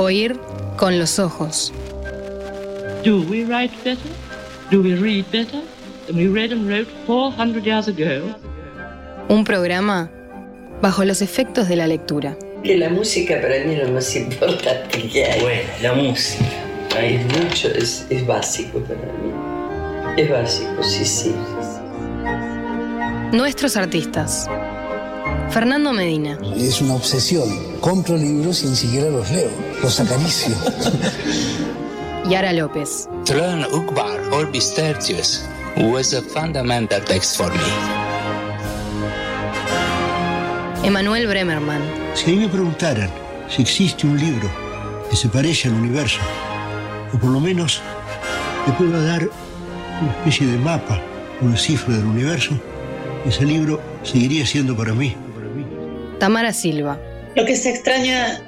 Oír con los ojos. Do we write better? Do we read better than we read and wrote 400 years ago? Un programa bajo los efectos de la lectura. Que la música para mí es lo más importante que hay. Bueno, la música. Ahí Es mucho, es, es básico para mí. Es básico, sí, sí. Nuestros artistas. Fernando Medina, Es una obsesión. Compro libros y ni siquiera los leo. Los acaricio. Yara López, Throne Ukbar Orbis Tertius was a fundamental text for me. Emanuel Bremerman, Si a mí me preguntaran si existe un libro que se parece al universo, o por lo menos que pueda dar una especie de mapa, una cifra del universo, ese libro seguiría siendo para mí. Tamara Silva, Lo que se extraña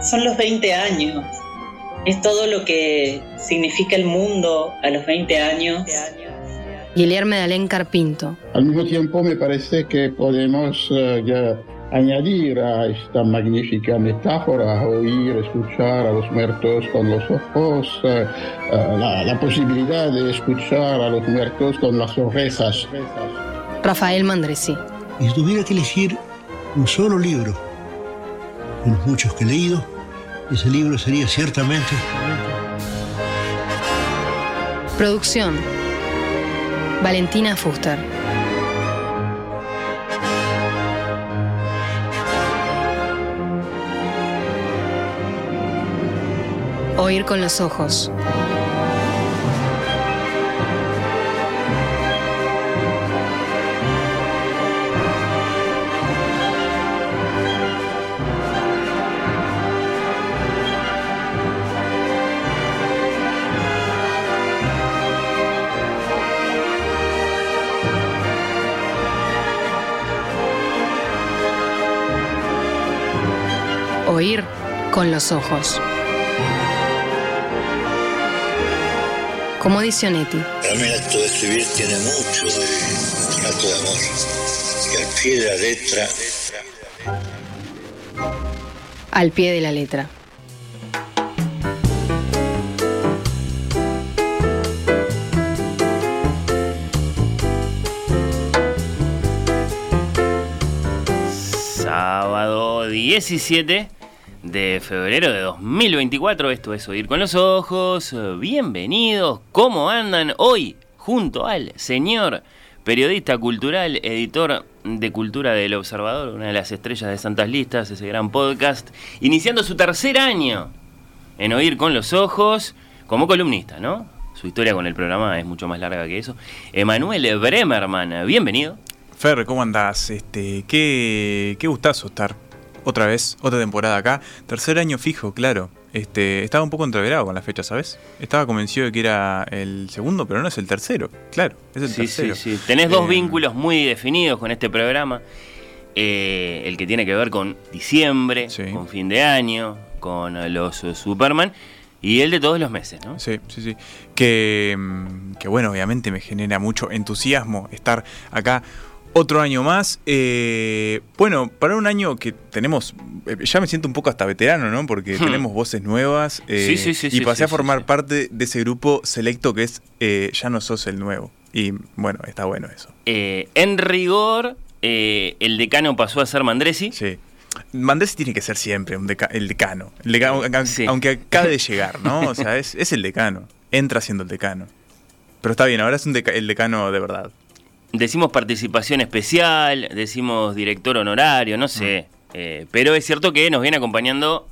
son los 20 años. Es todo lo que significa el mundo a los 20 años. Guillermo Dalén Carpinto, Al mismo tiempo me parece que podemos eh, ya añadir a esta magnífica metáfora, oír, escuchar a los muertos con los ojos, eh, eh, la, la posibilidad de escuchar a los muertos con las orejas. Rafael Mandresi, si tuviera que elegir un solo libro de los muchos que he leído, ese libro sería ciertamente Producción. Valentina Fuster. Oír con los ojos. Oír con los ojos. Como dice Netti, Para mí el acto de escribir tiene mucho de un acto de amor. Que al pie de la letra al pie de la letra. Sábado 17 de febrero de 2024. Esto es Oír con los Ojos. Bienvenidos. ¿Cómo andan hoy? Junto al señor periodista cultural, editor de cultura del Observador, una de las estrellas de Santas Listas, ese gran podcast, iniciando su tercer año en Oír con los Ojos como columnista, ¿no? Su historia con el programa es mucho más larga que eso. Emanuel Bremerman, bienvenido. Fer, ¿cómo andás? Este, qué, qué gustazo estar otra vez, otra temporada acá. Tercer año fijo, claro. Este, estaba un poco entreverado con la fecha, ¿sabes? Estaba convencido de que era el segundo, pero no es el tercero. Claro, es el Sí, tercero. sí, sí. Tenés dos Eh, vínculos muy definidos con este programa. Eh, el que tiene que ver con diciembre, con fin de año, con los eh, Superman. Y el de todos los meses, ¿no? Sí, sí, sí. Que, mm, que bueno, obviamente me genera mucho entusiasmo estar acá otro año más. Eh, bueno, para un año que tenemos, eh, ya me siento un poco hasta veterano, ¿no? Porque Hmm. tenemos voces nuevas. eh, Sí, sí, sí, Y pasé a formar parte de ese grupo selecto que es eh, Ya no sos el nuevo. Y bueno, está bueno eso. En rigor, el decano pasó a ser Mandresi. Sí. Mandresi tiene que ser siempre un deca- el decano. El decano, aunque- acabe de llegar, ¿no? O sea, es, es el decano. Entra siendo el decano. Pero está bien, ahora es un deca- el decano de verdad. Decimos participación especial, decimos director honorario, no sé. Mm. Eh, pero es cierto que nos viene acompañando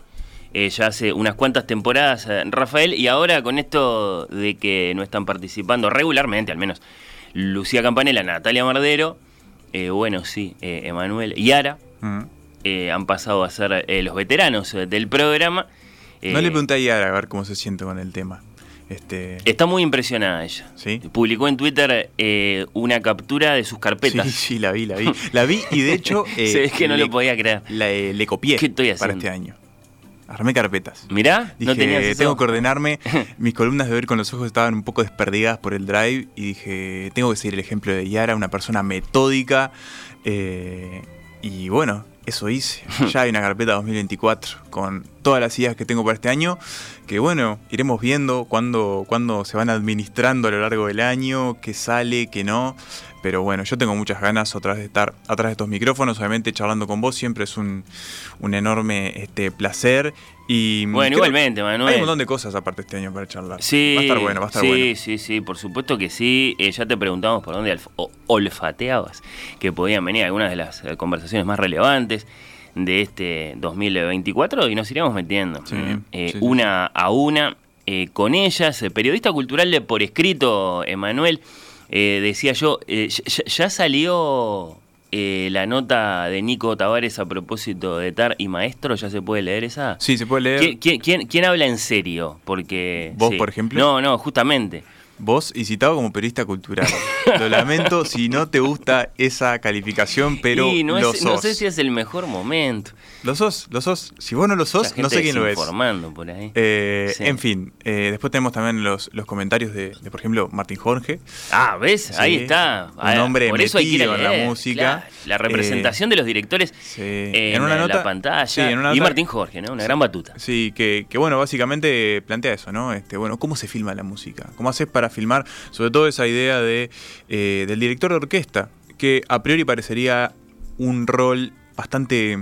eh, ya hace unas cuantas temporadas eh, Rafael y ahora con esto de que no están participando regularmente, al menos Lucía Campanella, Natalia Mardero, eh, bueno, sí, eh, Emanuel y Ara Mm. eh, han pasado a ser eh, los veteranos del programa. No le pregunté a Yara a ver cómo se siente con el tema. Este, Está muy impresionada ella. ¿Sí? Publicó en Twitter eh, una captura de sus carpetas. Sí, sí, la vi, la vi. La vi y de hecho. eh, Se ve que no le, lo podía creer. la- eh, le copié ¿Qué estoy para haciendo? este año. Armé carpetas. Mirá, Dije, no tengo que ordenarme. Mis columnas de ver con los ojos estaban un poco desperdigadas por el drive y dije, tengo que seguir el ejemplo de Yara, una persona metódica. eh, y bueno, eso hice. Ya hay una carpeta 2024 con todas las ideas que tengo para este año, que bueno, iremos viendo cuándo, cuándo se van administrando a lo largo del año, qué sale, qué no. Pero bueno, yo tengo muchas ganas otra vez de estar atrás de estos micrófonos, obviamente charlando con vos siempre es un, un enorme este, placer. Y Bueno, igualmente, Manuel. Hay un montón de cosas aparte este año para charlar. Sí, Va a estar bueno, va a estar sí, bueno. Sí, sí, por supuesto que sí. Eh, ya te preguntamos por dónde olfateabas que podían venir algunas de las eh, conversaciones más relevantes de este 2024 y nos iremos metiendo eh, sí, sí, una a una eh, con ellas. Periodista cultural de por escrito, Emanuel, eh, decía yo, eh, ya- salió eh, la nota de Nico Tavares a propósito de TAR y Maestro, ¿ya se puede leer esa? Sí, se puede leer. ¿Quién, quién- quién- quién habla en serio? Porque. ¿Vos, sí. por ejemplo? No, no, justamente. Vos y citado como periodista cultural. Lo lamento si no te gusta esa calificación, pero Y no, lo es- no sos. sé si es el mejor momento. Lo sos, lo sos. Si vos no lo La sos, no sé quién lo es. desinformando por ahí. Eh, Sí. En fin, eh, después tenemos también los, los comentarios de, de, por ejemplo, Martín Jorge. Ah, ¿ves? Sí, Ahí está. Un Ah, hombre por eso hay que ir a en la música. claro. La representación de los directores Eh, en, una la nota- pantalla. en una y Martín Jorge, ¿no? Una gran batuta. Sí, que, que bueno, básicamente plantea eso, ¿no? Este, bueno, ¿cómo se filma la música? ¿Cómo haces para filmar? Sobre todo esa idea de, eh, del director de orquesta, que a priori parecería un rol bastante,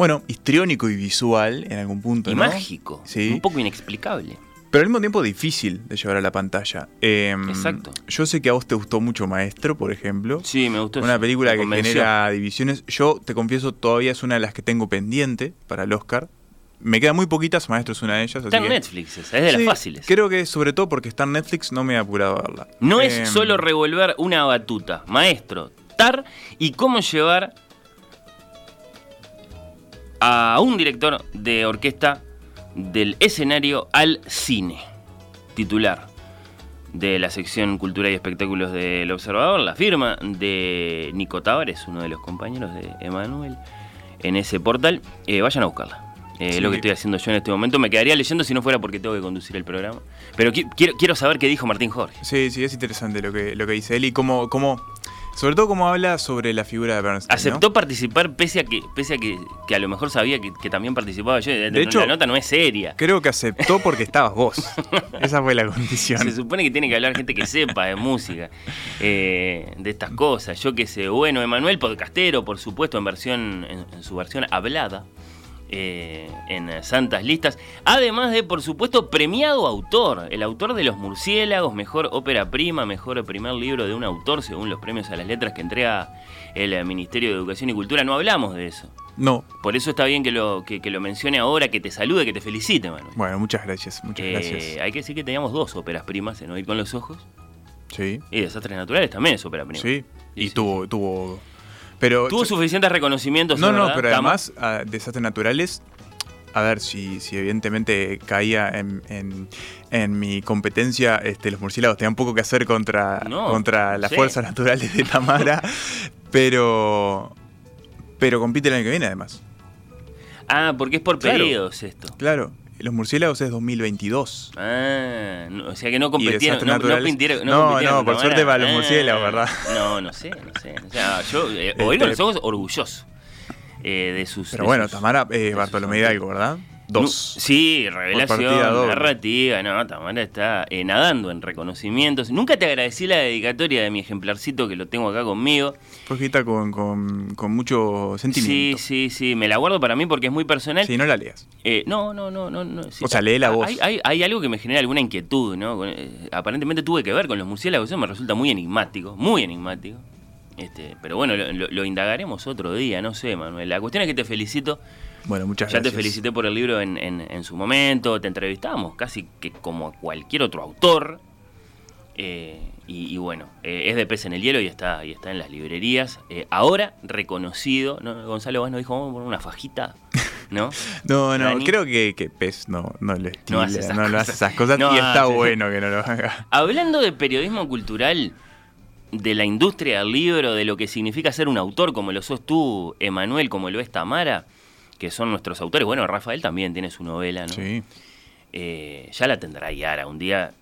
bueno, histriónico y visual en algún punto, Y ¿no? mágico. Sí. Un poco inexplicable. Pero al mismo tiempo difícil de llevar a la pantalla. Eh, Exacto. Yo sé que a vos te gustó mucho Maestro, por ejemplo. Sí, me gustó. Una película que genera divisiones. Yo te confieso, todavía es una de las que tengo pendiente para el Oscar. Me quedan muy poquitas, Maestro es una de ellas. Está en que- Netflix, esa, es de las Sí, fáciles. Creo que sobre todo porque está en Netflix no me he apurado a verla. No Eh, es solo revolver una batuta, maestro, tar y cómo llevar a un director de orquesta del escenario al cine. Titular de la sección Cultura y Espectáculos del Observador, la firma de Nico Tavares, uno de los compañeros de Emanuel, en ese portal. Eh, vayan a buscarla. Eh, Sí. Lo que estoy haciendo yo en este momento. Me quedaría leyendo si no fuera porque tengo que conducir el programa. Pero qui- quiero, quiero saber qué dijo Martín Jorge. Sí, sí, es interesante lo que, lo que dice él y cómo, cómo, sobre todo cómo habla sobre la figura de Bernstein. ¿no? Aceptó participar pese a que, pese a que, que a lo mejor sabía que, que también participaba yo. De, hecho, la nota no es seria. Creo que aceptó porque estabas vos. Esa fue la condición. Se supone que tiene que hablar gente que sepa de música, eh, de estas cosas. Yo qué sé, bueno, Emanuel Podcastero, por supuesto, en versión, en, en su versión hablada. Eh, en Santas Listas, además de, por supuesto, premiado autor, el autor de Los Murciélagos, mejor ópera prima, mejor primer libro de un autor, según los premios a las letras que entrega el eh, Ministerio de Educación y Cultura. No hablamos de eso. No. Por eso está bien que lo, que, que lo mencione ahora, que te salude, que te felicite, Manuel. Bueno, muchas gracias, muchas Eh, gracias. hay que decir que teníamos dos óperas primas en Oír con los Ojos. Sí. Y Desastres Naturales también es ópera prima. Sí. Y tuvo, tuvo. Pero. Tuvo suficientes reconocimientos. No, no, verdad, pero además, a desastres naturales. A ver, si, si evidentemente caía en, en- en mi competencia, este, los murciélagos tenían poco que hacer contra, No, contra las fuerzas naturales de Tamara, pero pero compite el año que viene además. Ah, porque es por Claro. periodos esto. Claro, los murciélagos es 2022. Ah, no, o sea que no desastres No, no, No, compitieron no, con por Tamara. suerte para los Ah, murciélagos, ¿verdad? No, no sé, no sé. O sea, yo, eh, Oír con los Este- Ojos, orgulloso eh, de sus. Pero de bueno, sus- Tamara eh, Bartolomé Hidalgo, ¿verdad? Dos. Sí, revelación, narrativa, no, Tamara está eh, nadando en reconocimientos. Nunca te agradecí la dedicatoria de mi ejemplarcito que lo tengo acá conmigo. Fue escrita con, con, con mucho Sí, sentimiento. sí, sí, me la guardo para mí porque es muy personal. Sí, no la leas. Eh, no, no, no, no. no sí. O sea, léela Ah, vos. Hay, hay- hay algo que me genera alguna inquietud, ¿no? Eh, aparentemente tuve que ver con los murciélagos, eso me resulta muy enigmático, muy enigmático. Este, pero bueno, lo, lo- lo indagaremos otro día, no sé, Manuel. La cuestión es que te felicito. Bueno, muchas Ya gracias. te felicité por el libro en, en- en su momento, te entrevistamos casi que como a cualquier otro autor. Eh, y, y bueno, eh, es de pez en el hielo y está, y está en las librerías. Eh, ahora reconocido, ¿no? Gonzalo Vaz nos dijo, vamos a poner una fajita, ¿no? No, no, Dani. creo que, que Pez no, no lo estila, No hace esas lo cosas. hace esas cosas No y está bueno que no lo haga. Hablando de periodismo cultural, de la industria del libro, de lo que significa ser un autor, como lo sos tú, Emanuel, como lo es Tamara, que son nuestros autores. Bueno, Rafael también tiene su novela, ¿no? Sí. Ya la tendrá Yara un día,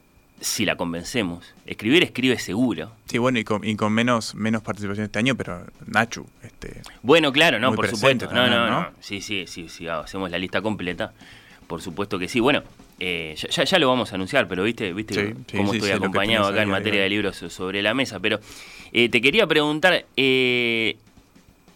si la convencemos. Escribir escribe seguro. Sí, bueno, y con, y con menos, menos participación este año, pero Nachu, este, Bueno, claro, no, por supuesto. No, también, no, ¿no? no. Sí, sí, sí, sí, hacemos la lista completa. por supuesto que sí. Bueno, eh, ya, ya lo vamos a anunciar, pero viste, viste Sí, sí, cómo sí, estoy acompañado acá en materia de libros sobre la mesa. Pero eh, te quería preguntar, eh,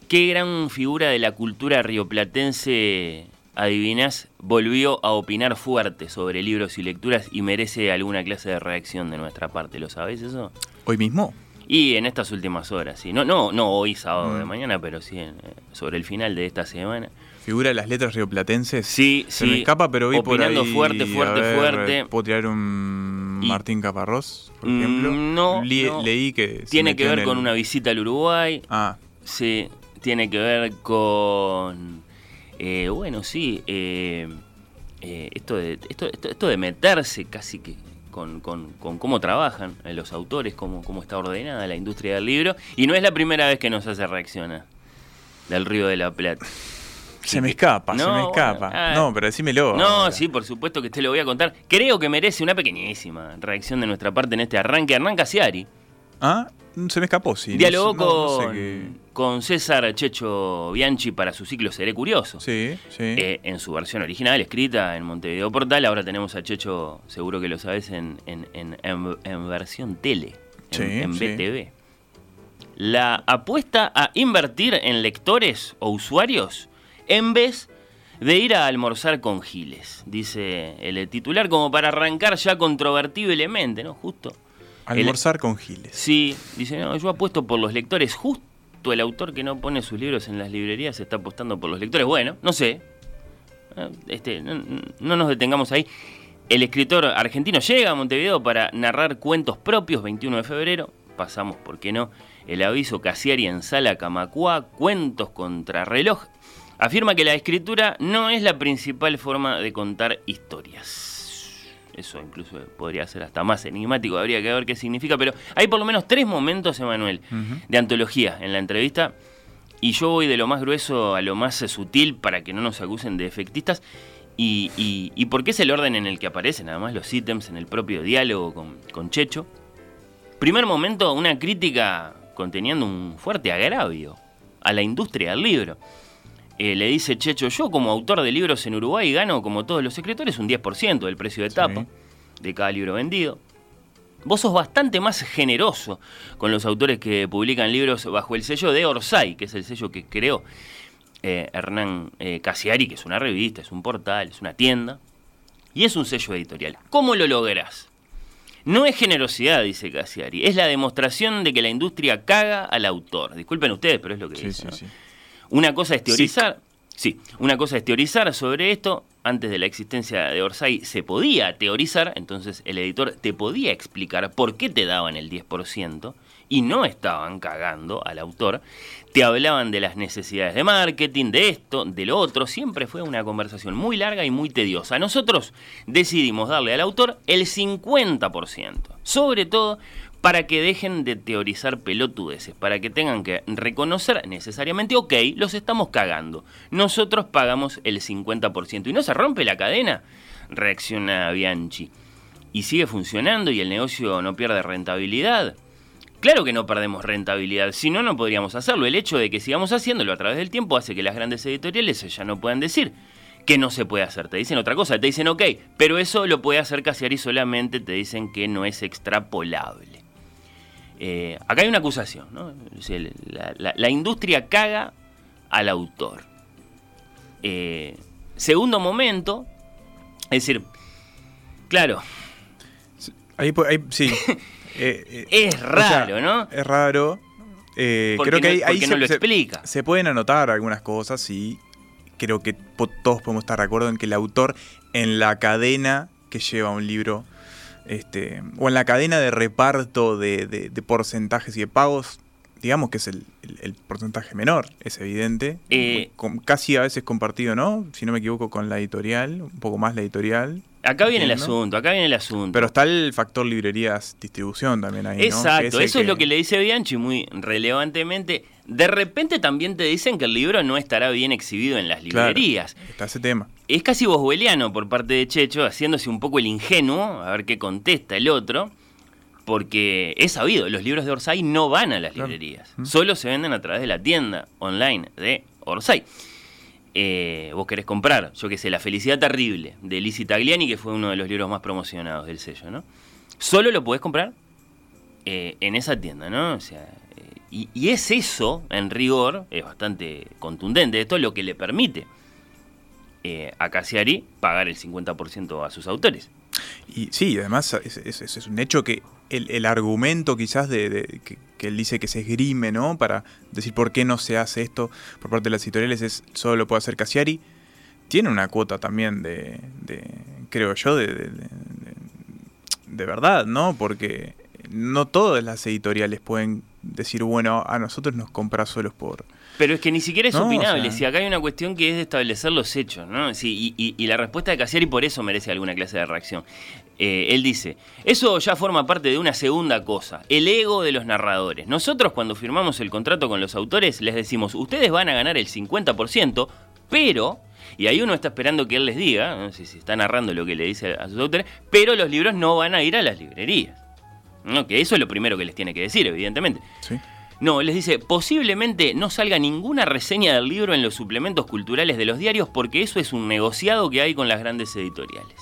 ¿qué gran figura de la cultura rioplatense, adivinás, volvió a opinar fuerte sobre libros y lecturas y merece alguna clase de reacción de nuestra parte? ¿Lo sabés eso? ¿Hoy mismo? Y en estas últimas horas, sí. No, no, no hoy sábado de Mm. mañana, pero sí en- eh, sobre el final de esta semana. Figura de las letras rioplatenses. Sí, Se sí. me escapa, pero vi por Opinando ahí. fuerte, fuerte, ver, fuerte. ¿Puedo tirar un Y- Martín Caparrós, por Mm, ejemplo? no, Li- no. Leí que. Tiene que ver con una visita al Uruguay. Ah, Sí, tiene que ver con. Eh, bueno, sí. eh, eh, esto, de, esto, esto, esto de meterse casi que con, con- con cómo trabajan eh, los autores, cómo, cómo está ordenada la industria del libro. Y no es la primera vez que nos hace reaccionar. Del Río de la Plata. se me escapa, se me bueno, escapa. ah. no, pero decímelo. No, ahora. sí, por supuesto que te lo voy a contar. Creo que merece una pequeñísima reacción de nuestra parte en este arranque. Arranca Ciari. Ah, se me escapó, sí. Dialogó sé- no- no sé con, con César Checho Bianchi para su ciclo Seré Curioso. Sí, sí. Eh, en su versión original, escrita en Montevideo Portal. Ahora tenemos a Checho, seguro que lo sabes, en, en- en- en- versión tele, en, Sí, en sí. BTV. La apuesta a invertir en lectores o usuarios en vez de ir a almorzar con giles, dice el titular, como para arrancar ya controvertiblemente, ¿no? Justo. Almorzar con Giles. Sí, dice, no, yo apuesto por los lectores. Justo el autor que no pone sus libros en las librerías está apostando por los lectores. Bueno, no sé. Eh, Este, no, no nos detengamos ahí. El escritor argentino llega a Montevideo para narrar cuentos propios, 21 de febrero. Pasamos, ¿por qué no? El aviso Casiari en Sala Camacuá, cuentos contra reloj. Afirma que la escritura no es la principal forma de contar historias. Eso incluso podría ser hasta más enigmático, habría que ver qué significa, pero hay por lo menos tres momentos, Emanuel, de antología en la entrevista. Y yo voy de lo más grueso a lo más sutil para que no nos acusen de efectistas. Y, y, y porque es el orden en el que aparecen, además, los ítems en el propio diálogo con, con Checho. Primer momento, una crítica conteniendo un fuerte agravio a la industria del libro. Eh, le dice Checho, yo como autor de libros en Uruguay gano, como todos los escritores, un 10% del precio de tapa de cada libro vendido. Vos sos bastante más generoso con los autores que publican libros bajo el sello de Orsay, que es el sello que creó eh, Hernán eh, Casiari, que es una revista, es un portal, es una tienda, y es un sello editorial. ¿Cómo lo lográs? No es generosidad, dice Casiari, es la demostración de que la industria caga al autor. Disculpen ustedes, pero es lo que Sí, dice. sí, ¿no? sí. Una cosa es teorizar. Sí, una cosa es teorizar sobre esto. Antes de la existencia de Orsay se podía teorizar, entonces el editor te podía explicar por qué te daban el 10% y no estaban cagando al autor. Te hablaban de las necesidades de marketing, de esto, de lo otro. Siempre fue una conversación muy larga y muy tediosa. Nosotros decidimos darle al autor el 50%, sobre todo para que dejen de teorizar pelotudeces, para que tengan que reconocer necesariamente, ok, los estamos cagando. Nosotros pagamos el 50%. ¿Y no se rompe la cadena? Reacciona Bianchi. ¿Y sigue funcionando y el negocio no pierde rentabilidad? Claro que no perdemos rentabilidad, si no, no podríamos hacerlo. El hecho de que sigamos haciéndolo a través del tiempo hace que las grandes editoriales ya no puedan decir que no se puede hacer. Te dicen otra cosa, te dicen ok, pero eso lo puede hacer Casiari solamente, te dicen que no es extrapolable. Eh, acá hay una acusación, ¿no? La, la- la industria caga al autor. Eh, segundo momento, es decir, claro, Ahí, ahí- sí. Eh, es o sea, raro, ¿no? Es raro. Creo que no- ahí, se, no lo se- explica. se pueden anotar algunas cosas y creo que todos podemos estar de acuerdo en que el autor en la cadena que lleva un libro este, o en la cadena de reparto de, de- de porcentajes y de pagos, digamos que es el, el- el porcentaje menor, es evidente. Eh, Con- casi a veces compartido, ¿no? Si no me equivoco, con la editorial, un poco más la editorial. Acá viene el asunto, acá viene el asunto. Pero está el factor librerías distribución también ahí, Exacto, eso es lo que le dice Bianchi muy relevantemente. De repente también te dicen que el libro no estará bien exhibido en las Claro, librerías. está ese tema. Es casi boswelliano por parte de Checho, haciéndose un poco el ingenuo, a ver qué contesta el otro, porque es sabido, los libros de Orsay no van a las librerías, solo se venden a través de la tienda online de Orsay. eh, vos querés comprar, yo qué sé, La felicidad terrible de Lizzie Tagliani, que fue uno de los libros más promocionados del sello, ¿no? Solo lo podés comprar eh, en esa tienda, ¿no? O sea, eh, y, y es eso, en rigor, es bastante contundente, esto es lo que le permite eh, a Cassiari pagar el 50% a sus autores. Y sí, además es, un hecho que el, el argumento quizás de, que, él dice que se esgrime, ¿no? Para decir por qué no se hace esto por parte de las editoriales es solo lo puede hacer Cassiari. Tiene una cuota también de, creo yo, de, de- de- verdad, ¿no? Porque no todas las editoriales pueden decir, bueno, a nosotros nos compra solos por... Pero es que ni siquiera es No, o opinable. sea- Si acá hay una cuestión que es de establecer los hechos, ¿no? Sí, y, y- y la respuesta de Cassiari por eso merece alguna clase de reacción. Eh, él dice, eso ya forma parte de una segunda cosa, el ego de los narradores. Nosotros cuando firmamos el contrato con los autores les decimos, ustedes van a ganar el 50%, pero... Y ahí uno está esperando que él les diga, no si está narrando lo que le dice a sus autores, pero los libros no van a ir a las librerías. ¿no? Que eso es lo primero que les tiene que decir, evidentemente. Sí. No, les dice, posiblemente no salga ninguna reseña del libro en los suplementos culturales de los diarios porque eso es un negociado que hay con las grandes editoriales.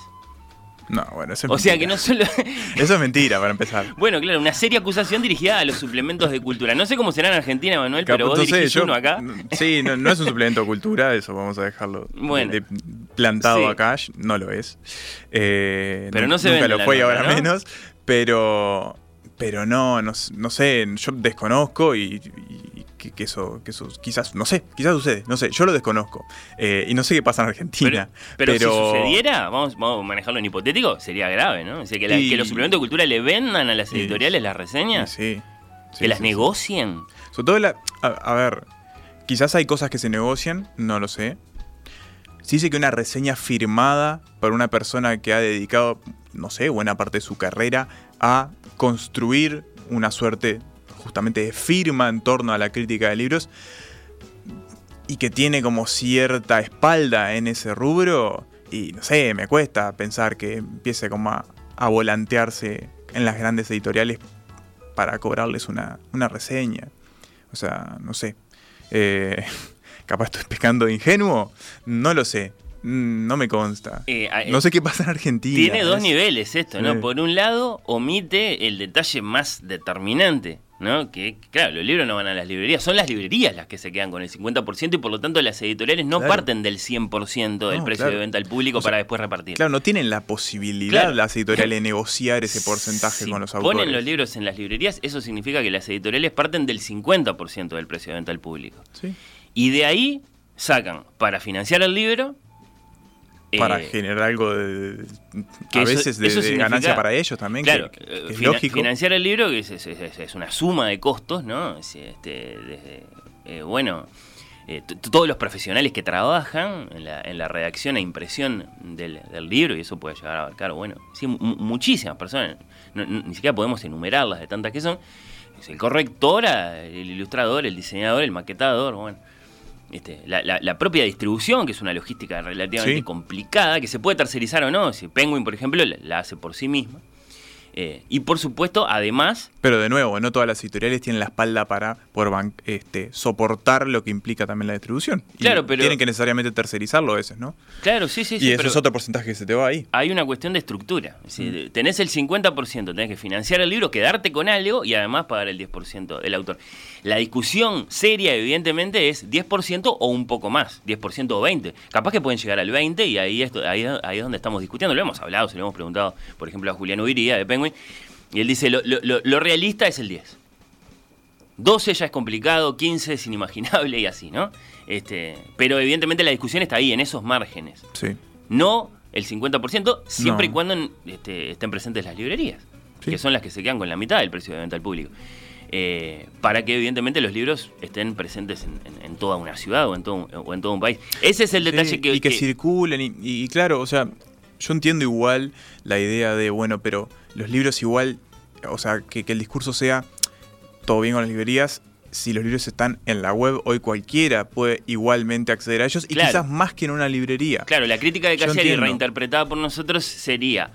No, bueno, eso es O sea que mentira. no solo... Eso es mentira, para empezar. bueno, claro, una seria acusación dirigida a los suplementos de cultura. No sé cómo será en Argentina, Manuel, pero vos dirigís yo- uno acá. Sí, no, no es un suplemento de cultura, eso vamos a dejarlo Bueno. de- de- plantado Sí. acá, no lo es. Eh, Pero no se nunca lo fue nota, ahora ¿no? menos, pero pero no, no, no sé, yo desconozco y, y que, que eso, que eso quizás, no sé, quizás sucede, no sé, yo lo desconozco. Eh, y no sé qué pasa en Argentina. Pero, si sucediera, vamos, vamos a manejarlo en hipotético, sería grave, ¿no? O sea, que, la- Y- que los suplementos de cultura le vendan a las Y- editoriales las reseñas, Sí. que las negocien. Sobre todo, la, a, a ver, quizás hay cosas que se negocian, no lo sé. Sí dice que una reseña firmada por una persona que ha dedicado, no sé, buena parte de su carrera a construir una suerte justamente de firma en torno a la crítica de libros y que tiene como cierta espalda en ese rubro y no sé, me cuesta pensar que empiece como a, volantearse en las grandes editoriales para cobrarles una, una reseña. O sea, no sé. Eh, capaz estoy pecando de ingenuo. No lo sé. Mm, No me consta. Eh, a- No sé qué pasa en Argentina. Tiene dos es- niveles esto, ¿no? Sí. Por un lado, omite el detalle más determinante, ¿no? Que, claro, los libros no van a las librerías, son las librerías las que se quedan con el 50% y por lo tanto las editoriales no Claro. parten del 100% del No, precio claro. de venta al público O sea, para después repartir. Claro, no tienen la posibilidad Claro. las editoriales de negociar ese porcentaje Si con los autores. ponen los libros en las librerías, eso significa que las editoriales parten del 50% del precio de venta al público. Sí. Y de ahí sacan para financiar el libro. Para eh, generar algo de, que a eso- veces de, ganancia para ellos también, Claro, que, eh, que es fina- lógico. Financiar el libro que es, es- es- es una suma de costos, ¿no? Es, este, desde, eh, bueno, eh, todos los profesionales que trabajan en la, en la redacción e impresión del, del libro, y eso puede llegar a abarcar, bueno, sí, mu- muchísimas personas, no- no- ni siquiera podemos enumerarlas de tantas que son. Es el corrector, el ilustrador, el diseñador, el maquetador, bueno. Este, la, la- la propia distribución, que es una logística relativamente Sí. complicada, que se puede tercerizar o no. Si Penguin, por ejemplo, la, la hace por sí misma. Eh, y por supuesto, además, Pero de nuevo, no todas las editoriales tienen la espalda para poder este, soportar lo que implica también la distribución. Y Claro, pero- Tienen que necesariamente tercerizarlo a veces, ¿no? claro, sí, sí, y sí. eso pero es otro porcentaje que se te va ahí. hay una cuestión de estructura. Es decir, Tenés el 50%, tenés que financiar el libro, quedarte con algo y además pagar el 10% del autor. La discusión seria, evidentemente, es 10% o un poco más, 10% o 20%. Capaz que pueden llegar al 20% y ahí es, ahí, ahí es donde estamos discutiendo. Lo hemos hablado, se lo hemos preguntado, por ejemplo, a Julián Ubiría de Penguin. Y él dice, lo, lo- lo- lo realista es el 10. 12 ya es complicado, 15 es inimaginable y así, ¿no? Este, pero evidentemente la discusión está ahí, en esos márgenes. Sí. No el 50%, siempre No. y cuando este, estén presentes las librerías, Sí. que son las que se quedan con la mitad del precio de venta al público. Eh, para que evidentemente los libros estén presentes en, en- en toda una ciudad o en, todo, un- o en todo un país. Ese es el detalle Sí, que... y que, que- circulen y, y claro, o sea, yo entiendo igual la idea de, bueno, pero los libros igual, o sea, que, que el discurso sea todo bien con las librerías. Si los libros están en la web, hoy cualquiera puede igualmente acceder a ellos y Claro. quizás más que en una librería. Claro, la crítica de entiendo. reinterpretada por nosotros sería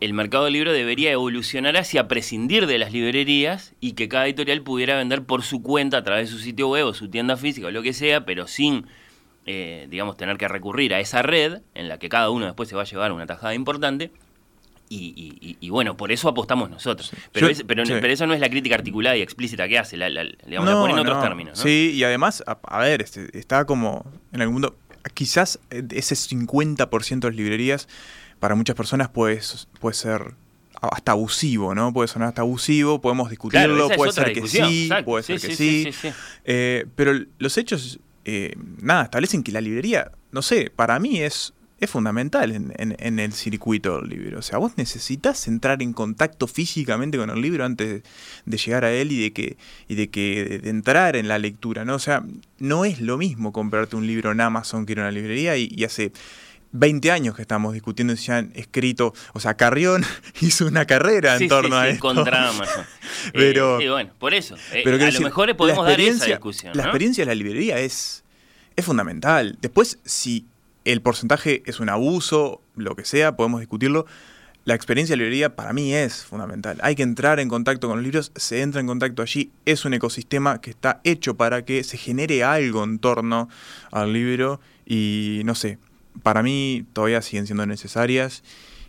el mercado del libro debería evolucionar hacia prescindir de las librerías y que cada editorial pudiera vender por su cuenta a través de su sitio web o su tienda física o lo que sea, pero sin eh, digamos, tener que recurrir a esa red en la que cada uno después se va a llevar una tajada importante. Y, y- y- y bueno, por eso apostamos nosotros. Pero, Yo- es- pero, sí. pero eso no es la crítica articulada y explícita que hace, la, la- digamos, la No, pone en otros no. términos. ¿no? Sí, y además, a, a ver, este, está como en algún mundo. Quizás eh, ese 50% de las librerías, para muchas personas puede, puede ser hasta abusivo, ¿no? Puede sonar hasta abusivo, podemos discutirlo, Claro, puede ser que sí, puede Sí, ser que sí. Eh, pero los hechos, eh, nada, establecen que la librería, no sé, para mí es, es fundamental en, en- en el circuito del libro. O sea, vos necesitas entrar en contacto físicamente con el libro antes de llegar a él y de que, y de que de entrar en la lectura, ¿no? O sea, no es lo mismo comprarte un libro en Amazon que ir a una librería y, y hace 20 años que estamos discutiendo si han escrito, o sea, Carrión hizo una carrera en Sí, sí, torno a sí, esto. contra Amazon. Eh, Pero- y bueno, por eso. eh, Pero a quiero lo decir, mejor podemos dar esa discusión. La experiencia de la librería es, es fundamental. Después, si el porcentaje es un abuso, lo que sea, podemos discutirlo. La experiencia de la librería para mí es fundamental. Hay que entrar en contacto con los libros, se entra en contacto allí. Es un ecosistema que está hecho para que se genere algo en torno al libro y no sé, para mí todavía siguen siendo necesarias.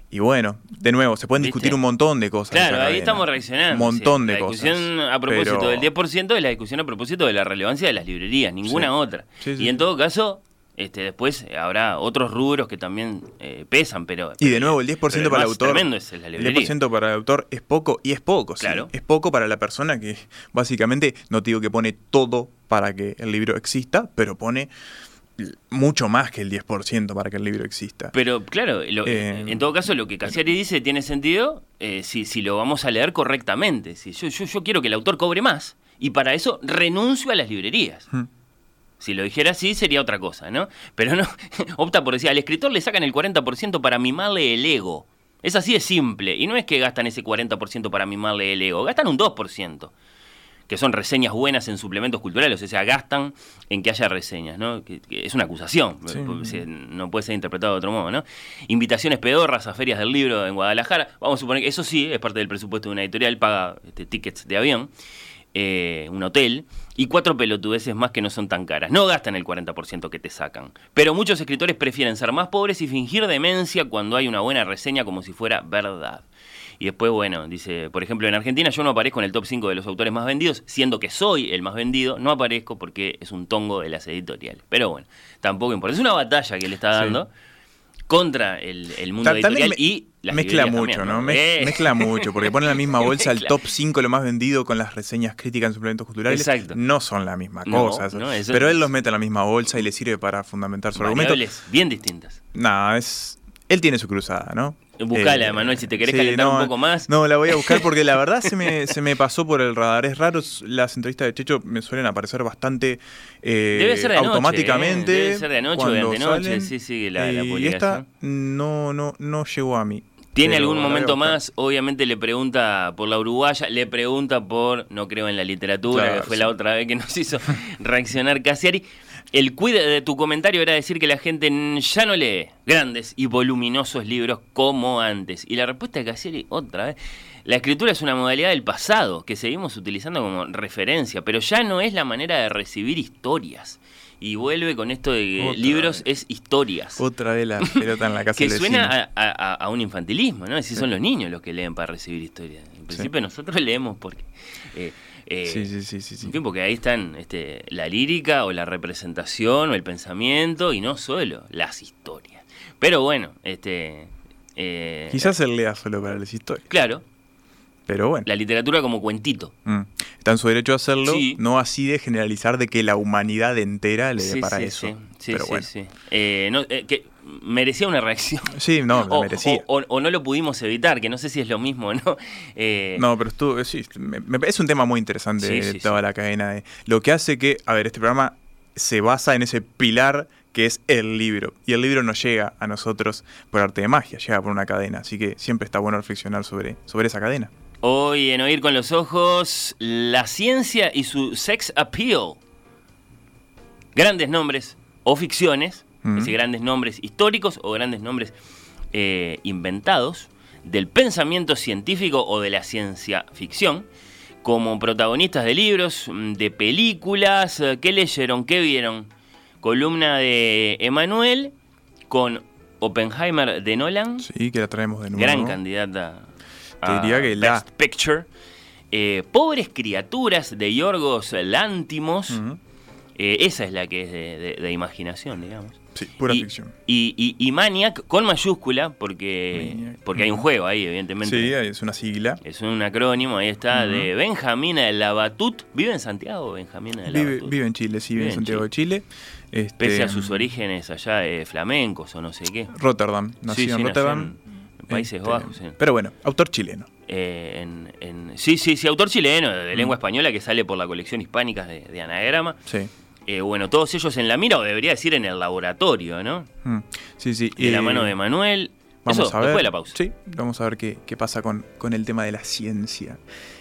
Y bueno, de nuevo, se pueden ¿Viste? discutir un montón de cosas. Claro, ahí cadena. estamos reaccionando. Un montón sí. de la cosas. discusión a propósito pero- del 10% es la discusión a propósito de la relevancia de las librerías, ninguna Sí. otra. Sí, sí, y en todo caso, este, después habrá otros rubros que también eh, pesan, pero... Y de nuevo, el 10% pero para el autor. tremendo es la el librería. 10% para el autor es poco, y es poco, sí. Claro. Es poco para la persona que básicamente, no te digo que pone todo para que el libro exista, pero pone mucho más que el 10% para que el libro exista. Pero claro, lo- Eh, en todo caso lo que Cassiari dice tiene sentido eh, si, si lo vamos a leer correctamente. Si yo, yo, yo quiero que el autor cobre más y para eso renuncio a las librerías. Si lo dijera así sería otra cosa, ¿no? Pero no, opta por decir, al escritor le sacan el 40% para mimarle el ego. Es así de simple. Y no es que gastan ese 40% para mimarle el ego, gastan un 2% que son reseñas buenas en suplementos culturales, o sea, gastan en que haya reseñas, ¿no? Que, que es una acusación, Sí. no puede ser interpretado de otro modo, ¿no? Invitaciones pedorras a ferias del libro en Guadalajara, vamos a suponer que eso sí es parte del presupuesto de una editorial, paga este, tickets de avión, eh, un hotel, y cuatro pelotudeces más que no son tan caras. No gastan el 40% que te sacan. Pero muchos escritores prefieren ser más pobres y fingir demencia cuando hay una buena reseña como si fuera verdad. Y después, bueno, dice, por ejemplo, en Argentina yo no aparezco en el top 5 de los autores más vendidos, siendo que soy el más vendido, no aparezco porque es un tongo de las editoriales. Pero bueno, tampoco importa. Es una batalla que le está Sí. dando contra el, el mundo Ta- editorial me- y las mezcla mucho, también, ¿no? Mez- Eh. Mezcla mucho, porque pone en la misma bolsa el top 5 lo más vendido con las reseñas críticas en suplementos culturales. Exacto. No son la misma No, cosa. no, pero él los mete en la misma bolsa y le sirve para fundamentar su argumento. Bien distintas. Nada, es. Él tiene su cruzada, ¿no? Buscala, Eh, Manuel, si te querés sí, calentar no, un poco más. No, la voy a buscar porque la verdad se me, se me pasó por el radar. Es raro, las entrevistas de Checho me suelen aparecer bastante eh, Debe ser de anoche, automáticamente. ¿eh? Debe ser de anoche o de antenoche, salen, sí, sí, la- la eh, y esta no, no, no llegó a mí. ¿Tiene Pero algún momento más? Obviamente le pregunta por la uruguaya, le pregunta por No creo en la literatura, Claro, que fue sí. la otra vez que nos hizo reaccionar Casiari. El cuide de tu comentario era decir que la gente ya no lee grandes y voluminosos libros como antes. Y la respuesta de Casiari, otra vez, la escritura es una modalidad del pasado que seguimos utilizando como referencia, pero ya no es la manera de recibir historias. Y vuelve con esto de que Otra libros vez. es historias. Otra vez la pelota en la casa Que suena a, a- a un infantilismo, ¿no? Si son los niños los que leen para recibir historias. En principio nosotros leemos porque... eh, eh, Sí, sí, sí, sí, sí. En fin, porque ahí están este, la lírica o la representación o el pensamiento y no solo las historias. Pero bueno, este... eh, Quizás él lea solo para las historias. Claro, Pero bueno. la literatura como cuentito. Mm. Está en su derecho a hacerlo, Sí. no así de generalizar de que la humanidad entera le dé para sí, eso. sí, sí, Pero sí, bueno. Eh, no, eh, que merecía una reacción. Sí, no, lo o, merecía. o- o no lo pudimos evitar, que no sé si es lo mismo, ¿no? Eh, No, pero estuvo, sí, me- me- es un tema muy interesante sí, toda la cadena. De, lo que hace que, a ver, este programa se basa en ese pilar que es el libro. Y el libro no llega a nosotros por arte de magia, llega por una cadena. Así que siempre está bueno reflexionar sobre, sobre esa cadena. Hoy en Oír con los Ojos, la ciencia y su sex appeal. Grandes nombres o ficciones, es decir, grandes nombres históricos o grandes nombres eh, inventados del pensamiento científico o de la ciencia ficción, como protagonistas de libros, mm, de películas, eh, ¿qué leyeron? ¿Qué vieron? columna de Emanuel con Oppenheimer de Nolan. Sí, que la traemos de nuevo. Gran candidata Te a diría que la- Best Picture. Eh, Pobres criaturas de Yorgos Lántimos. Eh, esa es la que es de, de- de imaginación, digamos. Sí, pura y, ficción. Y, y- y Maniac con mayúscula, porque, Maniac. porque hay un juego ahí, evidentemente. Sí, es una sigla. Es un acrónimo, ahí está, de Benjamín de Labatut. ¿Vive en Santiago, Benjamín de Vive, Labatut? vive en Chile, sí, vive en Vive en Santiago de Chile. Este, Pese a sus orígenes allá eh, flamencos o no sé qué. Rotterdam, nació Sí, sí, en nació Rotterdam. en Países Este, Bajos, sí. Pero bueno, autor chileno. Eh, en, en- sí, sí, sí, autor chileno de lengua española que sale por la colección hispánica de, de Anagrama. Sí. Eh, bueno, todos ellos en la mira, o debería decir en el laboratorio, ¿no? Mm, Sí, sí. De la eh, mano de Manuel. Vamos Eso, a ver. después de la pausa. Sí, vamos a ver qué, qué pasa con, con el tema de la ciencia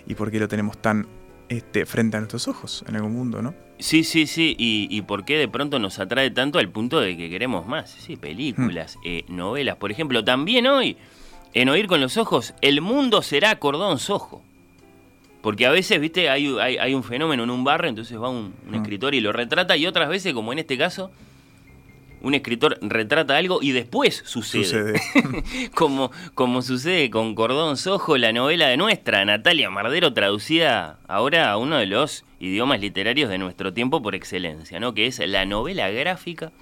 y por qué lo tenemos tan este, frente a nuestros ojos en algún mundo, ¿no? Sí, sí, sí. Y, y por qué de pronto nos atrae tanto al punto de que queremos más. Sí, películas, Hmm. eh, novelas. Por ejemplo, también hoy, en Oír con los Ojos, el mundo será cordón sojo. Porque a veces, viste, hay, hay, hay un fenómeno en un barrio, entonces va un, un Mm. escritor y lo retrata, y otras veces, como en este caso, un escritor retrata algo y después sucede. Sucede. como, como sucede con Cordón Sojo, la novela de nuestra Natalia Mardero, traducida ahora a uno de los idiomas literarios de nuestro tiempo por excelencia, ¿no? que es la novela gráfica.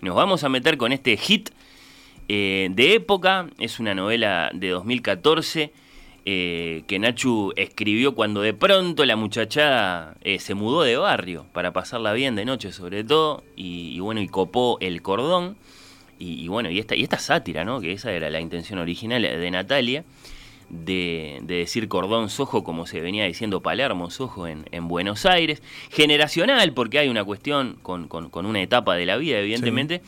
Nos vamos a meter con este hit eh, de época, es una novela de 2014 eh, que Nachu escribió cuando de pronto la muchachada eh, se mudó de barrio para pasarla bien de noche sobre todo y, y bueno y copó el cordón y, y bueno y esta y esta sátira no que esa era la intención original de Natalia de, de decir cordón sojo como se venía diciendo Palermo sojo en, en Buenos Aires. Generacional porque hay una cuestión con, con- con una etapa de la vida evidentemente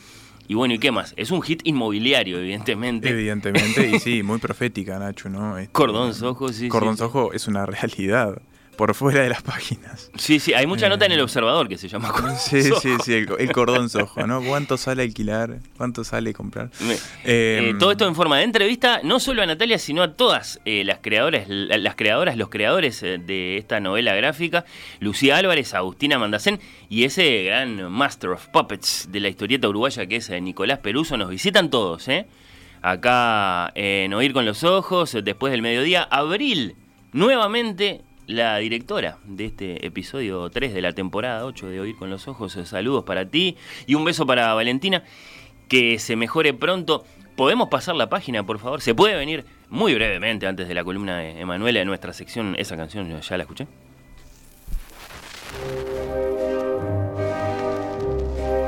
y bueno y qué más es un hit inmobiliario evidentemente Evidentemente, y sí, muy profética, Nacho, ¿no? Este, Cordón Sojo, sí, Cordón sí. Sojo es una realidad por fuera de las páginas. Sí, sí, hay mucha nota en el observador que se llama Cordón Eh, Sí, Sojo. sí, sí, el, el cordón sojo, ¿no? ¿Cuánto sale alquilar? ¿Cuánto sale comprar? Me- Eh, eh, todo esto en forma de entrevista, no solo a Natalia, sino a todas eh, las creadoras, la- las creadoras, los creadores eh, de esta novela gráfica, Lucía Álvarez, Agustina Mandacén y ese gran Master of Puppets de la historieta uruguaya que es eh, Nicolás Peruso, nos visitan todos, ¿eh? Acá en Oír con los Ojos, eh, después del mediodía, Abril, nuevamente la directora de este episodio 3 de la temporada 8 de Oír con los Ojos. Saludos para ti y un beso para Valentina. Que se mejore pronto. ¿Podemos pasar la página, por favor? ¿Se puede venir muy brevemente antes de la columna de Emanuela de nuestra sección? Esa canción ya la escuché.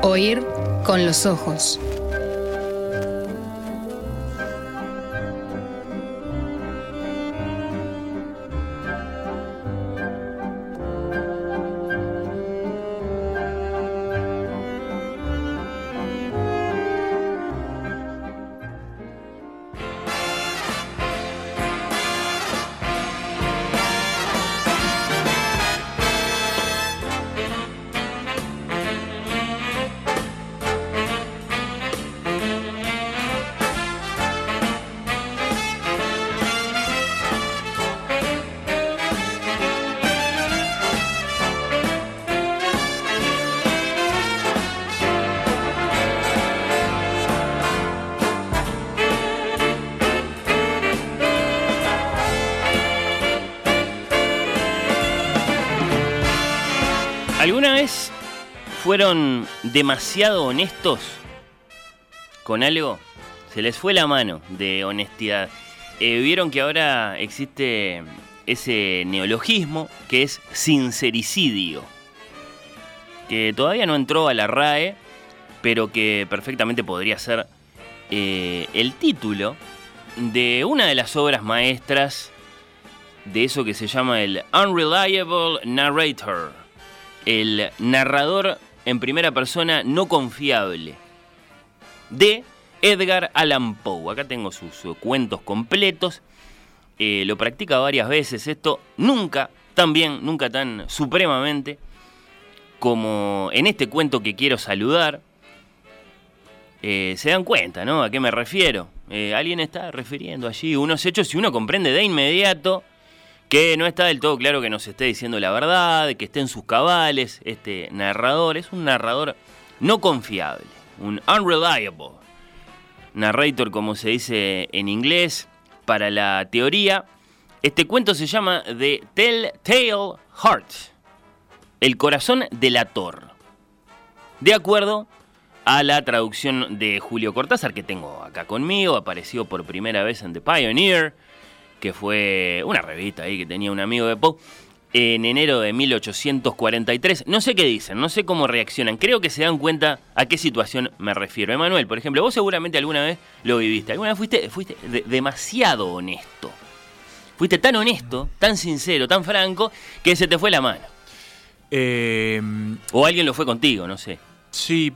Oír con los ojos. Fueron demasiado honestos con algo? Se les fue la mano de honestidad. Eh, Vieron que ahora existe ese neologismo que es sincericidio, que todavía no entró a la RAE, pero que perfectamente podría ser eh, el título de una de las obras maestras de eso que se llama el Unreliable Narrator, el narrador en primera persona no confiable, de Edgar Allan Poe. Acá tengo sus cuentos completos. Eh, lo practica varias veces esto, nunca tan bien, nunca tan supremamente como en este cuento que quiero saludar. Eh, se dan cuenta, ¿no? ¿A qué me refiero? Eh, alguien está refiriendo allí unos hechos y uno comprende de inmediato que no está del todo claro que nos esté diciendo la verdad, que esté en sus cabales. Este narrador es un narrador no confiable, un unreliable narrator como se dice en inglés para la teoría. Este cuento se llama The Telltale Heart, el corazón del ator. De acuerdo a la traducción de Julio Cortázar que tengo acá conmigo, apareció por primera vez en The Pioneer, que fue una revista ahí que tenía un amigo de Poe en enero de 1843. No sé qué dicen, no sé cómo reaccionan. Creo que se dan cuenta a qué situación me refiero. Emanuel, por ejemplo, vos seguramente alguna vez lo viviste. Alguna vez fuiste, fuiste demasiado honesto. Fuiste tan honesto, tan sincero, tan franco, que se te fue la mano. Eh, o alguien lo fue contigo, no sé. Sí,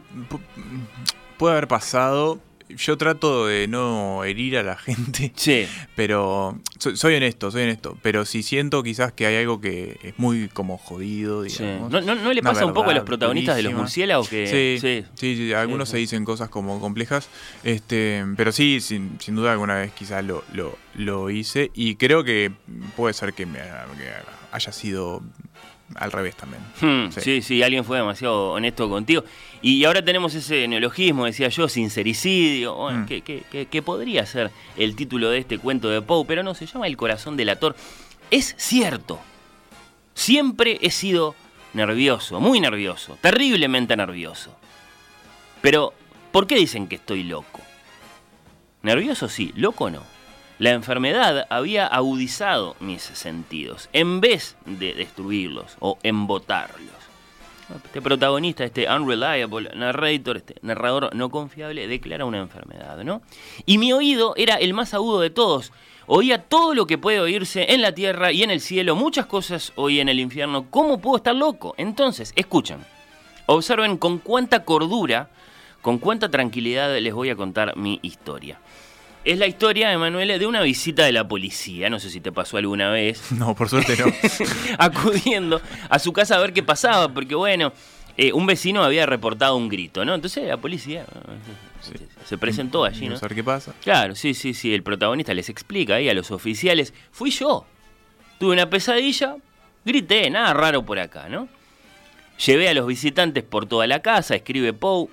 puede haber pasado yo trato de no herir a la gente. Sí. Pero soy, honesto, soy honesto. Pero si siento quizás que hay algo que es muy como jodido, digamos. ¿No, no, le pasa un poco a los protagonistas de los murciélagos que. Sí, sí, algunos se dicen cosas como complejas. Este, pero sí, sin, sin duda alguna vez quizás lo, lo, lo, hice. Y creo que puede ser que me haya sido al revés también. Hmm, sí. sí. alguien fue demasiado honesto contigo. Y ahora tenemos ese neologismo, decía yo, sincericidio, hmm. que, podría ser el título de este cuento de Poe, pero no, se llama El corazón del ator. Es cierto, siempre he sido nervioso, muy nervioso, terriblemente nervioso. Pero, ¿por qué dicen que estoy loco? Nervioso sí, loco no. La enfermedad había agudizado mis sentidos, en vez de destruirlos o embotarlos. Este protagonista, este unreliable narrator, este narrador no confiable, declara una enfermedad, ¿no? Y mi oído era el más agudo de todos. Oía todo lo que puede oírse en la tierra y en el cielo, muchas cosas oí en el infierno. ¿Cómo puedo estar loco? Entonces, escuchen, observen con cuánta cordura, con cuánta tranquilidad les voy a contar mi historia. Es la historia, Emanuele, de una visita de la policía. No sé si te pasó alguna vez. No, por suerte no. acudiendo a su casa a ver qué pasaba, porque bueno, eh, un vecino había reportado un grito, ¿no? Entonces la policía se presentó allí, ¿no? ver qué pasa. Claro, sí, sí, sí. El protagonista les explica ahí a los oficiales: fui yo. Tuve una pesadilla, grité, nada raro por acá, ¿no? Llevé a los visitantes por toda la casa, escribe Poe.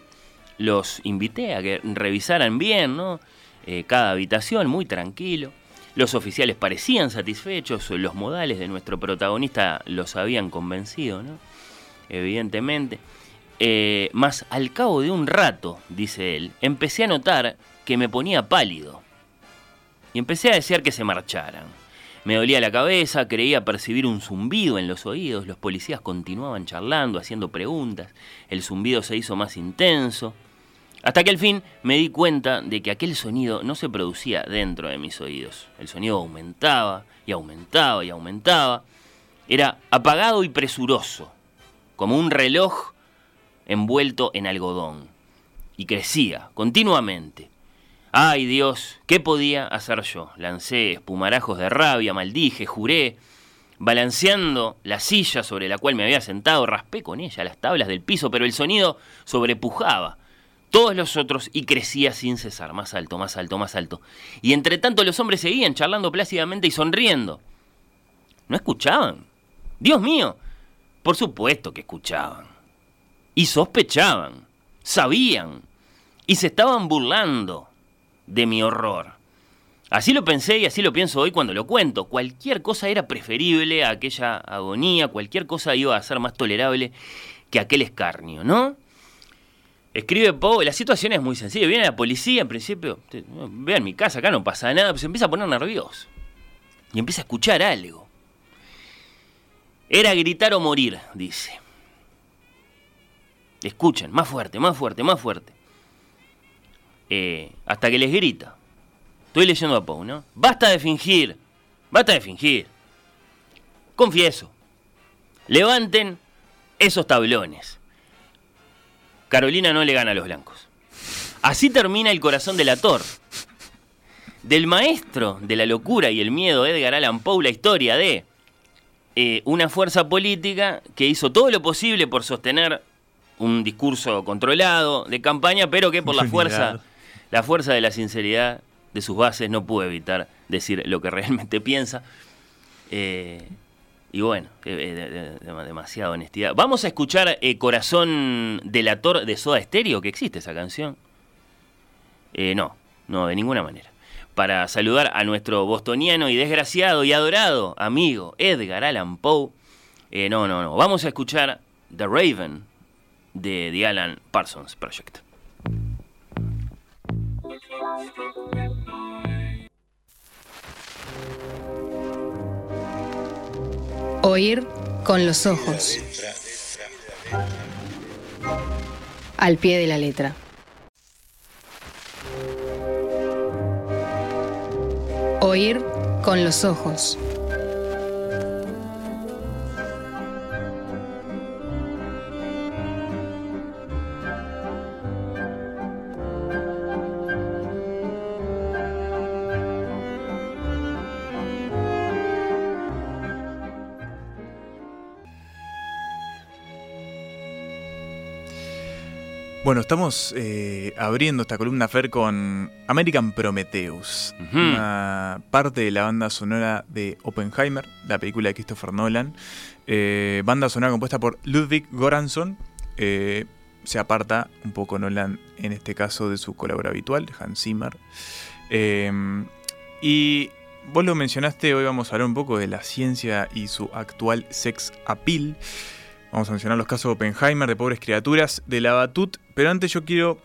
Los invité a que revisaran bien, ¿no? Eh, cada habitación, muy tranquilo. Los oficiales parecían satisfechos, los modales de nuestro protagonista los habían convencido, ¿no? Evidentemente. Eh, más al cabo de un rato, dice él, empecé a notar que me ponía pálido. Y empecé a desear que se marcharan. Me dolía la cabeza, creía percibir un zumbido en los oídos, los policías continuaban charlando, haciendo preguntas, el zumbido se hizo más intenso. Hasta que al fin me di cuenta de que aquel sonido no se producía dentro de mis oídos. El sonido aumentaba y aumentaba y aumentaba. Era apagado y presuroso, como un reloj envuelto en algodón. Y crecía continuamente. ¡Ay Dios! ¿Qué podía hacer yo? Lancé espumarajos de rabia, maldije, juré. Balanceando la silla sobre la cual me había sentado, raspé con ella las tablas del piso, pero el sonido sobrepujaba todos los otros y crecía sin cesar, más alto, más alto, más alto. Y entre tanto los hombres seguían charlando plácidamente y sonriendo. ¿No escuchaban? Dios mío, por supuesto que escuchaban. Y sospechaban, sabían, y se estaban burlando de mi horror. Así lo pensé y así lo pienso hoy cuando lo cuento. Cualquier cosa era preferible a aquella agonía, cualquier cosa iba a ser más tolerable que aquel escarnio, ¿no? Escribe Poe, la situación es muy sencilla. Viene la policía, en principio, vean mi casa, acá no pasa nada, pero se empieza a poner nervioso. Y empieza a escuchar algo. Era gritar o morir, dice. Escuchen, más fuerte, más fuerte, más fuerte. Eh, hasta que les grita. Estoy leyendo a Poe, ¿no? Basta de fingir, basta de fingir. Confieso. Levanten esos tablones. Carolina no le gana a los blancos. Así termina el corazón del ator. Del maestro de la locura y el miedo, Edgar Allan Poe, la historia de eh, una fuerza política que hizo todo lo posible por sostener un discurso controlado de campaña, pero que por la fuerza, la fuerza de la sinceridad de sus bases no pudo evitar decir lo que realmente piensa. Eh, Y bueno, eh, de- de- de- demasiada honestidad. Vamos a escuchar eh, Corazón delator de Soda Stereo, que existe esa canción. Eh, no, no, de ninguna manera. Para saludar a nuestro bostoniano y desgraciado y adorado amigo Edgar Allan Poe. Eh, no, no, no. Vamos a escuchar The Raven de The Alan Parsons Project. Oír con los ojos. Al pie de la letra. Oír con los ojos. Bueno, estamos eh, abriendo esta columna Fer con American Prometheus, una parte de la banda sonora de Oppenheimer, la película de Christopher Nolan. Eh, banda sonora compuesta por Ludwig Göransson. Eh, se aparta un poco Nolan en este caso de su colaborador habitual, Hans Zimmer. Y vos lo mencionaste, hoy vamos a hablar un poco de la ciencia y su actual sex appeal. Vamos a mencionar los casos de Oppenheimer, de pobres criaturas, de la Batut, pero antes yo quiero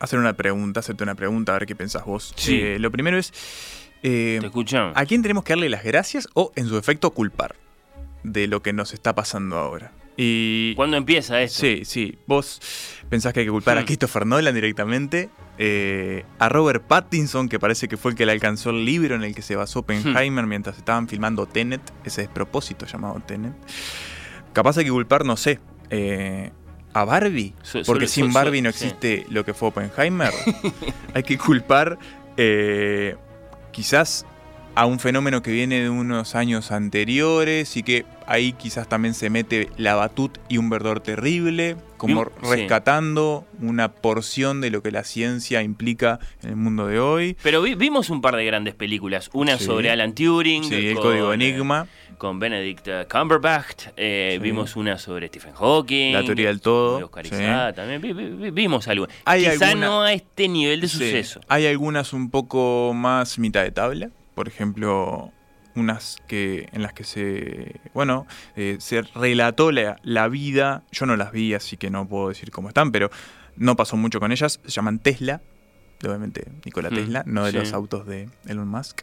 hacer una pregunta, hacerte una pregunta, a ver qué pensás vos. Sí. Eh, lo primero es, eh, Te escuchamos. ¿a quién tenemos que darle las gracias o, en su efecto, culpar de lo que nos está pasando ahora? Y ¿Cuándo empieza esto? Sí, sí. Vos pensás que hay que culpar a Hmm. Christopher Nolan directamente, eh, a Robert Pattinson, que parece que fue el que le alcanzó el libro en el que se basó Oppenheimer mientras estaban filmando Tenet, ese despropósito llamado Tenet. Capaz hay que culpar, no sé, eh, a Barbie, So- porque sin so- Barbie no sí. existe lo que fue Oppenheimer. hay que culpar eh, quizás a un fenómeno que viene de unos años anteriores y que ahí quizás también se mete la batut y un verdor terrible, como sí. rescatando una porción de lo que la ciencia implica en el mundo de hoy. Pero vi- vimos un par de grandes películas. Una Sí. sobre Alan Turing. Sí, el con, código eh, Enigma, con Benedict eh, Cumberbatch. eh. Vimos una sobre Stephen Hawking. la teoría del todo. Oscar. Isaac también. Vi- vi- vi- vimos algo. Hay Quizá alguna- no a este nivel de suceso. Hay algunas un poco más mitad de tabla. Por ejemplo, unas que en las que se. Bueno, eh, se relató la, la vida. Yo no las vi, así que no puedo decir cómo están, pero no pasó mucho con ellas. Se llaman Tesla. Obviamente, Nikola Hmm, Tesla, no de sí. los autos de Elon Musk.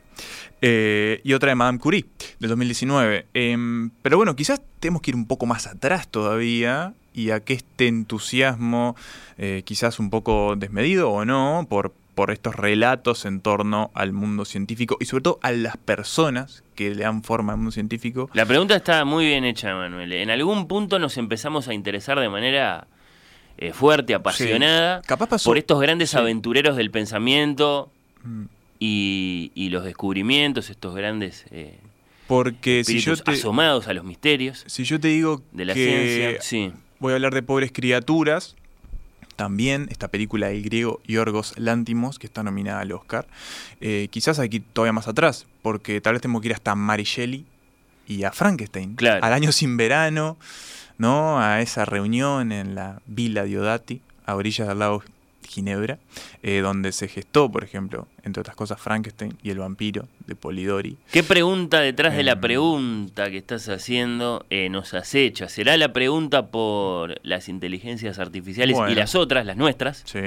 Eh, y otra de Madame Curie, del 2019. Em, pero bueno, quizás tenemos que ir un poco más atrás todavía y a que este entusiasmo, eh, quizás un poco desmedido o no, por, por estos relatos en torno al mundo científico y sobre todo a las personas que le dan forma al mundo científico. La pregunta está muy bien hecha, Manuel. En algún punto nos empezamos a interesar de manera eh, fuerte, apasionada, Capaz pasó. por estos grandes Sí. aventureros del pensamiento Mm. y, y los descubrimientos, estos grandes eh, Porque si yo, te, asomados a los misterios si yo te digo de la que ciencia. Sí. voy a hablar de pobres criaturas, también esta película del griego Yorgos Lántimos, que está nominada al Oscar, eh, quizás ir todavía más atrás, porque tal vez tenemos que ir hasta Mary Shelley y a Frankenstein, Claro. al año sin verano, ¿no? a esa reunión en la Villa Diodati, a orillas del lago Ginebra, eh, donde se gestó, por ejemplo, entre otras cosas, Frankenstein y el vampiro de Polidori. ¿Qué pregunta detrás de la Em. pregunta que estás haciendo eh, nos acecha? ¿Será la pregunta por las inteligencias artificiales y las otras, las nuestras? Sí,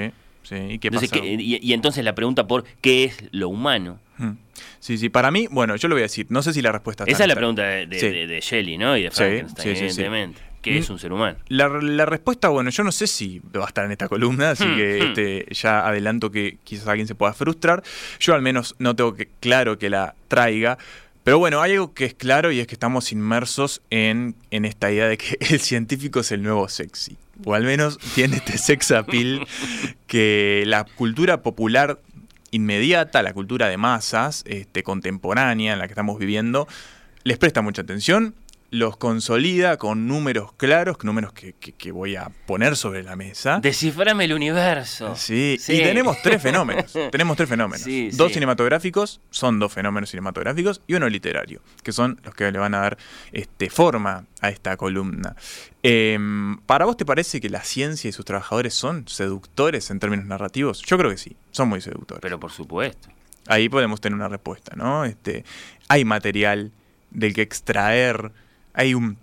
sí. ¿Y qué Entonces, y, y entonces la pregunta por qué es lo humano. Mm. Sí, sí, para mí, bueno, yo lo voy a decir, no sé si la respuesta está Esa es la pregunta de, de, Sí. de- de Shelley, ¿no? Y de Sí, Frankenstein, sí, sí, sí. evidentemente. ¿Qué es un ser humano? La, la respuesta, bueno, yo no sé si va a estar en esta columna, así Hmm, que hmm. este, ya adelanto que quizás alguien se pueda frustrar. Yo al menos no tengo que, claro que la traiga. Pero bueno, hay algo que es claro y es que estamos inmersos en, en esta idea de que el científico es el nuevo sexy. O al menos tiene este sex appeal que la cultura popular inmediata, la cultura de masas, este, contemporánea en la que estamos viviendo, les presta mucha atención, los consolida con números claros, números que, que- que voy a poner sobre la mesa. Desciframe el universo. Sí, Sí. y tenemos tres fenómenos. tenemos tres fenómenos. Sí, dos sí. cinematográficos, son dos fenómenos cinematográficos, y uno literario, que son los que le van a dar este, forma a esta columna. Em, ¿Para vos te parece que la ciencia y sus trabajadores son seductores en términos narrativos? Yo creo que sí, son muy seductores. Pero por supuesto. Ahí podemos tener una respuesta, ¿no? Este, hay material del que extraer, hay un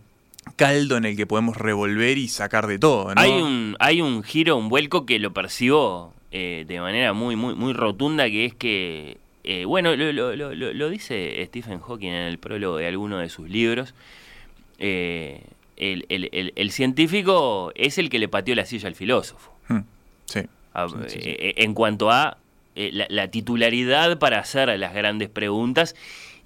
caldo en el que podemos revolver y sacar de todo, ¿no? Hay un, hay un giro, un vuelco que lo percibo eh, de manera muy, muy, muy rotunda, que es que, eh, bueno, lo, lo- lo- lo- dice Stephen Hawking en el prólogo de alguno de sus libros. eh, el, el- el- el científico es el que le pateó la silla al filósofo. Hmm, Sí. A- eh, en cuanto a eh, la, la titularidad para hacer las grandes preguntas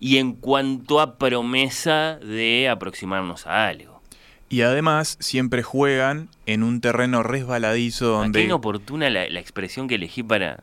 y en cuanto a promesa de aproximarnos a algo. Y además siempre juegan en un terreno resbaladizo Qué donde... inoportuna la, la expresión que elegí para,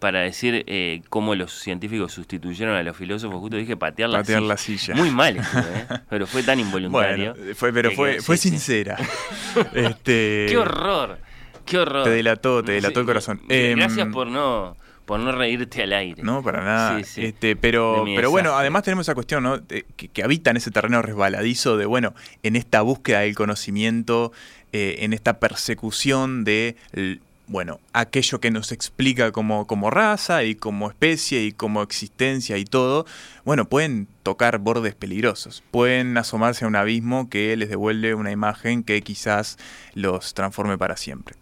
para decir eh, cómo los científicos sustituyeron a los filósofos. Justo dije patear la Patear silla. la silla. Muy mal, estuvo, ¿eh? pero fue tan involuntario. Bueno, fue, pero fue, fue sí, sí. sincera. este, ¡Qué horror! ¡Qué horror! Te delató, te delató el corazón. eh, Gracias Em, por no, por no reírte al aire. No, para nada. Sí, sí. Este, pero, pero bueno, además tenemos esa cuestión, ¿no? De- que, que habita en ese terreno resbaladizo de, bueno, en esta búsqueda del conocimiento, eh, en esta persecución de, bueno, aquello que nos explica como, como raza y como especie y como existencia y todo, bueno, pueden tocar bordes peligrosos, pueden asomarse a un abismo que les devuelve una imagen que quizás los transforme para siempre.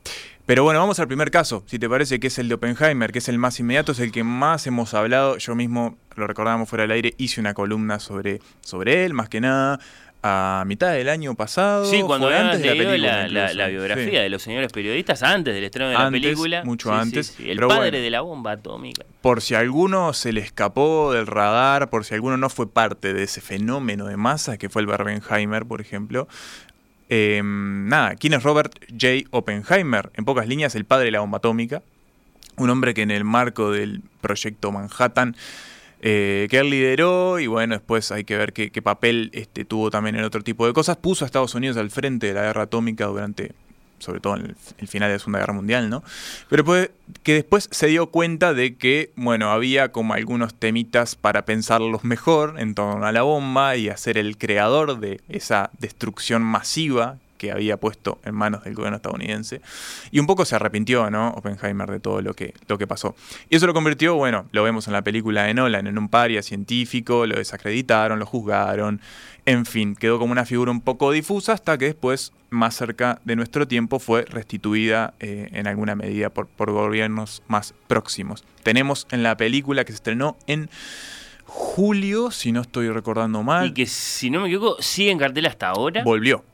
Pero bueno, vamos al primer caso, si te parece que es el de Oppenheimer, que es el más inmediato, es el que más hemos hablado. Yo mismo, lo recordábamos fuera del aire, hice una columna sobre, sobre él, más que nada, a mitad del año pasado. Sí, cuando fue antes de la película la, la- la biografía Sí. de los señores periodistas antes del estreno de la película. mucho Sí, antes, sí. El pero padre bueno. de la bomba atómica. Por si alguno se le escapó del radar, por si alguno no fue parte de ese fenómeno de masa que fue el Barbenheimer, por ejemplo. Eh, nada, ¿quién es Robert J. Oppenheimer? En pocas líneas, el padre de la bomba atómica. Un hombre que en el marco del proyecto Manhattan, eh, que él lideró, y bueno, después hay que ver qué, qué papel este, tuvo también en otro tipo de cosas, puso a Estados Unidos al frente de la guerra atómica durante, sobre todo en el, final de la Segunda Guerra Mundial, ¿no? Pero que después se dio cuenta de que, bueno, había como algunos temitas para pensarlos mejor en torno a la bomba y a ser el creador de esa destrucción masiva que había puesto en manos del gobierno estadounidense. Y un poco se arrepintió, ¿no? Oppenheimer de todo lo que, lo que pasó. Y eso lo convirtió, bueno, lo vemos en la película de Nolan, en un paria científico, lo desacreditaron, lo juzgaron, en fin, quedó como una figura un poco difusa hasta que después, más cerca de nuestro tiempo, fue restituida eh, en alguna medida por, por gobiernos más próximos. Tenemos en la película que se estrenó en julio, si no estoy recordando mal. Y que, si no me equivoco, sigue en cartel hasta ahora. Volvió.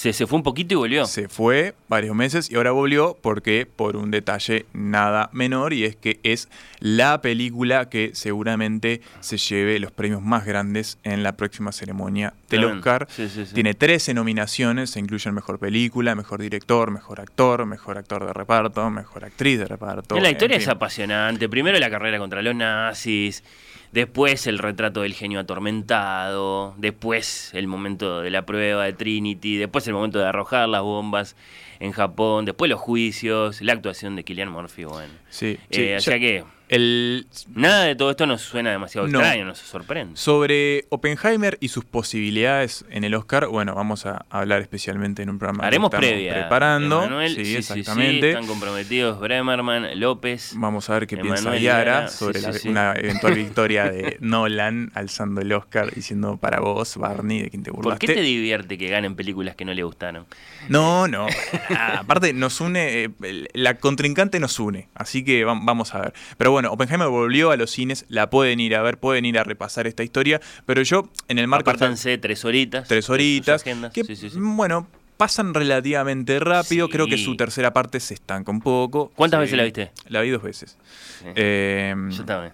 Se, se fue un poquito y volvió. Se fue varios meses y ahora volvió porque por un detalle nada menor y es que es la película que seguramente se lleve los premios más grandes en la próxima ceremonia del. Oscar. Sí, sí, sí. Tiene 13 nominaciones, se incluyen mejor película, mejor director, mejor actor, mejor actor de reparto, mejor actriz de reparto. la en historia fin. es apasionante. Primero la carrera contra los nazis, después el retrato del genio atormentado, después el momento de la prueba de Trinity, después el momento de arrojar las bombas en Japón, después los juicios, la actuación de Killian Murphy, bueno. Sí, Eh, o ya- sea que el, nada de todo esto nos suena demasiado No. extraño, nos sorprende. Sobre Oppenheimer y sus posibilidades en el Oscar, bueno, vamos a hablar especialmente en un programa Haremos que estamos previa. preparando. Emanuel, sí, sí, sí, sí, exactamente. están comprometidos Bremerman, López. Vamos a ver qué piensa Yara sobre la- una eventual victoria de Nolan alzando el Oscar diciendo para vos, Barney, de quien te ¿Por qué te divierte que ganen películas que no le gustaron? No, no. nada. Aparte, nos une, eh, la contrincante nos une. Así que vam- vamos a ver. Pero bueno, Oppenheimer volvió a los cines, la pueden ir a ver, pueden ir a repasar esta historia. Pero yo, en el marco. Apártanse tres horitas. Tres horitas. Que, Sí, sí, sí. bueno, pasan relativamente rápido. Sí. Creo que su tercera parte se estanca un poco. ¿Cuántas Sí. veces la viste? La vi dos veces. Sí. Eh, Yo también.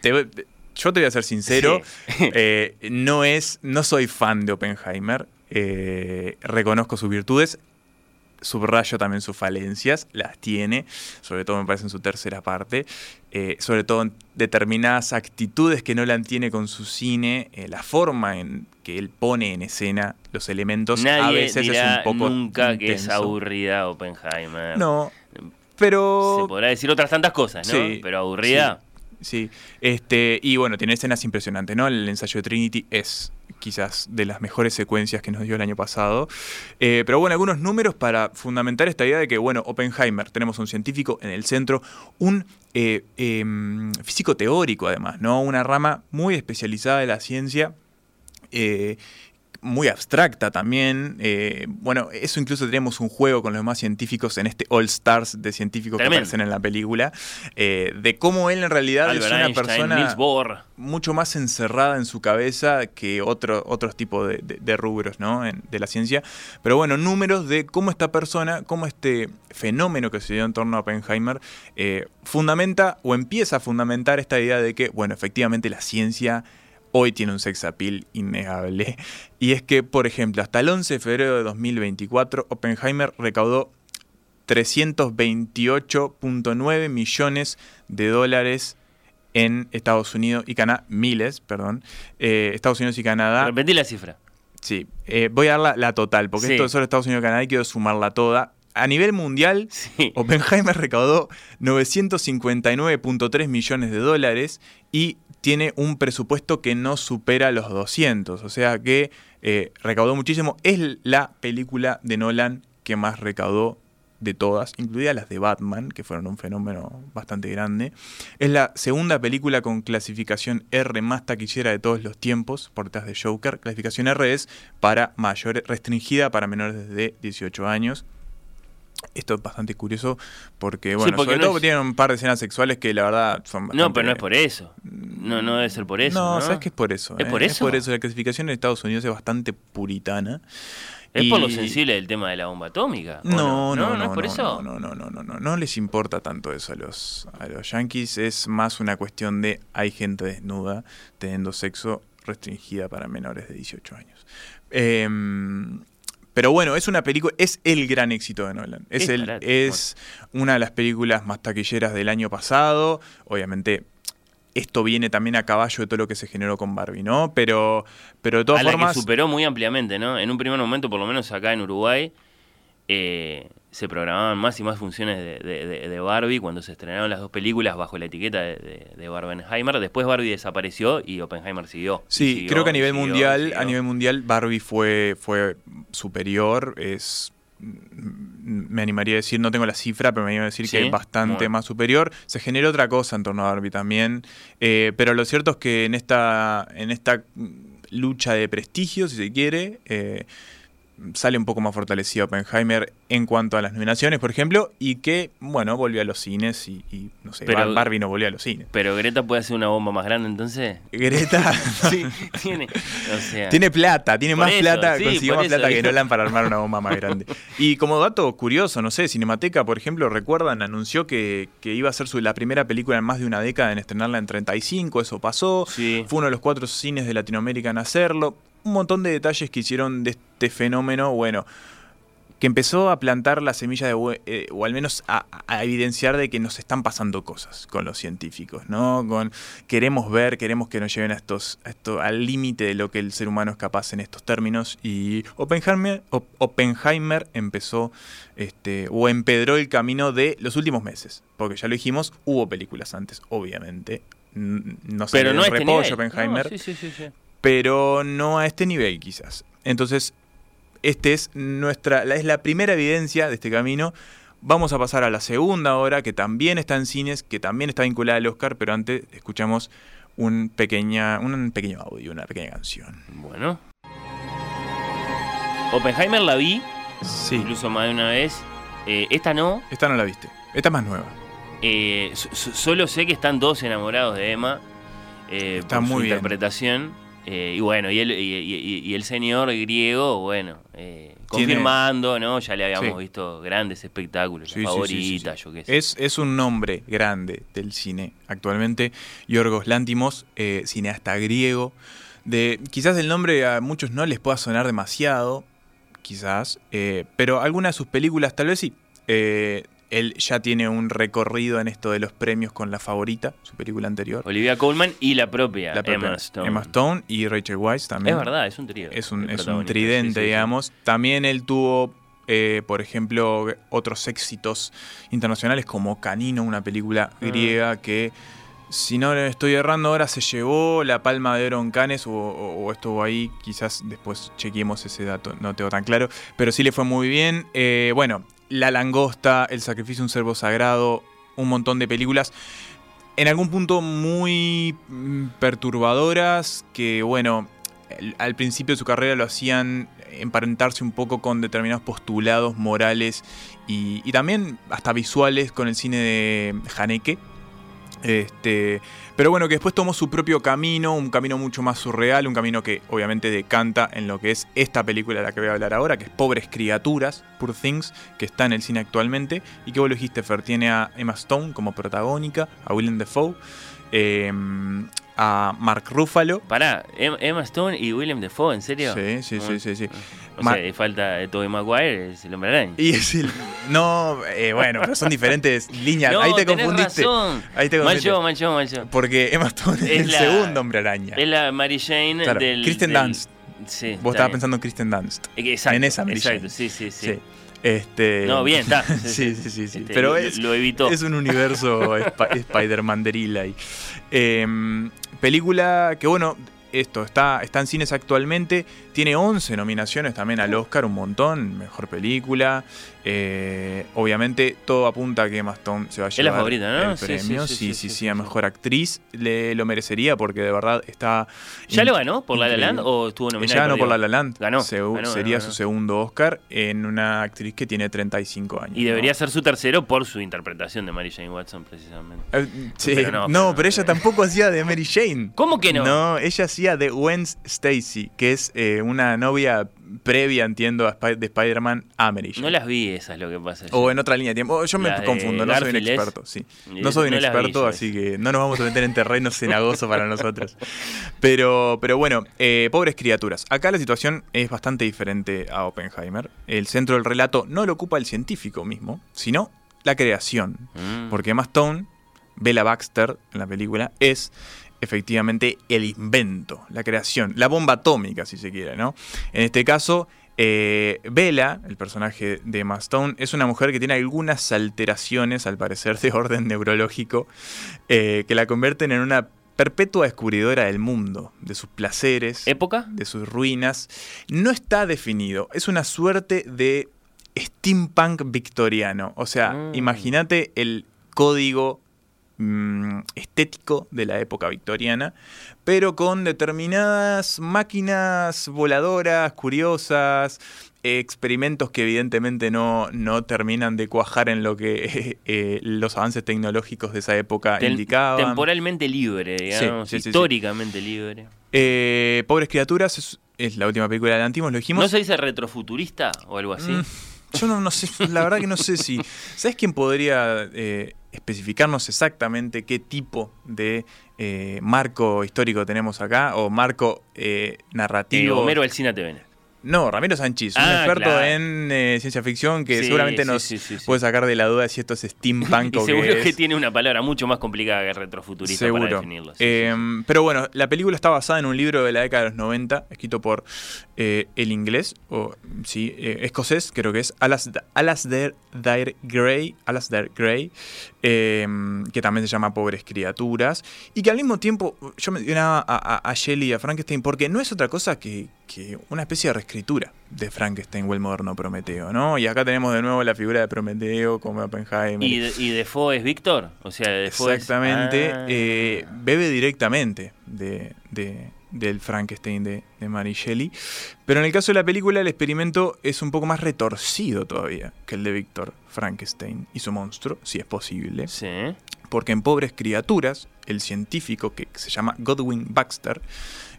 Te voy- yo te voy a ser sincero, eh, no es, no soy fan de Oppenheimer, eh, reconozco sus virtudes. Subrayo también sus falencias, las tiene, sobre todo me parece en su tercera parte, eh, sobre todo en determinadas actitudes que Nolan tiene con su cine, eh, la forma en que él pone en escena los elementos Nadie a veces dirá es un poco nunca que es aburrida Oppenheimer. No, pero Se podrá decir otras tantas cosas, ¿no? Sí, pero aburrida. Sí, este, y bueno, tiene escenas impresionantes, ¿no? El ensayo de Trinity es quizás de las mejores secuencias que nos dio el año pasado. Eh, pero bueno, algunos números para fundamentar esta idea de que, bueno, Oppenheimer, tenemos un científico en el centro, un eh, em, físico teórico además, ¿no? Una rama muy especializada de la ciencia. Muy abstracta también. eh, bueno, eso incluso tenemos un juego con los demás científicos en este All Stars de científicos Tremendo. que aparecen en la película, eh, de cómo él en realidad Albert es una Einstein, persona Bohr. mucho más encerrada en su cabeza que otro, otros tipos de, de- de rubros ¿no? En- de la ciencia. Pero bueno, números de cómo esta persona, cómo este fenómeno que se dio en torno a Oppenheimer eh, fundamenta o empieza a fundamentar esta idea de que, bueno, efectivamente la ciencia hoy tiene un sex appeal innegable. Y es que, por ejemplo, hasta el 11 de febrero de 2024, Oppenheimer recaudó 328.9 millones de dólares en Estados Unidos y Canadá, miles, perdón, eh, Estados Unidos y Canadá. Repetí la cifra. Sí, eh, voy a dar la, la total, porque Sí. esto es solo Estados Unidos y Canadá y quiero sumarla toda. A nivel mundial, Sí. Oppenheimer recaudó 959.3 millones de dólares y tiene un presupuesto que no supera los 200, o sea que eh, recaudó muchísimo. Es la película de Nolan que más recaudó de todas, incluidas las de Batman, que fueron un fenómeno bastante grande. Es la segunda película con clasificación R más taquillera de todos los tiempos, por detrás de Joker. Clasificación R es para mayores, restringida para menores de 18 años. Esto es bastante curioso porque, bueno, porque sobre no todo es- tiene un par de escenas sexuales que la verdad son bastante... No, pero no es por eso. No, no debe ser por eso. No, No, ¿sabes qué es por eso? ¿Es eh? por Es eso? por eso. La clasificación en Estados Unidos es bastante puritana. Es por lo sensible del tema de la bomba atómica. ¿o No, no, no, no, es por no, eso. No, no, no, no, no, no les importa tanto eso a los, a los yankees. Es más una cuestión de hay gente desnuda teniendo sexo restringida para menores de 18 años. Em, pero bueno, es una película, es el gran éxito de Nolan. Es, el, barato, es una de las películas más taquilleras del año pasado. Obviamente, esto viene también a caballo de todo lo que se generó con Barbie, ¿no? Pero, pero de todas a la formas. que superó muy ampliamente, ¿no? En un primer momento, por lo menos acá en Uruguay, eh, se programaban más y más funciones de, de- Barbie cuando se estrenaron las dos películas bajo la etiqueta de, de, Barbenheimer. Después Barbie desapareció y Oppenheimer siguió. Sí, siguió, creo que a nivel siguió, mundial, siguió. a nivel mundial Barbie fue, fue superior, es mm, me animaría a decir, no tengo la cifra, pero me animaría a decir Sí, que es bastante bueno. más superior. Se generó otra cosa en torno a Barbie también, eh, pero lo cierto es que en esta, en esta mm, lucha de prestigio, si se quiere, eh, sale un poco más fortalecido Oppenheimer en cuanto a las nominaciones, por ejemplo, y que, bueno, volvió a los cines y, y, no sé, Pero- Bar- Barbie no volvió a los cines. Pero Greta puede hacer una bomba más grande entonces. Greta Sí, tiene. O sea, Tiene plata, tiene más eso, plata, sí, consiguió más eso plata que. Nolan para armar una bomba más grande. Y como dato curioso, no sé, Cinemateca, por ejemplo, recuerdan, anunció que, que iba a ser su, la primera película en más de una década en estrenarla en 35, eso pasó. Sí. Fue uno de los cuatro cines de Latinoamérica en hacerlo. Un montón de detalles que hicieron de este fenómeno, bueno, que empezó a plantar la semilla de, eh, o al menos a, a evidenciar de que nos están pasando cosas con los científicos, ¿no? Con queremos ver, queremos que nos lleven a estos, a esto, al límite de lo que el ser humano es capaz en estos términos. Y Oppenheimer, Op- Oppenheimer empezó, este, o empedró el camino de los últimos meses. Porque ya lo dijimos, hubo películas antes, obviamente. No pero salió no este. Oppenheimer No, sí, sí, sí, sí. Pero no a este nivel quizás. Entonces, este es nuestra, la- es la primera evidencia de este camino. Vamos a pasar a la segunda hora, que también está en cines, que también está vinculada al Oscar, pero antes escuchamos un, pequeña, un pequeño audio, una pequeña canción. Bueno. Oppenheimer la vi, Sí, incluso más de una vez. Eh, esta no. esta no la viste. Esta es más nueva. Eh, so- so- solo sé que están todos enamorados de Emma. eh, Está por muy su bien. interpretación. Eh, y bueno, y el, y, y- y el señor griego, bueno, eh, confirmando, ¿no? Ya le habíamos Sí. visto grandes espectáculos, Sí, favorita, sí, yo qué sé. Es, es un nombre grande del cine actualmente. Yorgos Lántimos, eh, cineasta griego. De, quizás el nombre a muchos no les pueda sonar demasiado. quizás, eh, pero algunas de sus películas tal vez sí. Él ya tiene un recorrido en esto de los premios con La Favorita, su película anterior. Olivia Colman y la propia, La propia Emma Stone. Emma Stone y Rachel Weisz también. Es verdad, es un trío. Es un, es tridente, sí, sí, sí. digamos. También él tuvo, eh, por ejemplo, otros éxitos internacionales como Canino, una película Ah. griega que, si no estoy errando ahora, se llevó la palma de oro en Cannes o, o- o estuvo ahí. Quizás después chequeemos ese dato, no tengo tan claro. Pero sí le fue muy bien. Eh, bueno, La Langosta, El Sacrificio de un Servo Sagrado, un montón de películas en algún punto muy mm, perturbadoras que, bueno, al principio de su carrera lo hacían emparentarse un poco con determinados postulados morales y, y también hasta visuales con el cine de Haneke. Este, pero bueno, que después tomó su propio camino, un camino mucho más surreal, un camino que obviamente decanta en lo que es esta película de la que voy a hablar ahora, que es Pobres Criaturas, Poor Things, que está en el cine actualmente, y que vos lo dijiste, Fer, tiene a Emma Stone como protagónica, a Willem Dafoe, eh, a Mark Ruffalo. Pará, Em- Emma Stone y William Defoe, ¿en serio? Sí, sí, sí, sí, sí. O Mar- sea, falta eh, Tobey Maguire, es el hombre araña. Y es el. No, eh, bueno, pero son diferentes líneas. No, Ahí te tenés confundiste. razón. Ahí te Mal confundiste. yo, mal yo, mal yo. Porque Emma Stone es, Es el la- segundo hombre araña. Es la Mary Jane Claro, del... Kristen del- Dunst. Sí, Vos estabas bien. pensando en Kristen Dunst. Exacto, en esa Mary exacto, Jane. sí, sí, sí. Este... No, bien, está. sí, sí, sí. sí. Este, Pero es, lo evitó. es un universo Sp- Spider-Man ahí. Em, película que, bueno, esto está, está en cines actualmente. Tiene 11 nominaciones también al Oscar, un montón. Mejor película. Eh, obviamente, todo apunta a que Emma Stone se va a Es la llevar favorita, ¿no? el Sí, premio. sí, Sí, sí, a mejor actriz. Le lo merecería porque de verdad está. ¿Ya lo ganó por La La. Land o estuvo nominada? Ella y ganó por? La La Land. Ganó, sería ganó, su segundo Oscar en una actriz que tiene 35 años. Y debería ser su tercero por su interpretación de Mary Jane Watson, precisamente. Eh, sí, Pero no, no, pero, ella tampoco hacía de Mary Jane. ¿Cómo que no? No, ella hacía de Gwen Stacy, que es eh, una novia previa, entiendo, a de Spider-Man a Mary Jane. No las vi esas, lo que pasa. O en otra línea de tiempo. Yo me La confundo, no soy un es- experto. Sí. No soy un no experto, así que no nos vamos a meter en terreno cenagoso para nosotros. Pero, pero bueno, eh, pobres criaturas. Acá la situación es bastante diferente a Oppenheimer. El centro del relato no lo ocupa el científico mismo, sino la creación. Mm. Porque Emma Stone, Bella Baxter en la película, es efectivamente el invento, la creación, la bomba atómica, si se quiere, ¿no? En este caso, eh, Bella, el personaje de Emma Stone, es una mujer que tiene algunas alteraciones, al parecer, de orden neurológico, eh, que la convierten en una perpetua descubridora del mundo, de sus placeres, ¿Época? de sus ruinas. No está definido, es una suerte de steampunk victoriano. O sea, Mm. imagínate el código mm, estético de la época victoriana, pero con determinadas máquinas voladoras, curiosas, eh, experimentos que evidentemente no, no terminan de cuajar en lo que eh, los avances tecnológicos de esa época Tem- indicaban. Temporalmente libre, digamos. sí, sí, sí. históricamente libre. Eh, Pobres criaturas es, es la última película de Lantimos, lo dijimos. ¿No se dice retrofuturista o algo así? Mm, yo no, no sé, la verdad que no sé si. ¿Sabes quién podría eh, especificarnos exactamente qué tipo de eh, marco histórico tenemos acá? O marco eh, narrativo. Homero Alcina TV. No, Ramiro Sánchez, un Ah, experto claro. en eh, ciencia ficción que Sí, seguramente sí, nos sí, puede sacar de la duda si esto es steampunk Y o seguro que es. tiene una palabra mucho más complicada que retrofuturista para definirlo. Eh. Pero bueno, la película está basada en un libro de la década de los 90, escrito por eh, el inglés, o sí, eh, escocés, creo que es Alasdair, Alasdair Gray, Alasdair Gray, eh, que también se llama Pobres Criaturas, y que al mismo tiempo yo mencionaba a, a, a Shelley y a Frankenstein porque no es otra cosa que, que una especie de reescritura de Frankenstein o el moderno Prometeo, ¿no? Y acá tenemos de nuevo la figura de Prometeo como Oppenheimer. ¿Y, de- ¿Y Defoe es Víctor? O sea, Defoe es- Exactamente, Ah. eh, bebe directamente de, de- del Frankenstein de, de Mary Shelley. Pero en el caso de la película, el experimento es un poco más retorcido todavía que el de Víctor Frankenstein y su monstruo, si es posible. Sí. Porque en Pobres Criaturas, el científico que se llama Godwin Baxter,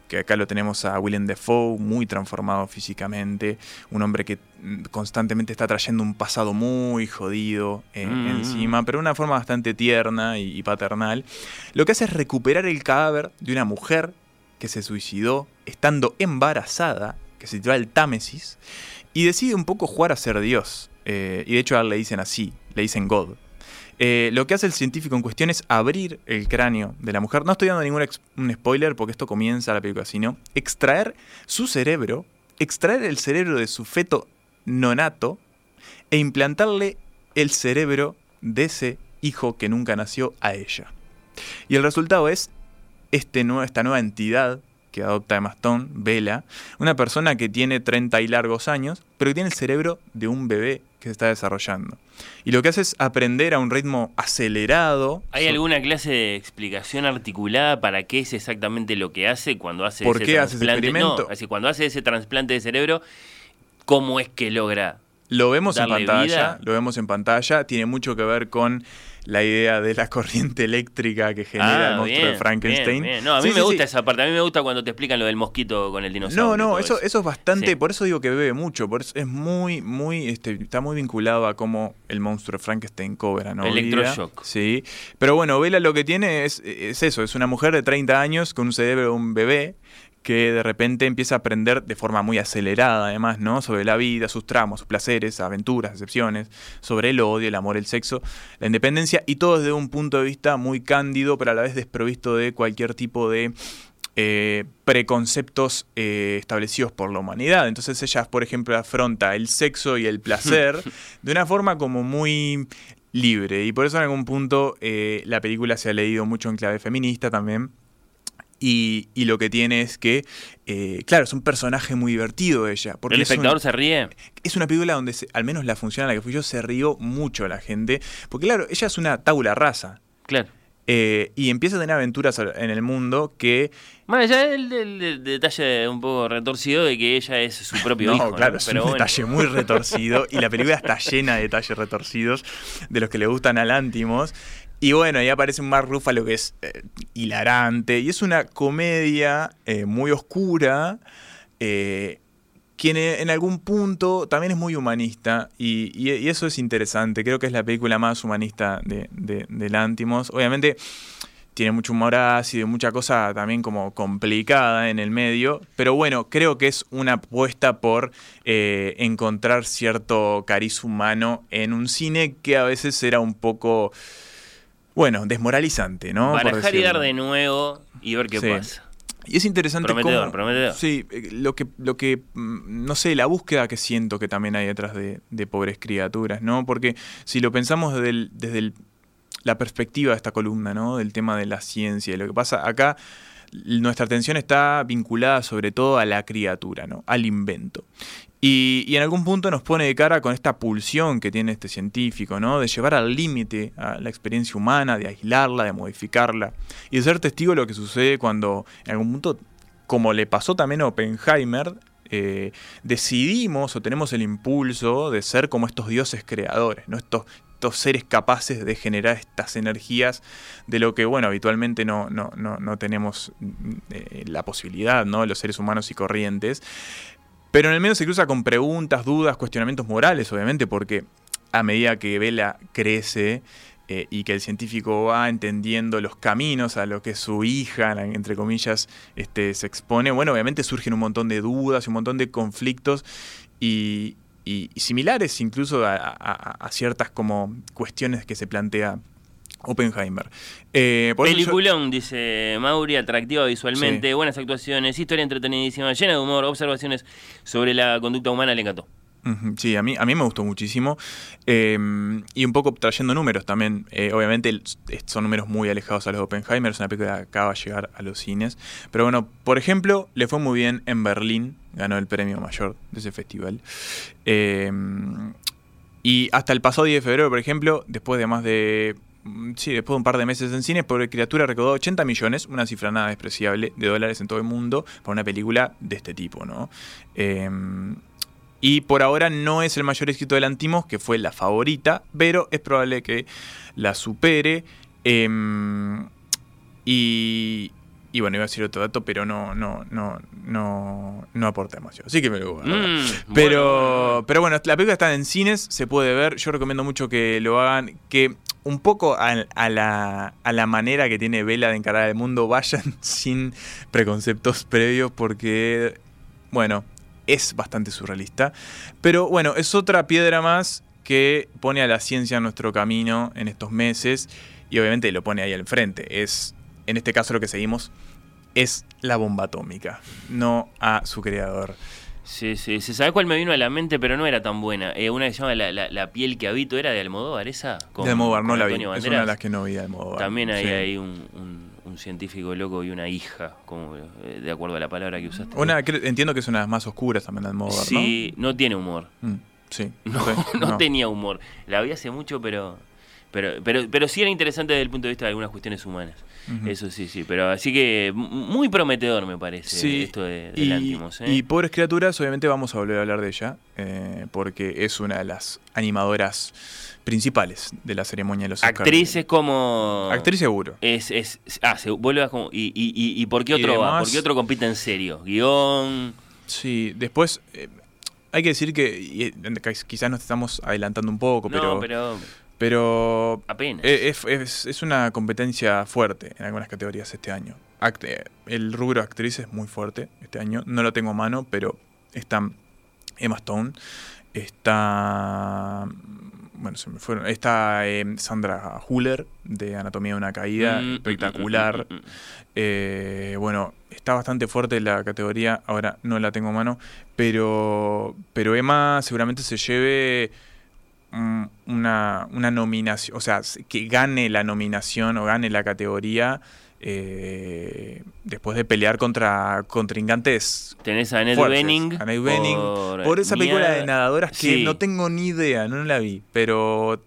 que acá lo tenemos a Willem Dafoe, muy transformado físicamente, un hombre que mm, constantemente está trayendo un pasado muy jodido eh, Mm. encima, pero de una forma bastante tierna y, y paternal. Lo que hace es recuperar el cadáver de una mujer que se suicidó estando embarazada, que se titula el Támesis, y decide un poco jugar a ser Dios. Eh, y de hecho a él le dicen así, le dicen God. Eh, lo que hace el científico en cuestión es abrir el cráneo de la mujer. No estoy dando ningún un spoiler porque esto comienza la película, sino extraer su cerebro, extraer el cerebro de su feto nonato e implantarle el cerebro de ese hijo que nunca nació a ella. Y el resultado es este esta nueva entidad que adopta Emma Stone, Bella, una persona que tiene 30 y largos años, pero que tiene el cerebro de un bebé que se está desarrollando. Y lo que hace es aprender a un ritmo acelerado. ¿Hay alguna clase de explicación articulada para qué es exactamente lo que hace cuando hace ¿Por ese qué hace ese experimento? No, cuando hace ese trasplante de cerebro, ¿cómo es que logra? Lo vemos en pantalla, vida? lo vemos en pantalla, tiene mucho que ver con la idea de la corriente eléctrica que genera Ah, el monstruo bien, de Frankenstein. bien, bien. No, a mí Sí, me sí, gusta sí. esa parte. A mí me gusta cuando te explican lo del mosquito con el dinosaurio. No, no, eso, eso es bastante, por eso digo que bebe mucho, por eso es muy, muy, este, está muy vinculado a cómo el monstruo de Frankenstein cobra, ¿no? Electroshock. Sí, pero bueno, Vela lo que tiene es, es eso, es una mujer de 30 años con un cerebro de un bebé que de repente empieza a aprender de forma muy acelerada, además, ¿no? Sobre la vida, sus tramos, sus placeres, aventuras, decepciones, sobre el odio, el amor, el sexo, la independencia, y todo desde un punto de vista muy cándido, pero a la vez desprovisto de cualquier tipo de eh, preconceptos eh, establecidos por la humanidad. Entonces ella, por ejemplo, afronta el sexo y el placer de una forma como muy libre. Y por eso en algún punto eh, la película se ha leído mucho en clave feminista también. Y, y lo que tiene es que, eh, claro, es un personaje muy divertido ella. Porque ¿El es espectador se ríe? es una película donde, se- al menos la función a la que fui yo, se rió mucho la gente. Porque claro, ella es una tabula rasa. Claro. Eh, y empieza a tener aventuras en el mundo que Bueno, ya el, el- el detalle un poco retorcido de que ella es su propio no, hijo. ¿no? claro, es Pero un bueno. detalle muy retorcido y la película está llena de detalles retorcidos de los que le gustan a Lántimos. Y bueno, ahí aparece un Mark Ruffalo que es eh, hilarante y es una comedia eh, muy oscura. eh, quien e- en algún punto también es muy humanista y, eso es interesante. Creo que es la película más humanista de, de, de Lántimos. Obviamente tiene mucho humor ácido y mucha cosa también como complicada en el medio, pero bueno, creo que es una apuesta por eh, encontrar cierto cariz humano en un cine que a veces era un poco, bueno, desmoralizante, ¿no? Barajar y dar de nuevo y ver qué Sí. pasa. Y es interesante Prometedor, cómo- prometedor. Sí, eh, lo que, lo que, mm, no sé, la búsqueda que siento que también hay detrás de, de pobres criaturas, ¿no? Porque si lo pensamos desde, el- desde el- la perspectiva de esta columna, ¿no? Del tema de la ciencia y lo que pasa acá, nuestra atención está vinculada sobre todo a la criatura, ¿no? Al invento. Y, en algún punto nos pone de cara con esta pulsión que tiene este científico, ¿no? De llevar al límite a la experiencia humana, de aislarla, de modificarla. Y de ser testigo de lo que sucede cuando en algún punto, como le pasó también a Oppenheimer, eh, decidimos o tenemos el impulso de ser como estos dioses creadores, ¿no? Estos, estos seres capaces de generar estas energías de lo que, bueno, habitualmente no, no, no, no tenemos mm, eh, la posibilidad, ¿no? Los seres humanos y corrientes. Pero en el medio se cruza con preguntas, dudas, cuestionamientos morales, obviamente, porque a medida que Vela crece eh, y que el científico va entendiendo los caminos a lo que su hija, entre comillas, este, se expone, bueno, obviamente surgen un montón de dudas un montón de conflictos y, similares incluso a- a ciertas como cuestiones que se plantea Oppenheimer. Eh, yo- Peliculón, dice Mauri, atractiva visualmente, Sí. buenas actuaciones, historia entretenidísima, llena de humor, observaciones sobre la conducta humana, le encantó. Sí, a mí, a mí me gustó muchísimo. Eh, y un poco trayendo números también. Eh, obviamente el- son números muy alejados a los de Oppenheimer. Es una película que acaba de llegar a los cines. Pero bueno, por ejemplo, le fue muy bien en Berlín. Ganó el premio mayor de ese festival. Eh, y hasta el pasado 10 de febrero, por ejemplo, después de más de... mm, Sí, después de un par de meses en cines, Pobre Criatura recaudó 80 millones, una cifra nada despreciable, de dólares en todo el mundo para una película de este tipo, ¿no? Eh, y por ahora no es el mayor éxito del Antimos, que fue la favorita, pero es probable que la supere. Em, y, y bueno, iba a decir otro dato, pero no, no, no, no, no aporta demasiado. Así que me lo voy a. Mm, Pero, pero bueno, la película está en cines, se puede ver. Yo recomiendo mucho que lo hagan. Que un poco a, a la, a la manera que tiene Vela de encarar el mundo, vayan sin preconceptos previos, porque, bueno, es bastante surrealista. Pero bueno, es otra piedra más que pone a la ciencia en nuestro camino en estos meses y obviamente lo pone ahí al frente. Es, en este caso lo que seguimos es la bomba atómica, no a su creador. Sí, sí, se sabe cuál me vino a la mente, pero no era tan buena. Eh, una que se llama la, la- La piel que habito, ¿era de Almodóvar esa? Con- de Almodóvar, no con la vi. Antonio Es Banderas. una de las que no vi de Almodóvar. También hay Sí. ahí un, un- un científico loco y una hija, como eh, de acuerdo a la palabra que usaste. Una, entiendo que es una de las más oscuras también de Almodóvar, Sí, no tiene humor. Mm, sí. No, sí, no tenía humor. La vi hace mucho, pero, pero, pero, pero sí era interesante desde el punto de vista de algunas cuestiones humanas. Eso sí, sí. Pero así que muy prometedor me parece Sí, esto de, de y, ¿eh? y Pobres Criaturas, obviamente vamos a volver a hablar de ella, eh, porque es una de las animadoras principales de la ceremonia de los Oscars. Actrices como. Actriz seguro. Es, es, ah, se vuelve a como. ¿Y, y, y, y por qué otro va? ¿Por qué otro compite en serio? Guión. Sí, después eh, hay que decir que eh, quizás nos estamos adelantando un poco, pero... no, pero. Pero Apenas. eh, es, es- es una competencia fuerte en algunas categorías este año. Act- eh, el rubro actriz es muy fuerte este año. No lo tengo a mano, pero están Emma Stone, está. Bueno, se me fueron. Está eh, Sandra Huller de Anatomía de una Caída, Mm, mm, espectacular. mm, mm. Eh, bueno, está bastante fuerte la categoría, ahora no la tengo a mano, pero, pero Emma seguramente se lleve una, una nominación, o sea, que gane la nominación o gane la categoría eh, después de pelear contra contrincantes. Tenés a Annette. Bening. Por, por esa película de nadadoras que Sí. no tengo ni idea, no la vi, pero mm,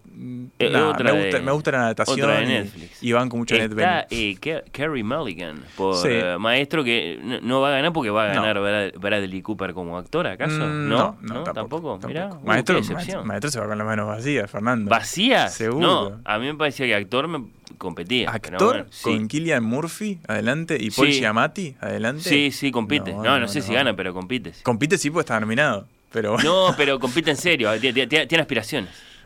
Eh, me, gusta, de- me gusta la natación y- Netflix. y, banco mucho a Annette Bening. Está eh, Ca- Carrie Mulligan, por Sí. eh, maestro que no, no va a ganar porque va a No. ganar Brad- Bradley Cooper como actor, ¿acaso? Mm, ¿No? no, tampoco. Mirá, uh, maestro, qué maestro, se va con las manos vacías, Fernando. ¿Vacías? Seguro. No, a mí me parecía que actor me competía. Actor bueno, sí. con Killian Murphy adelante y Paul Sí. Giamatti adelante. Sí, sí, compite. No, no, sé si no. gana, pero compite. Compite sí porque está nominado. Pero No, pero compite en serio, tiene, tiene-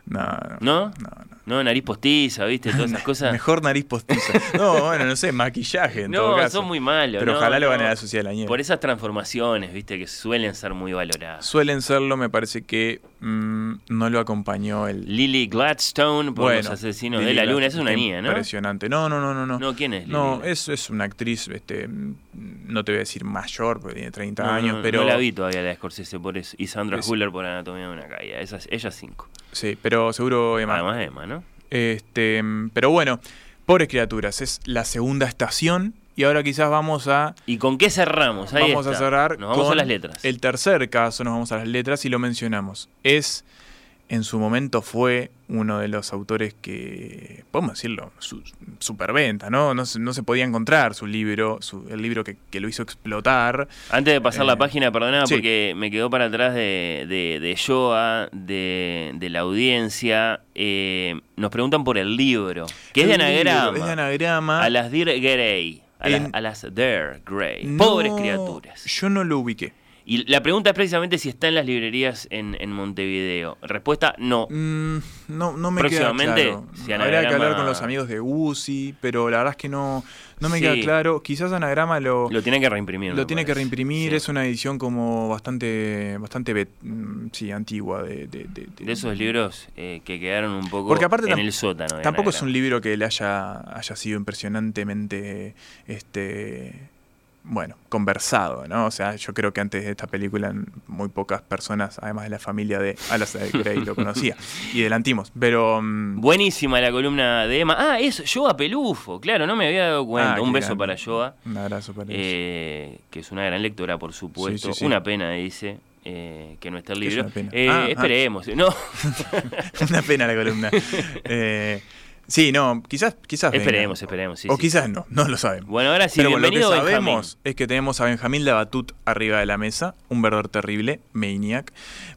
aspiraciones. no, no. ¿No? No, nariz postiza, ¿viste? Todas esas cosas. Mejor nariz postiza. No, bueno, no sé, maquillaje en todo No, caso. son muy malos. Pero no, ojalá lo no. gane la Sociedad de la Nieve. Por esas transformaciones, ¿viste? Que suelen ser muy valoradas. Suelen serlo, me parece que mm, no lo acompañó el. Lily Gladstone por Bueno, los asesinos de la luna. Esa es una niña, ¿no? Impresionante. No, no, no, no. No, No, ¿quién es Lily No, es, es una actriz, este, no te voy a decir mayor, porque tiene 30 No, años, no, pero. no la vi todavía la de Scorsese por eso. Y Sandra Es- Huller por Anatomía de una caída. Esas, ellas cinco. Sí, pero seguro Emma. Además de Emma, ¿no? Este, pero bueno, pobres criaturas, es la segunda estación y ahora quizás vamos a ¿Y con qué cerramos? Ahí vamos a cerrar Nos vamos con a las letras. El tercer caso, nos vamos a las letras y lo mencionamos. Es en su momento fue uno de los autores que, podemos decirlo, su, superventa, ¿no? No se, no se podía encontrar su libro, su- el libro que, que lo hizo explotar. Antes de pasar la Eh, página, perdona, sí. porque me quedó para atrás de, de, de Joa, de, de la audiencia. eh, nos preguntan por el libro, que es de libro, anagrama. Es de anagrama. A las Dear Grey. A, las- En- a las Dear Grey. No, Pobres criaturas. Yo no lo ubiqué. Y la pregunta es precisamente si está en las librerías en, en Montevideo. Respuesta, no. Mm, no, no me queda claro. si Habría que hablar con los amigos de UCI, pero la verdad es que no, no me Sí. queda claro. Quizás Anagrama lo, Lo tiene que reimprimir. lo tiene que reimprimir. Sí. Es una edición como bastante, bastante mm, sí, antigua. De, de- de- de- esos libros eh, que quedaron un poco Porque aparte en el sótano. de Tampoco es un libro que le haya, haya sido impresionantemente este bueno, conversado, ¿no? O sea, yo creo que antes de esta película muy pocas personas, además de la familia de Alasdair Gray, lo conocía. Y delantimos. Pero mm, Buenísima la columna de Emma. Ah, es Joa Pelufo, claro, no me había dado cuenta. Ah, un beso para Joa, un abrazo para ellos. eh, que es una gran lectora, por supuesto. Sí, sí, sí. Una pena, dice, eh, que no está el es libro. una pena. Eh, Ah, ah. esperemos. No, Una pena la columna. Eh, sí, no, quizás, quizás venga. esperemos, esperemos. sí, o sí. quizás no, no lo sabemos. Bueno, ahora sí, Pero lo que Benjamín. sabemos es que tenemos a Benjamín Labatut arriba de la mesa, un verdadero terrible, Maniac,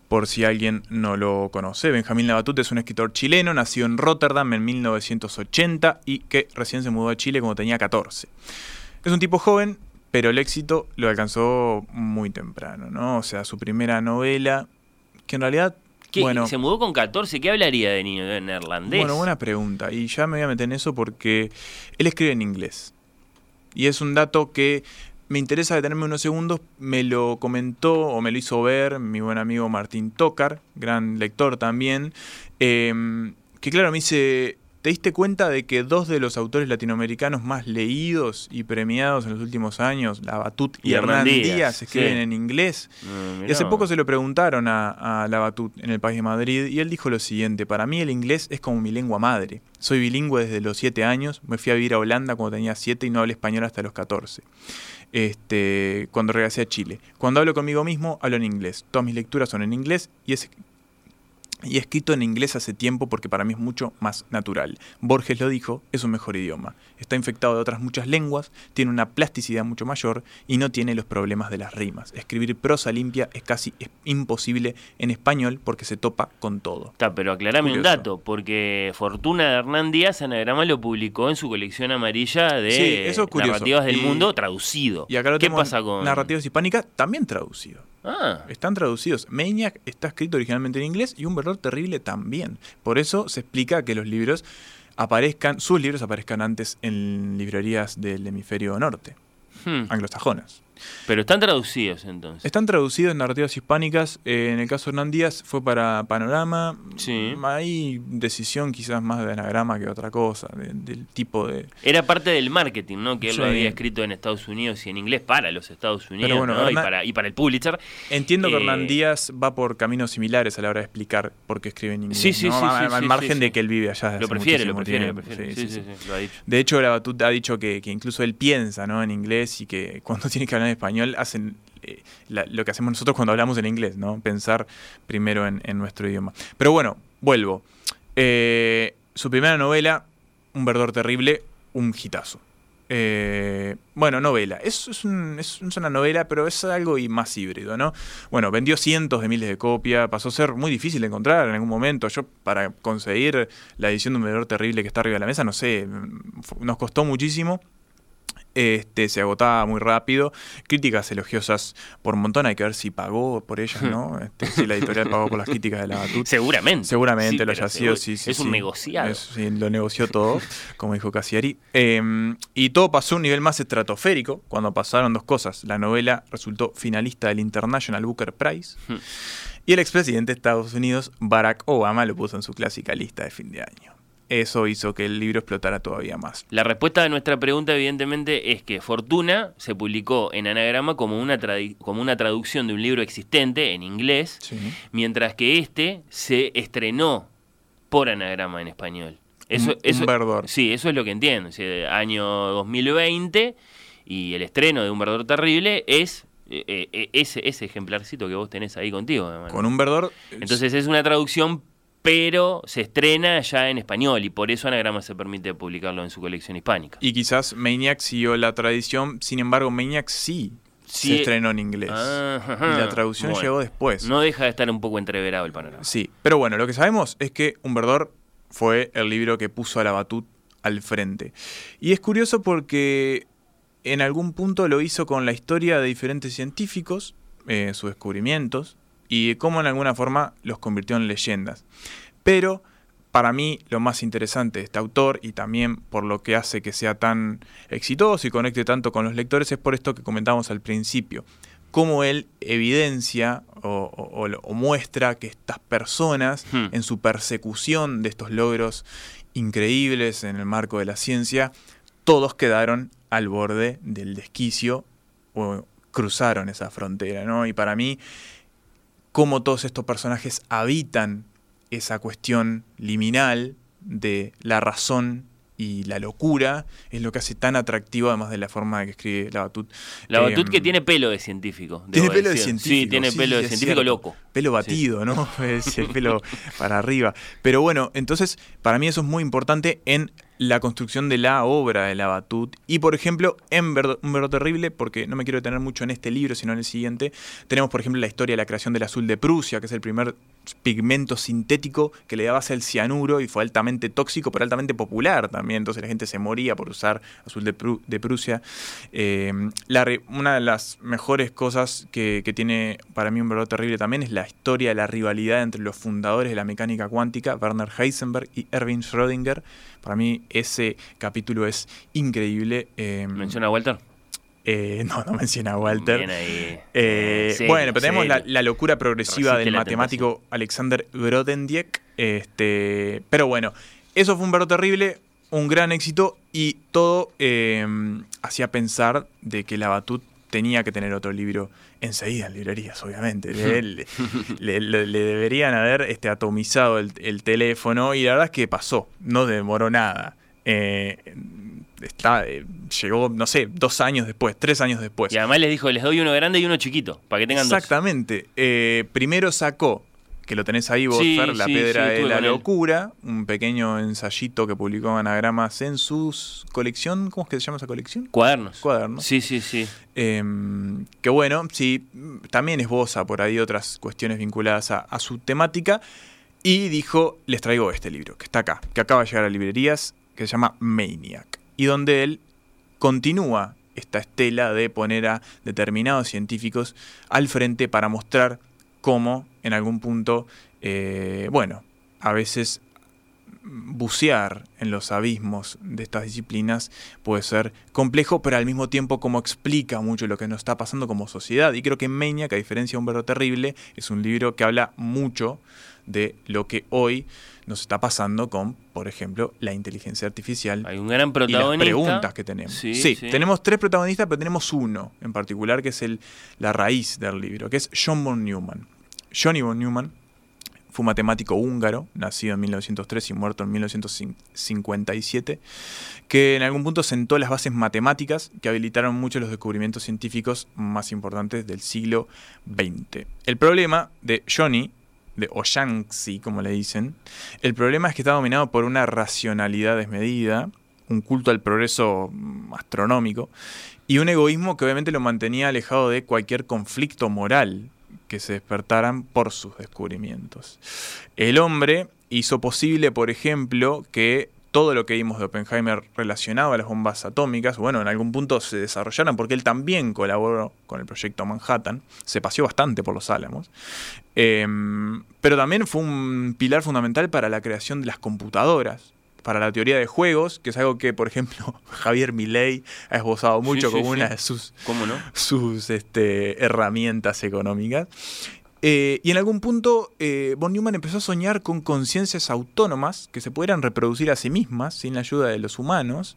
por si alguien no lo conoce. Benjamín Labatut es un escritor chileno, nació en Rotterdam en 1980 y que recién se mudó a Chile cuando tenía 14. Es un tipo joven, pero el éxito lo alcanzó muy temprano, ¿no? O sea, su primera novela, que en realidad, ¿Qué? bueno... Se mudó con 14, ¿qué hablaría de niño? ¿De neerlandés? Bueno, buena pregunta. Y ya me voy a meter en eso porque él escribe en inglés. Y es un dato que me interesa detenerme unos segundos, me lo comentó o me lo hizo ver mi buen amigo Martín Tócar, gran lector también, eh, que claro, me dice, ¿te diste cuenta de que dos de los autores latinoamericanos más leídos y premiados en los últimos años, Labatut y, Y Hernán Díaz, Díaz, escriben sí. en inglés? Mm, Y hace poco se lo preguntaron a, a Labatut en el país de Madrid y él dijo lo siguiente, para mí el inglés es como mi lengua madre. Soy bilingüe desde los 7 años, me fui a vivir a Holanda cuando tenía 7 y no hablé español hasta los 14. Este, cuando regresé a Chile. Cuando hablo conmigo mismo, hablo en inglés. Todas mis lecturas son en inglés y es y escrito en inglés hace tiempo porque para mí es mucho más natural. Borges lo dijo, es un mejor idioma. Está infectado de otras muchas lenguas, tiene una plasticidad mucho mayor y no tiene los problemas de las rimas. Escribir prosa limpia es casi imposible en español porque se topa con todo. Está, pero aclarame un dato, porque Fortuna de Hernán Díaz Anagrama lo publicó en su colección amarilla de Sí, eso es curioso. narrativas del Y- mundo traducido. Y acá lo ¿Qué pasa con narrativas hispánicas también traducido. Ah, Están traducidos. Maniac está escrito originalmente en inglés y Un verdor terrible también. Por eso se explica que los libros aparezcan, sus libros aparezcan antes en librerías del hemisferio norte, hmm. anglosajonas. Pero están traducidos entonces. Están traducidos en narrativas hispánicas. eh, en el caso de Hernán Díaz fue para Panorama. Sí. Hay decisión quizás más de anagrama que otra cosa, de- del tipo de... Era parte del marketing, ¿no? Que él lo había escrito en Estados Unidos y en inglés para los Estados Unidos, bueno, ¿no? y, para, y para el Pulitzer. Entiendo que Eh, Hernán Díaz va por caminos similares a la hora de explicar por qué escribe en inglés. Sí, sí, ¿no? sí, al margen de que él vive allá. desde Lo prefiere, lo prefiere, lo tiempo. prefiere. Sí, lo ha dicho. De hecho, Labatut ha dicho que, que incluso él piensa ¿no? en inglés y que cuando tiene que hablar español hacen eh, lo que hacemos nosotros cuando hablamos en inglés, ¿no? Pensar primero en, nuestro idioma. Pero bueno, vuelvo. Eh, su primera novela, Un verdor terrible, un hitazo. Eh, bueno, novela. Es, es, un- es- es una novela, pero es algo más híbrido, ¿no? Bueno, vendió cientos de miles de copias, pasó a ser muy difícil de encontrar en algún momento. Yo, para conseguir la edición de Un verdor terrible que está arriba de la mesa, no sé, nos costó muchísimo. Este, se agotaba muy rápido. Críticas elogiosas por montón. Hay que ver si pagó por ellas, ¿no? Este, si la editorial pagó por las críticas de la Batut. Seguramente. Seguramente Sí, lo haya sido, sí, sí, Es un negociado. Es- lo negoció todo, como dijo Cassiari. Eh, y todo pasó a un nivel más estratosférico cuando pasaron dos cosas. La novela resultó finalista del International Booker Prize. Hmm. Y el expresidente de Estados Unidos, Barack Obama, lo puso en su clásica lista de fin de año. Eso hizo que el libro explotara todavía más. La respuesta a nuestra pregunta, evidentemente, es que Fortuna se publicó en anagrama como una, como una traducción de un libro existente en inglés, Sí. mientras que este se estrenó por anagrama en español. Eso, Un- verdor. Sí, eso es lo que entiendo. O sea, año 2020 y el estreno de Un Verdor Terrible es eh, eh, ese, ese ejemplarcito que vos tenés ahí contigo. hermano. Con un verdor. Entonces es una traducción, pero se estrena ya en español y por eso Anagrama se permite publicarlo en su colección hispánica. Y quizás Maniac siguió la tradición, sin embargo, Maniac sí, Sí. se estrenó en inglés. Ajá. Y la traducción Bueno, llegó después. No deja de estar un poco entreverado el panorama. Sí, pero bueno, lo que sabemos es que Un verdor fue el libro que puso a la Batut al frente. Y es curioso porque en algún punto lo hizo con la historia de diferentes científicos, eh, sus descubrimientos, y cómo en alguna forma los convirtió en leyendas. Pero para mí lo más interesante de este autor y también por lo que hace que sea tan exitoso y conecte tanto con los lectores es por esto que comentábamos al principio. Cómo él evidencia o, muestra que estas personas Hmm. en su persecución de estos logros increíbles en el marco de la ciencia, todos quedaron al borde del desquicio o cruzaron esa frontera, ¿no? Y para mí, cómo todos estos personajes habitan esa cuestión liminal de la razón y la locura es lo que hace tan atractivo, además de la forma de que escribe la Batut. La Batut Em, que tiene pelo de científico. tiene pelo de científico. Sí, tiene sí, pelo de científico cierto. loco. Pelo batido, ¿no? Es el pelo para arriba. Pero bueno, entonces, para mí eso es muy importante en la construcción de la obra de la Batut. Y por ejemplo, en Un Verdor Terrible, porque no me quiero detener mucho en este libro, sino en el siguiente, tenemos por ejemplo la historia de la creación del azul de Prusia, que es el primer pigmento sintético que le da base al cianuro y fue altamente tóxico, pero altamente popular también. Entonces la gente se moría por usar azul de, Pru- de Prusia. Eh, una de las mejores cosas que, que tiene para mí un verdadero terrible también es la historia de la rivalidad entre los fundadores de la mecánica cuántica, Werner Heisenberg y Erwin Schrödinger. Para mí ese capítulo es increíble. eh, Menciona a Walter. Eh, no, no menciona a Walter. Bien ahí. Eh, Serio, bueno, pero tenemos la, locura progresiva del matemático Alexander Grothendieck. Este, pero bueno, eso fue un verbo terrible, un gran éxito y todo eh, hacía pensar de que la Batut tenía que tener otro libro enseguida en librerías, obviamente. Le, le- le- le- le deberían haber este, atomizado el, el teléfono y la verdad es que pasó, no demoró nada. Eh, está, eh, llegó, no sé, dos años después, tres años después. Y además les dijo, les doy uno grande y uno chiquito, para que tengan dos. Exactamente. Eh, primero sacó, que lo tenés ahí vos, Sí, Fer, La sí, Piedra sí, de la. Locura, un pequeño ensayito que publicó Anagramas en su colección, ¿cómo es que se llama esa colección? Cuadernos. Cuadernos. Sí, sí, sí. Eh, que bueno, sí, también esboza por ahí otras cuestiones vinculadas a, a su temática. Y dijo, les traigo este libro, que está acá, que acaba de llegar a librerías, que se llama Maniac. Y donde él continúa esta estela de poner a determinados científicos al frente para mostrar cómo en algún punto, eh, bueno, a veces bucear en los abismos de estas disciplinas puede ser complejo, pero al mismo tiempo como explica mucho lo que nos está pasando como sociedad. Y creo que Maniac, a diferencia de Un Verbo Terrible, es un libro que habla mucho de lo que hoy nos está pasando con, por ejemplo, la inteligencia artificial. Hay un gran Y las protagonista. preguntas que tenemos. Sí, Sí, sí. tenemos tres protagonistas, pero tenemos uno en particular que es el, la raíz del libro, que es John von Neumann. Johnny von Neumann fue un matemático húngaro, nacido en 1903 y muerto en 1957, que en algún punto sentó las bases matemáticas que habilitaron muchos de los descubrimientos científicos más importantes del siglo XX. El problema de Johnny, de o como le dicen, el problema es que está dominado por una racionalidad desmedida, un culto al progreso mm, astronómico y un egoísmo que obviamente lo mantenía alejado de cualquier conflicto moral que se despertaran por sus descubrimientos. El hombre hizo posible, por ejemplo, que todo lo que vimos de Oppenheimer relacionado a las bombas atómicas, bueno, en algún punto se desarrollaran porque él también colaboró con el proyecto Manhattan, se paseó bastante por los álamos, Em, pero también fue un pilar fundamental para la creación de las computadoras, para la teoría de juegos, que es algo que, por ejemplo, Javier Milei ha esbozado mucho Sí, como sí. una de sus, ¿Cómo no? sus este, herramientas económicas. Eh, y en algún punto, eh, von Neumann empezó a soñar con conciencias autónomas que se pudieran reproducir a sí mismas sin la ayuda de los humanos.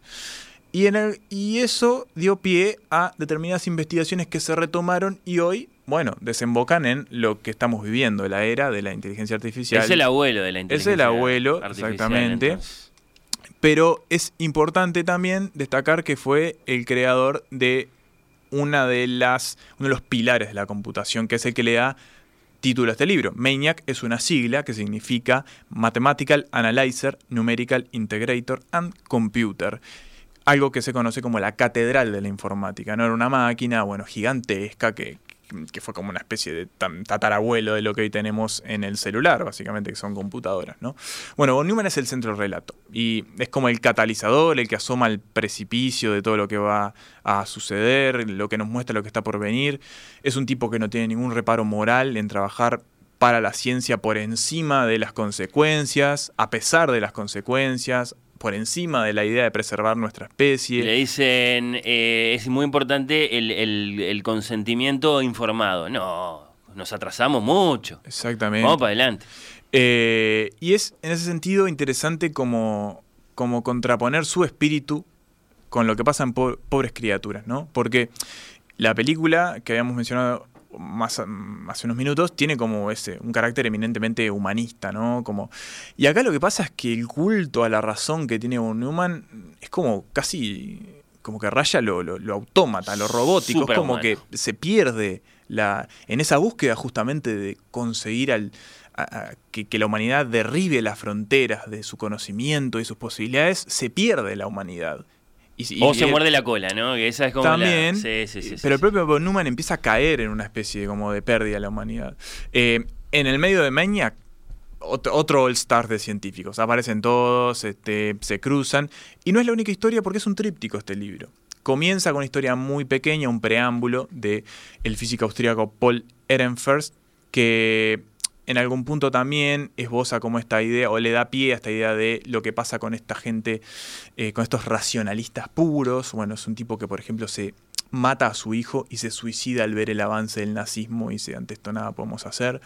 Y, en el- y eso dio pie a determinadas investigaciones que se retomaron y hoy, bueno, desembocan en lo que estamos viviendo, la era de la inteligencia artificial. Es el abuelo de la Es inteligencia el abuelo, artificial, exactamente. entonces. Pero es importante también destacar que fue el creador de una de las, uno de los pilares de la computación, que es el que le da título este libro. MANIAC es una sigla que significa Mathematical Analyzer, Numerical Integrator and Computer. Algo que se conoce como la catedral de la informática. No era una máquina, bueno, gigantesca que, que fue como una especie de tatarabuelo de lo que hoy tenemos en el celular, básicamente, que son computadoras, ¿no? Bueno, von Neumann es el centro del relato y es como el catalizador, el que asoma al precipicio de todo lo que va a suceder, lo que nos muestra lo que está por venir. Es un tipo que no tiene ningún reparo moral en trabajar para la ciencia por encima de las consecuencias, a pesar de las consecuencias, por encima de la idea de preservar nuestra especie. Le dicen, eh, es muy importante el, el- el consentimiento informado. No, nos atrasamos mucho. Exactamente. Vamos para adelante. Eh, y es en ese sentido interesante como, como contraponer su espíritu con lo que pasa en po- pobres criaturas, ¿no? Porque la película que habíamos mencionado más hace unos minutos tiene como ese un carácter eminentemente humanista, ¿no? Como y acá lo que pasa es que el culto a la razón que tiene von Neumann es como casi como que raya lo, lo, lo autómata, lo robótico, es como que se pierde la en esa búsqueda justamente de conseguir al a- a- que, que la humanidad derribe las fronteras de su conocimiento y sus posibilidades, se pierde la humanidad. Y, y- o se muerde la cola, ¿no? Que esa es como también, la... Sí, sí, sí, pero el propio von Neumann empieza a caer en una especie como de pérdida de la humanidad. Eh, en el medio de Maniac, ot- otro all-star de científicos. Aparecen todos, este, se cruzan. Y no es la única historia porque es un tríptico este libro. Comienza con una historia muy pequeña, un preámbulo de el físico austríaco Paul Ehrenfest, que en algún punto también esboza como esta idea, o le da pie a esta idea de lo que pasa con esta gente, eh, con estos racionalistas puros. Bueno, es un tipo que, por ejemplo, se mata a su hijo y se suicida al ver el avance del nazismo y dice, ante esto nada podemos hacer.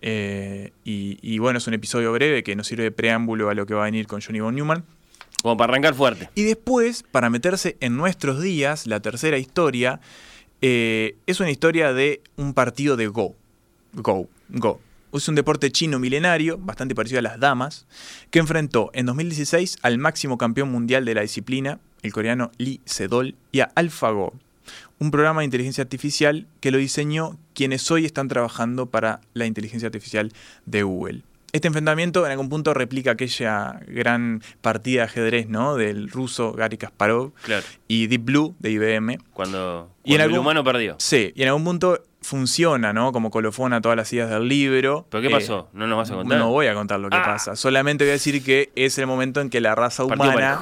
Eh, y, y bueno, es un episodio breve que nos sirve de preámbulo a lo que va a venir con Johnny von Newman. Como para arrancar fuerte. Y después, para meterse en nuestros días, la tercera historia eh, es una historia de un partido de Go. Go, Go. Es un deporte chino milenario, bastante parecido a las damas, que enfrentó en 2016 al máximo campeón mundial de la disciplina, el coreano Lee Sedol, y a AlphaGo, un programa de inteligencia artificial que lo diseñó quienes hoy están trabajando para la inteligencia artificial de Google. Este enfrentamiento en algún punto replica aquella gran partida de ajedrez, ¿no? Del ruso Gary Kasparov Claro. y Deep Blue de IBM. Cuando, Y en el algún- humano perdió. Sí, y en algún punto funciona, ¿no? Como colofón a todas las ideas del libro. ¿Pero qué Eh, pasó? ¿No nos vas a contar? No voy a contar lo que Ah. pasa. Solamente voy a decir que es el momento en que la raza humana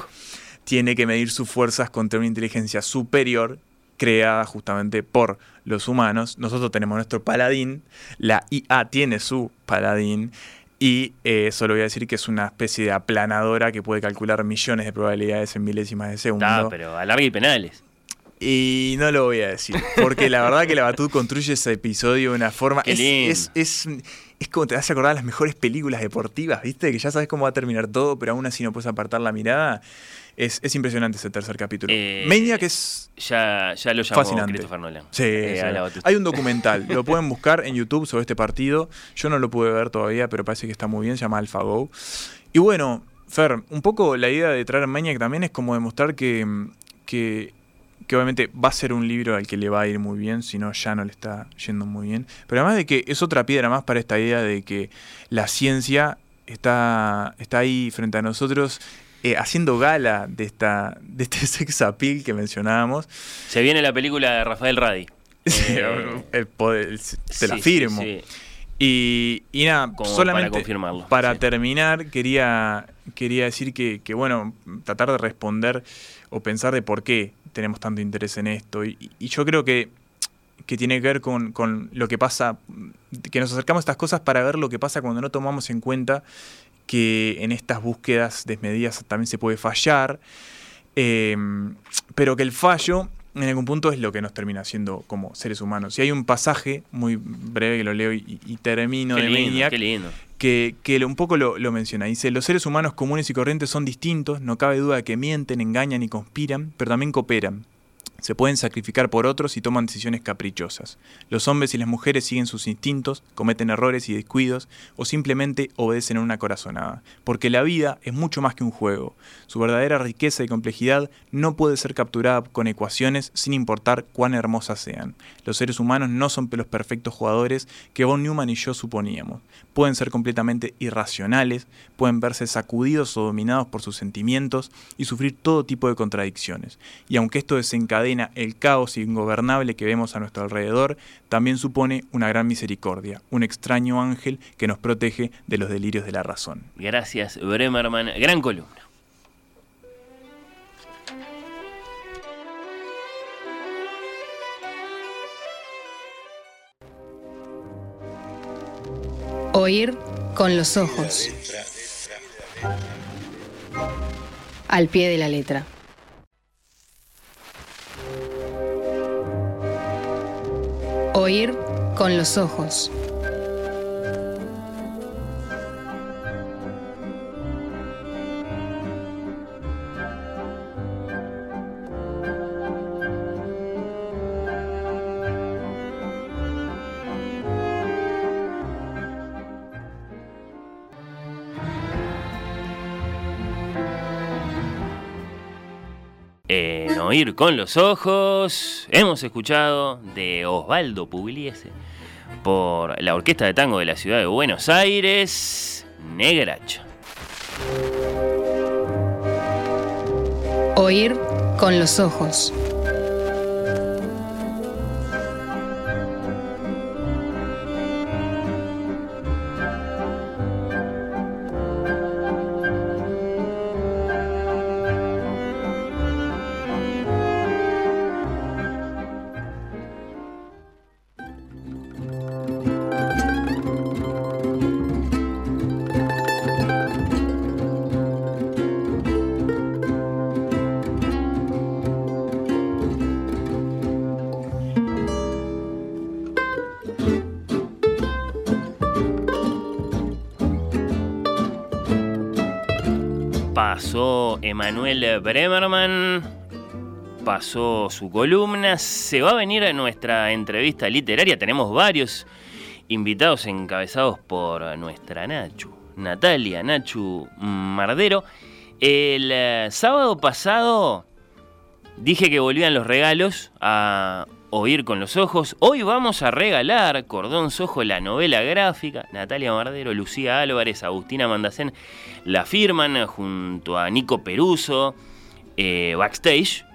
tiene que medir sus fuerzas contra una inteligencia superior creada justamente por los humanos. Nosotros tenemos nuestro paladín, la IA tiene su paladín y eh, solo voy a decir que es una especie de aplanadora que puede calcular millones de probabilidades en milésimas de segundo. Ah, pero alargue y penales. Y no lo voy a decir, porque la verdad que la Batud construye ese episodio de una forma... Qué es, lindo. es, es, es como te vas a acordar de las mejores películas deportivas, ¿viste? Que ya sabes cómo va a terminar todo, pero aún así no puedes apartar la mirada. Es, es impresionante ese tercer capítulo. Eh, Maniac es Ya, ya lo llamó fascinante. Christopher Nolan. Sí, Eh, sí. Hay un documental, lo pueden buscar en YouTube sobre este partido. Yo no lo pude ver todavía, pero parece que está muy bien, se llama AlphaGo. Y bueno, Fer, un poco la idea de traer Maniac también es como demostrar que, que, que obviamente va a ser un libro al que le va a ir muy bien, si no ya no le está yendo muy bien. Pero además de que es otra piedra más para esta idea de que la ciencia está, está ahí frente a nosotros. Eh, haciendo gala de esta de este sex appeal que mencionábamos Se viene la película de Rafael Radi. Eh, el poder- te la firmo. Y, y nada, Como solamente para confirmarlo, para sí. terminar, quería, quería decir que, que, bueno, tratar de responder o pensar de por qué tenemos tanto interés en esto. Y, y yo creo que, que tiene que ver con, con lo que pasa, que nos acercamos a estas cosas para ver lo que pasa cuando no tomamos en cuenta que en estas búsquedas desmedidas también se puede fallar, eh, pero que el fallo en algún punto es lo que nos termina haciendo como seres humanos. Y hay un pasaje muy breve que lo leo y, y termino Qué de lindo, Maniac, qué lindo. que, que lo- un poco lo, lo menciona. Dice, los seres humanos comunes y corrientes son distintos, no cabe duda de que mienten, engañan y conspiran, pero también cooperan. Se pueden sacrificar por otros y toman decisiones caprichosas. Los hombres y las mujeres siguen sus instintos, cometen errores y descuidos o simplemente obedecen a una corazonada. Porque la vida es mucho más que un juego. Su verdadera riqueza y complejidad no puede ser capturada con ecuaciones sin importar cuán hermosas sean. Los seres humanos no son los perfectos jugadores que Von Neumann y yo suponíamos. Pueden ser completamente irracionales, pueden verse sacudidos o dominados por sus sentimientos y sufrir todo tipo de contradicciones. Y aunque esto desencadena el caos ingobernable que vemos a nuestro alrededor, también supone una gran misericordia, un extraño ángel que nos protege de los delirios de la razón. Gracias, Bremerman. Gran columna. Oír con los ojos. Al pie de la letra. Oír con los ojos. En Oír con los Ojos hemos escuchado de Osvaldo Pugliese por la Orquesta de Tango de la Ciudad de Buenos Aires, Negracha. Oír con los ojos. Pasó Emanuel Bremerman, pasó su columna, se va a venir a nuestra entrevista literaria, tenemos varios invitados encabezados por nuestra Nachu, Natalia Nachu Mardero. El eh, sábado pasado dije que volvían los regalos a oír con los ojos. Hoy vamos a regalar Cordón Sojo, la novela gráfica. Natalia Mardero, Lucía Álvarez, Agustina Mandacén la firman junto a Nico Peruso, eh, backstage.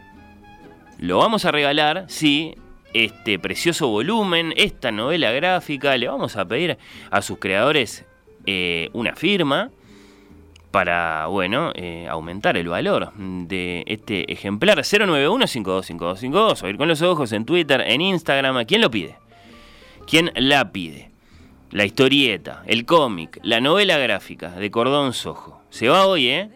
Lo vamos a regalar, sí, este precioso volumen, esta novela gráfica. Le vamos a pedir a sus creadores eh, una firma para, bueno, eh, aumentar el valor de este ejemplar. 091-525252, oír con los ojos en Twitter, en Instagram. ¿Quién lo pide? ¿Quién la pide? La historieta, el cómic, la novela gráfica de Cordón Sojo. Se va hoy, ¿eh?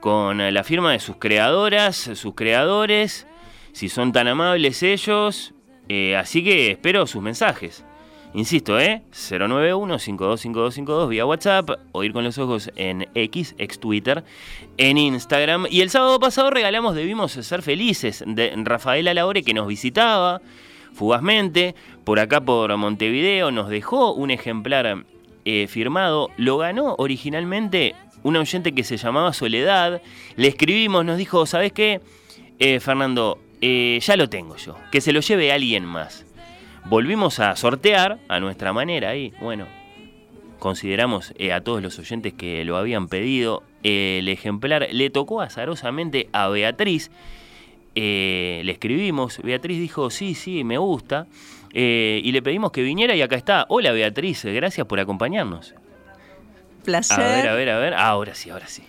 Con la firma de sus creadoras, sus creadores, si son tan amables ellos. Eh, así que espero sus mensajes. Insisto, ¿eh? 091-525252 vía WhatsApp, oír con los ojos en X, ex Twitter, en Instagram. Y el sábado pasado regalamos Debimos Ser Felices de Rafaela Laure que nos visitaba fugazmente por acá por Montevideo. Nos dejó un ejemplar eh, firmado. Lo ganó originalmente un oyente que se llamaba Soledad. Le escribimos, nos dijo, ¿sabes qué? Eh, Fernando, eh, ya lo tengo yo. Que se lo lleve alguien más. Volvimos a sortear a nuestra manera y bueno, consideramos eh, a todos los oyentes que lo habían pedido. el ejemplar le tocó azarosamente a Beatriz. Eh, le escribimos, Beatriz dijo, sí, sí, me gusta. Eh, y le pedimos que viniera y acá está. Hola Beatriz, gracias por acompañarnos. Placer. A ver, a ver, a ver. ahora sí, ahora sí.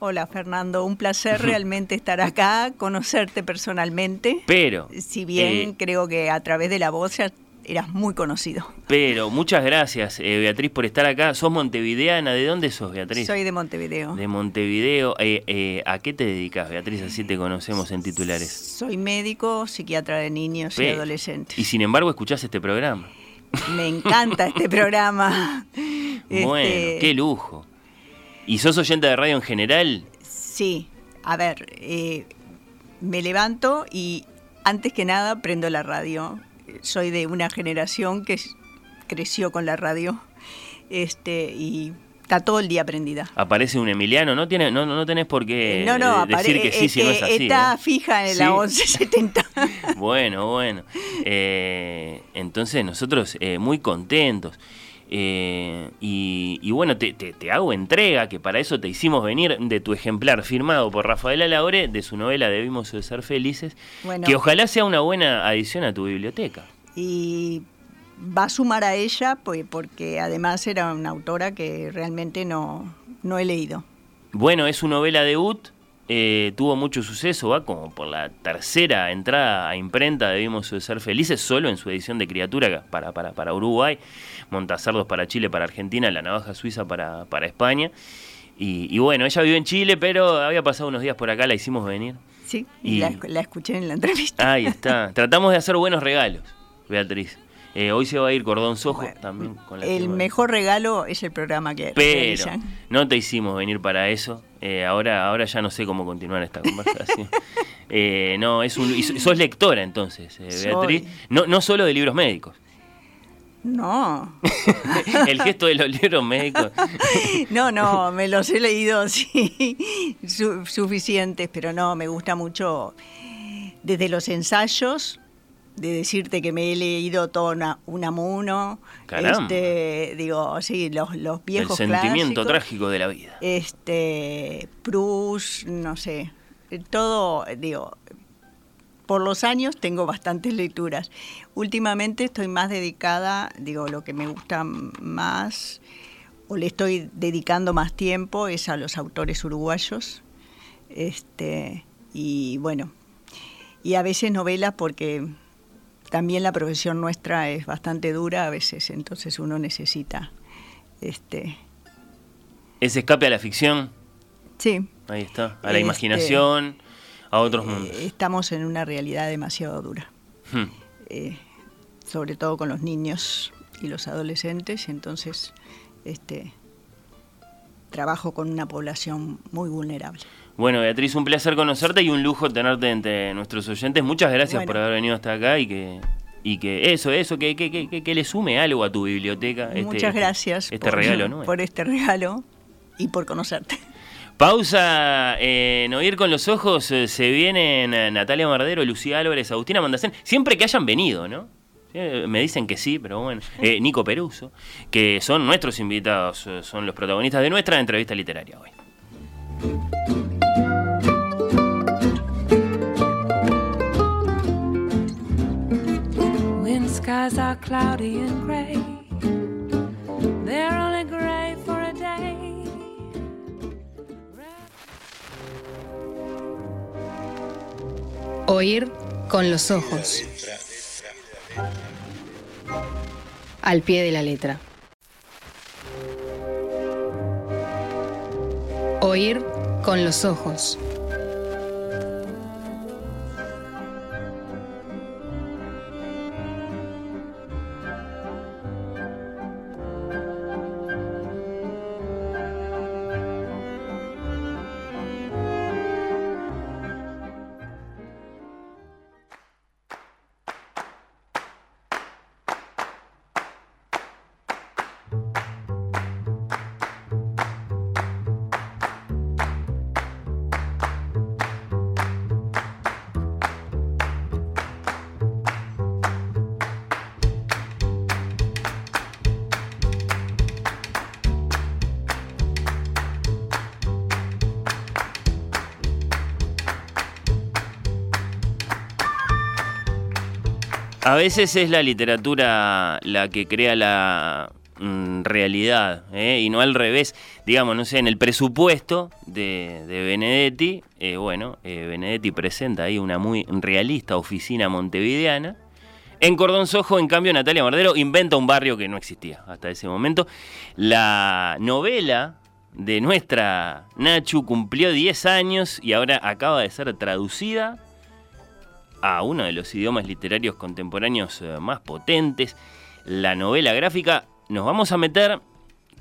Hola Fernando, un placer realmente estar acá, conocerte personalmente. Pero... Si bien creo que a través de la voz ya eras muy conocido. Pero muchas gracias eh, Beatriz por estar acá. ¿Sos montevideana? ¿De dónde sos Beatriz? Soy de Montevideo. De Montevideo. Eh, eh, ¿A qué te dedicas Beatriz? Así te conocemos en titulares. Soy médico, psiquiatra de niños y adolescentes. Y sin embargo escuchás este programa. Me encanta este programa. Bueno, este, qué lujo. ¿Y sos oyente de radio en general? Sí. A ver, eh, me levanto y antes que nada prendo la radio. Soy de una generación que creció con la radio este, y está todo el día prendida. Aparece un Emiliano, no tiene, no, no tenés por qué no, no, decir que sí si no es así. Está fija en la 1170. bueno, bueno. Eh, entonces nosotros eh, muy contentos. Eh, y, bueno, te, hago entrega, que para eso te hicimos venir de tu ejemplar firmado por Rafaela Laure de su novela Debimos ser felices, que ojalá sea una buena adición a tu biblioteca. Y va a sumar a ella, pues, porque además era una autora que realmente no, no he leído. Bueno, es su novela debut, eh, tuvo mucho suceso, va como por la tercera entrada a imprenta, debimos ser felices, solo en su edición de criatura para, para, para Uruguay. Montasardos para Chile, para Argentina, La Navaja Suiza para, para España. Y, bueno, ella vive en Chile, pero había pasado unos días por acá, la hicimos venir. Sí, y la, escuché en la entrevista. Ahí está. Tratamos de hacer buenos regalos, Beatriz. Eh, hoy se va a ir Cordón Sojo también con la El mejor regalo es el programa que Pero no te hicimos venir para eso. Eh, ahora, ahora ya no sé cómo continuar esta conversación. Eh, no, es un, sos lectora entonces, Beatriz. No, no solo de libros médicos. No. el gesto de los libros médicos. no, no, me los he leído, sí, suficientes, pero no, me gusta mucho desde los ensayos, de decirte que me he leído todo una, Unamuno, este, digo, sí, los, los viejos El sentimiento trágico de la vida. Este, Proust, no sé, todo, digo, por los años tengo bastantes lecturas. Últimamente estoy más dedicada, digo, lo que me gusta más o le estoy dedicando más tiempo es a los autores uruguayos. Este, y bueno, y a veces novelas porque también la profesión nuestra es bastante dura a veces, entonces uno necesita este ese escape a la ficción. Sí. Ahí está, a la este, imaginación a otros eh, mundos. estamos en una realidad demasiado dura, hmm. eh, sobre todo con los niños y los adolescentes, entonces este, trabajo con una población muy vulnerable. Bueno, Beatriz, un placer conocerte y un lujo tenerte entre nuestros oyentes. Muchas gracias Bueno. por haber venido hasta acá y que y que eso, eso, que, que, que, que le sume algo a tu biblioteca. este- Muchas gracias Este regalo, ¿no? por este regalo y por conocerte. Pausa en Oír con los Ojos. eh, Se vienen eh, Natalia Mardero, Lucía Álvarez, Agustina Mandacén. Siempre que hayan venido, ¿no? Eh, Me dicen que sí, pero bueno. Eh, Nico Peruso, que son nuestros invitados, eh, son los protagonistas de nuestra entrevista literaria hoy. Skies Oír con los ojos. Al pie de la letra. Oír con los ojos. Veces es la literatura la que crea la mm, realidad, ¿eh? y no al revés. Digamos, no sé, en el presupuesto de, de Benedetti, eh, bueno, eh, Benedetti presenta ahí una muy realista oficina montevideana. En Cordón Sojo, en cambio, Natalia Mardero inventa un barrio que no existía hasta ese momento. La novela de nuestra Nachu cumplió 10 años y ahora acaba de ser traducida a uno de los idiomas literarios contemporáneos eh, más potentes, la novela gráfica, nos vamos a meter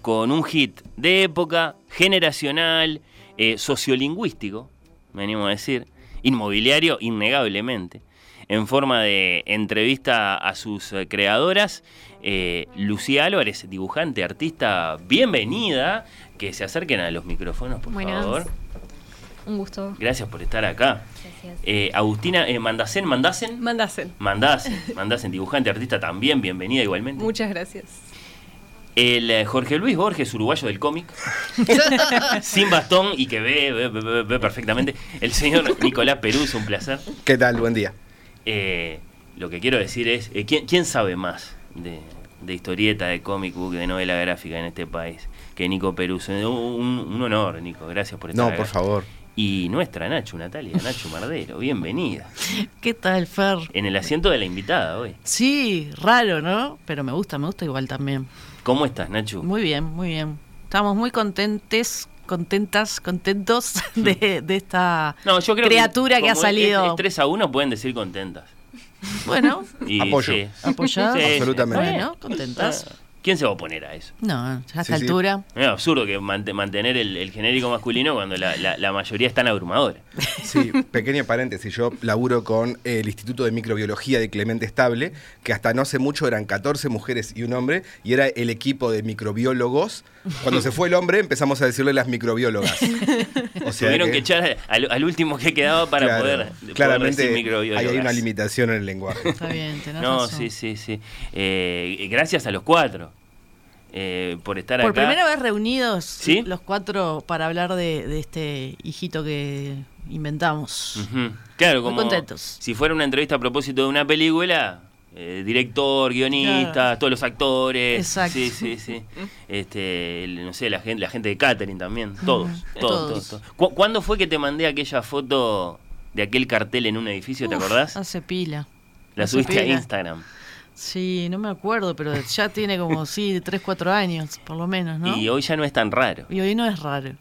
con un hit de época, generacional, eh, sociolingüístico, me animo a decir, inmobiliario innegablemente, en forma de entrevista a sus eh, creadoras. Eh, Lucía Álvarez, dibujante, artista, bienvenida, que se acerquen a los micrófonos, por Buenas. favor. Un gusto. Gracias por estar acá. Gracias. Eh, Agustina, eh, Mandacén, Mandasen. Mandasen. Mandasen, Mandasen, dibujante, artista también, bienvenida igualmente. Muchas gracias. El eh, Jorge Luis Borges, uruguayo del cómic, sin bastón y que ve, ve, ve- ve- ve perfectamente. El señor Nicolás Peruso, un placer. ¿Qué tal? Buen día. Eh, lo que quiero decir es, eh, ¿quién, quién sabe más de, de historieta, de comic book, de novela gráfica en este país que Nico Peruso? Eh, Un, un honor, Nico, gracias por estar No, acá. por favor. Y nuestra Nacho, Natalia, Nacho Mardero, bienvenida. ¿Qué tal, Fer? En el asiento de la invitada hoy. Sí, raro, ¿no? Pero me gusta, me gusta igual también. ¿Cómo estás, Nacho? Muy bien, muy bien. Estamos muy contentes, contentas, contentos de, de esta No, yo creo criatura que, ha como salido. Es, es 3 a 1, pueden decir contentas. Bueno, Y Apoyo. sí. Apoyado. Sí. Absolutamente. Bueno, contentas. ¿Quién se va a oponer a eso? No, a esta Sí, sí. altura. Es absurdo que mante- mantener el, el genérico masculino cuando la, la- la mayoría es tan abrumadora. Sí, pequeño paréntesis. Yo laburo con el Instituto de Microbiología de Clemente Estable, que hasta no hace mucho eran 14 mujeres y un hombre, y era el equipo de microbiólogos. Cuando se fue el hombre, empezamos a decirle las microbiólogas. O sea Tuvieron que, que- echar al, al último que quedaba para Claro, poder, poder claramente decir ahí microbiólogas. hay una limitación en el lenguaje. Está bien, tenés No, razón. sí, sí, sí. Eh, gracias a los cuatro eh, por estar Por acá. primera vez reunidos ¿Sí? los cuatro para hablar de, de este hijito que inventamos. Claro, Muy como contentos. si fuera una entrevista a propósito de una película, eh, director, guionista, Claro. todos los actores. Exacto. Sí, sí, sí. Este, el- no sé, la gente, la gente de catering también, todos, todos, Todos. todos, todos. ¿Cu- ¿Cuándo fue que te mandé aquella foto de aquel cartel en un edificio, te acordás? Hace pila. La hace subiste a. Instagram. Sí, no me acuerdo, pero ya tiene como, sí, 3, 4 años, por lo menos, ¿no? Y hoy ya no es tan raro. Y hoy no es raro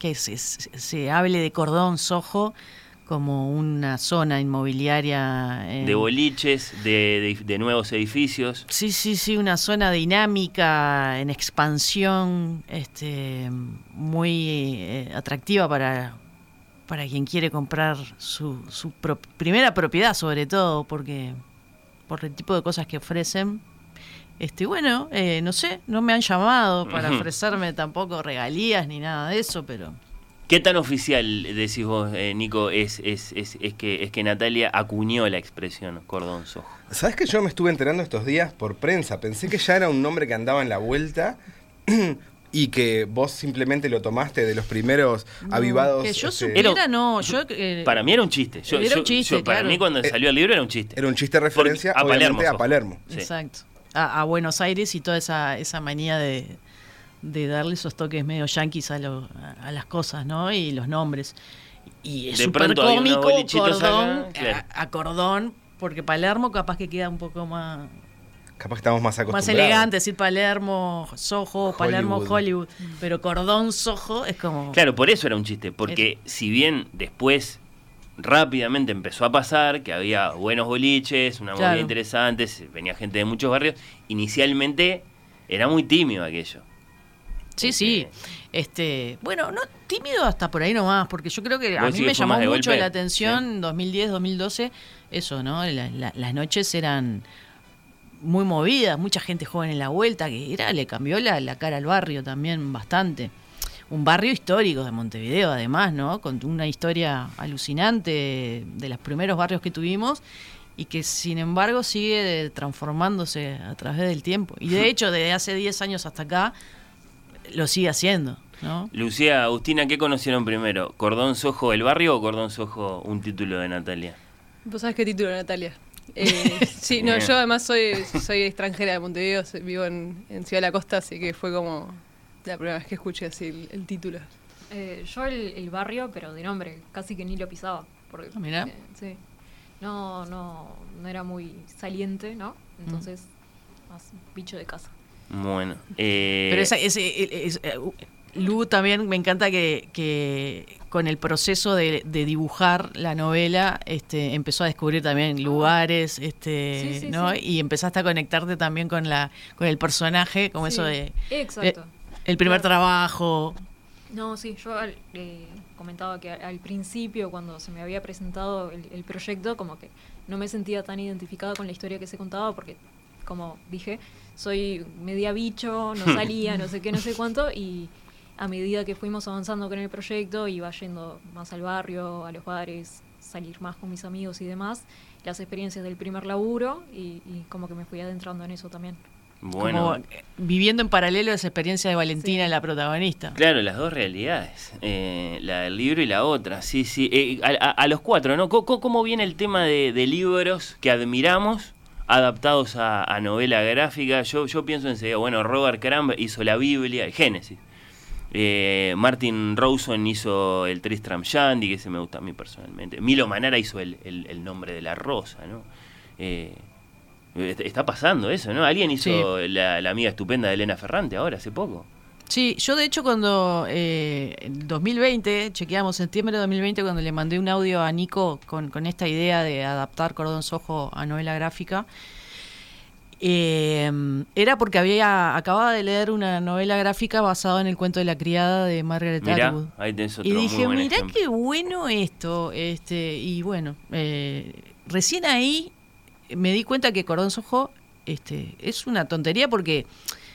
que se, se- se hable de cordón sojo como una zona inmobiliaria. en- De boliches, de, de- de nuevos edificios. Sí, sí, sí, una zona dinámica, en expansión, este, muy eh, atractiva para, para quien quiere comprar su, su pro- primera propiedad, sobre todo, porque por el tipo de cosas que ofrecen. Este, bueno, eh, no sé, no me han llamado para ofrecerme tampoco regalías ni nada de eso, pero ¿Qué tan oficial decís vos, eh, Nico, es, es, es, es que, es que Natalia acuñó la expresión cordón sojo? ¿Sabes que yo me estuve enterando estos días por prensa? Pensé que ya era un nombre que andaba en la vuelta y que vos simplemente lo tomaste de los primeros avivados. que yo este, supiera, no, yo... eh, Para mí era un chiste. Yo, Era un chiste, yo- para claro. mí cuando Eh, salió el libro era un chiste. Era un chiste de referencia Porque- a Palermo, a. Palermo. Sí. Exacto. A, a Buenos Aires y toda esa, esa manía de, de darle esos toques medio yanquis a, lo- a, a las cosas, ¿no? Y los nombres. Y es súper cómico, cordón, claro. a, a cordón, porque Palermo capaz que queda un poco más, Capaz que estamos más acostumbrados. más elegante, decir Palermo, Soho, Palermo, Hollywood. Pero cordón, Soho es como... Claro, por eso era un chiste, porque si bien después rápidamente empezó a pasar, que había buenos boliches, una movida Claro. interesante, se- venía gente de muchos barrios, inicialmente era muy tímido aquello. Sí, sí. Este, bueno, no tímido hasta por ahí nomás, porque yo creo que a ¿Vos mí me llamó mucho la atención en 2010, 2012, eso, ¿no? La- la- las noches eran muy movidas, mucha gente joven en la vuelta, que era, le cambió la, la cara al barrio también bastante. Un barrio histórico de Montevideo, además, ¿no? Con una historia alucinante de los primeros barrios que tuvimos y que sin embargo sigue transformándose a través del tiempo. Y de hecho, desde hace 10 años hasta acá, lo sigue haciendo, ¿no? Lucía, Agustina, ¿qué conocieron primero? ¿Cordón Sojo el barrio o Cordón Sojo un título de Natalia? ¿Vos sabés qué título, Natalia? Eh, sí, no, yo además soy, soy extranjera de Montevideo, vivo en, en Ciudad de la Costa, así que fue como la primera vez que escuché así el, el título. Eh, yo el, el barrio, pero de nombre, casi que ni lo pisaba. Porque, Ah, mirá. eh, sí. No, no, no era muy saliente, ¿no? Entonces, más bicho de casa. Bueno. eh, Pero esa, ese, es- eh, Lu también me encanta que, que con el proceso de, de dibujar la novela este, empezó a descubrir también lugares, este, Sí, sí, ¿no? sí. Y empezaste a conectarte también con la con el personaje, como Sí, eso de exacto. el primer trabajo. No, sí, yo eh, comentaba que al, al principio, cuando se me había presentado el, el proyecto, como que no me sentía tan identificada con la historia que se contaba, porque, como dije, soy media bicho, no salía, no sé qué, no sé cuánto, y a medida que fuimos avanzando con el proyecto, iba yendo más al barrio, a los bares, salir más con mis amigos y demás, las experiencias del primer laburo, y, y como que me fui adentrando en eso también. Bueno. Como eh, viviendo en paralelo esa experiencia de Valentina, la protagonista. Claro, las dos realidades, eh, la del libro y la otra, sí, sí. Eh, a, a- a los cuatro, ¿no? ¿Cómo, cómo- cómo viene el tema de, de libros que admiramos adaptados a, a novela gráfica? Yo, yo pienso enseguida, bueno, Robert Crumb hizo la Biblia, el Génesis. Eh, Martin Rawson hizo el Tristram Shandy, que ese me gusta a mí personalmente. Milo Manara hizo el, el- el nombre de la rosa, ¿no? Eh, est- está pasando eso, ¿no? Alguien hizo la, la amiga estupenda de Elena Ferrante ahora, hace poco. Sí, yo de hecho cuando eh, en 2020, chequeamos septiembre de 2020, cuando le mandé un audio a Nico con, con esta idea de adaptar Cordón Sojo a novela gráfica, eh, era porque había acababa de leer una novela gráfica basada en el cuento de la criada de Margaret Mirá, Atwood. ahí tenés otro Y muy dije, buen mirá ejemplo". qué bueno esto. este Y bueno, eh, recién ahí me di cuenta que Cordón Sojo este, es una tontería porque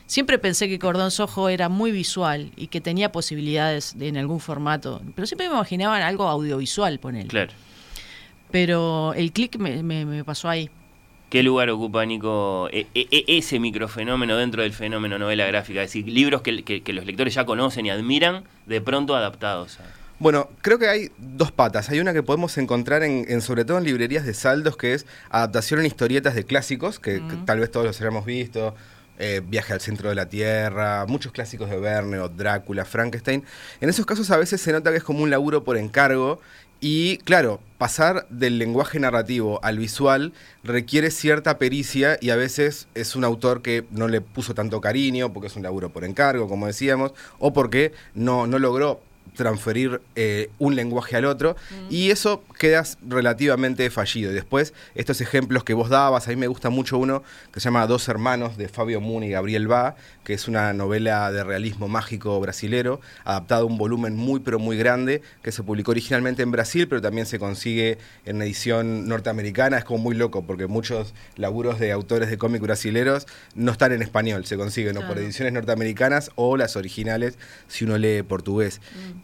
siempre pensé que Cordón Sojo era muy visual y que tenía posibilidades de- en algún formato. Pero siempre me imaginaba en algo audiovisual, poner. Claro. Pero el clic me, me- me pasó ahí. ¿Qué lugar ocupa, Nico, e- e- e- ese microfenómeno dentro del fenómeno novela gráfica? Es decir, libros que, que- que los lectores ya conocen y admiran, de pronto adaptados. a- Bueno, creo que hay dos patas. Hay una que podemos encontrar en, en- sobre todo en librerías de saldos, que es adaptación en historietas de clásicos, que, que tal vez todos los hayamos visto. Eh, Viaje al centro de la Tierra, muchos clásicos de Verne, o Drácula, Frankenstein. En esos casos a veces se nota que es como un laburo por encargo. Y claro, pasar del lenguaje narrativo al visual requiere cierta pericia y a veces es un autor que no le puso tanto cariño porque es un laburo por encargo, como decíamos, o porque no, no logró transferir eh, un lenguaje al otro y eso quedas relativamente fallido. Y después, estos ejemplos que vos dabas, a mí me gusta mucho uno que se llama Dos hermanos de Fabio Moon y Gabriel Bá, que es una novela de realismo mágico brasilero, adaptada a un volumen muy pero muy grande, que se publicó originalmente en Brasil, pero también se consigue en edición norteamericana. Es como muy loco, porque muchos laburos de autores de cómic brasileros no están en español, se consiguen o por Claro. ediciones norteamericanas o las originales si uno lee portugués.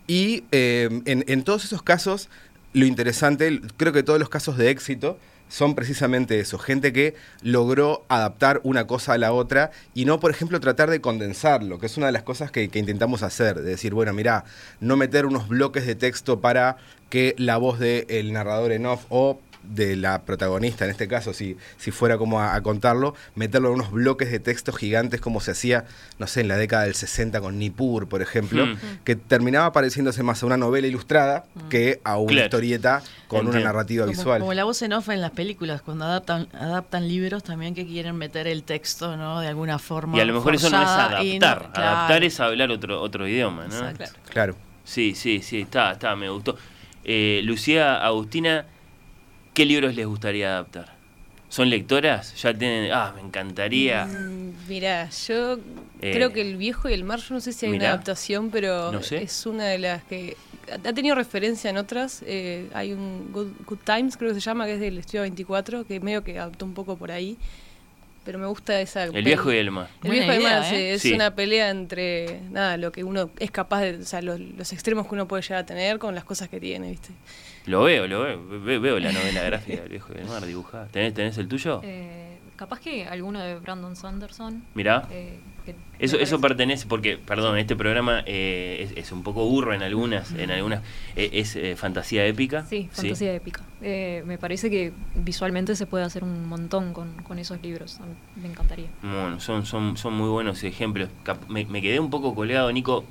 Y eh, en, todos esos casos, lo interesante, creo que todos los casos de éxito son precisamente eso, gente que logró adaptar una cosa a la otra y no, por ejemplo, tratar de condensarlo, que es una de las cosas que, intentamos hacer, de decir, bueno, mira, no meter unos bloques de texto para que la voz del narrador en off o de la protagonista, en este caso, si, si fuera como a, a contarlo, meterlo en unos bloques de texto gigantes como se hacía, no sé, en la década del 60 con Nippur, por ejemplo, Mm. que terminaba pareciéndose más a una novela ilustrada que a una Claro. historieta con una narrativa Como, visual. como la voz en off en las películas, cuando adaptan, adaptan libros también que quieren meter el texto, ¿no? De alguna forma. Y a lo mejor eso no es no- adaptar. claro. Adaptar es hablar otro, otro idioma, ¿no? Exacto. Claro. Sí, sí, sí, está, está, me gustó. Eh, Lucía, Agustina, ¿qué libros les gustaría adaptar? ¿Son lectoras? Ya tienen. Ah, me encantaría. Mm, Mirá, yo Eh, creo que El Viejo y el Mar, yo no sé si hay mirá. una adaptación, pero No sé. es una de las que ha tenido referencia en otras. Eh, hay un Good, Good Times, creo que se llama, que es del Estudio 24, que medio que adaptó un poco por ahí. Pero me gusta esa. El viejo y el mar. El Buena viejo y el mar, ¿eh? es Sí. una pelea entre nada, lo que uno es capaz de. O sea, los, los extremos que uno puede llegar a tener con las cosas que tiene, ¿viste? Lo veo, lo veo. Ve- Veo la novela gráfica del viejo y el mar dibujada. ¿Tenés, tenés el tuyo? Eh, capaz que alguno de Brandon Sanderson. Mirá. eh, Eso, eso pertenece, porque, perdón, este programa eh, es, es un poco burro en algunas, en algunas, eh, es fantasía épica. Sí, fantasía épica. Eh, me parece que visualmente se puede hacer un montón con, con esos libros. Me encantaría. Bueno, son, son, son muy buenos ejemplos. Me, me quedé un poco colgado, Nico.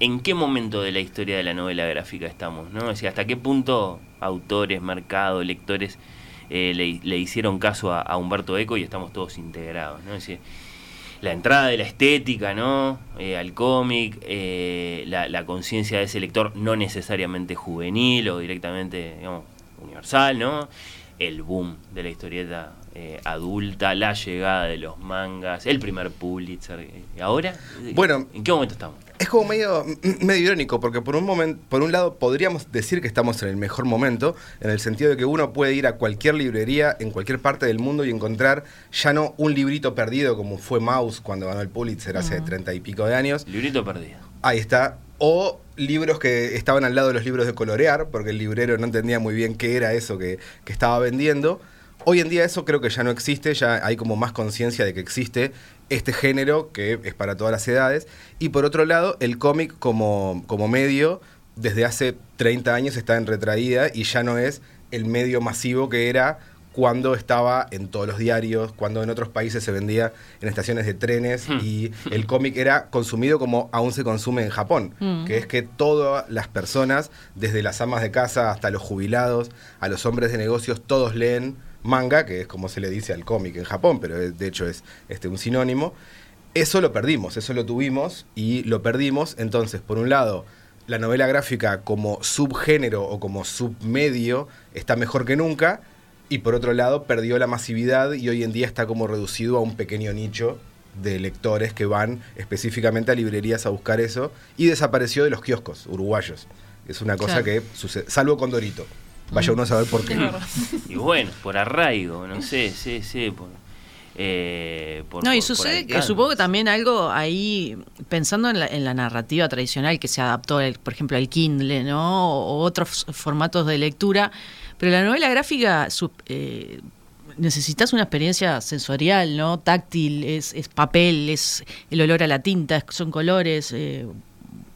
¿En qué momento de la historia de la novela gráfica estamos? ¿no? ¿Hasta qué punto autores, mercado, lectores eh, le, hicieron caso a, a Humberto Eco y estamos todos integrados? la entrada de la estética ¿no? Eh, al cómic, eh, la, conciencia de ese lector no necesariamente juvenil o directamente universal, ¿no? el boom de la historieta eh, adulta, la llegada de los mangas, el primer Pulitzer. eh, ¿Ahora? eh, Bueno. ¿En qué momento estamos? Es como medio, medio irónico, porque por un momento, por un lado podríamos decir que estamos en el mejor momento, en el sentido de que uno puede ir a cualquier librería en cualquier parte del mundo y encontrar ya no un librito perdido como fue Mouse cuando ganó el Pulitzer hace treinta y pico de años. Librito perdido. Ahí está. O libros que estaban al lado de los libros de colorear, porque el librero no entendía muy bien qué era eso que, que estaba vendiendo. Hoy en día eso creo que ya no existe, ya hay como más conciencia de que existe este género que es para todas las edades. Y por otro lado, el cómic como, como medio, desde hace 30 años está en retraída y ya no es el medio masivo que era cuando estaba en todos los diarios, cuando en otros países se vendía en estaciones de trenes y el cómic era consumido como aún se consume en Japón, Mm. que es que todas las personas, desde las amas de casa hasta los jubilados, a los hombres de negocios, todos leen manga, que es como se le dice al cómic en Japón, pero de hecho es este, un sinónimo. Eso lo perdimos, eso lo tuvimos y lo perdimos. Entonces, por un lado, la novela gráfica como subgénero o como submedio está mejor que nunca. Y por otro lado, perdió la masividad y hoy en día está como reducido a un pequeño nicho de lectores que van específicamente a librerías a buscar eso y desapareció de los kioscos uruguayos. Es una cosa Claro. que sucede, salvo con Dorito. Vaya uno a saber por qué. Y bueno, por arraigo, no sé, sí, sí. Por, eh, por- No, y por- por sucede que supongo que también algo ahí, pensando en la, en la narrativa tradicional que se adaptó, el- por ejemplo, al Kindle, ¿no? O, otros formatos de lectura, pero la novela gráfica su- eh, necesitas una experiencia sensorial, ¿no? Táctil, es, es papel, es el olor a la tinta, son colores, eh,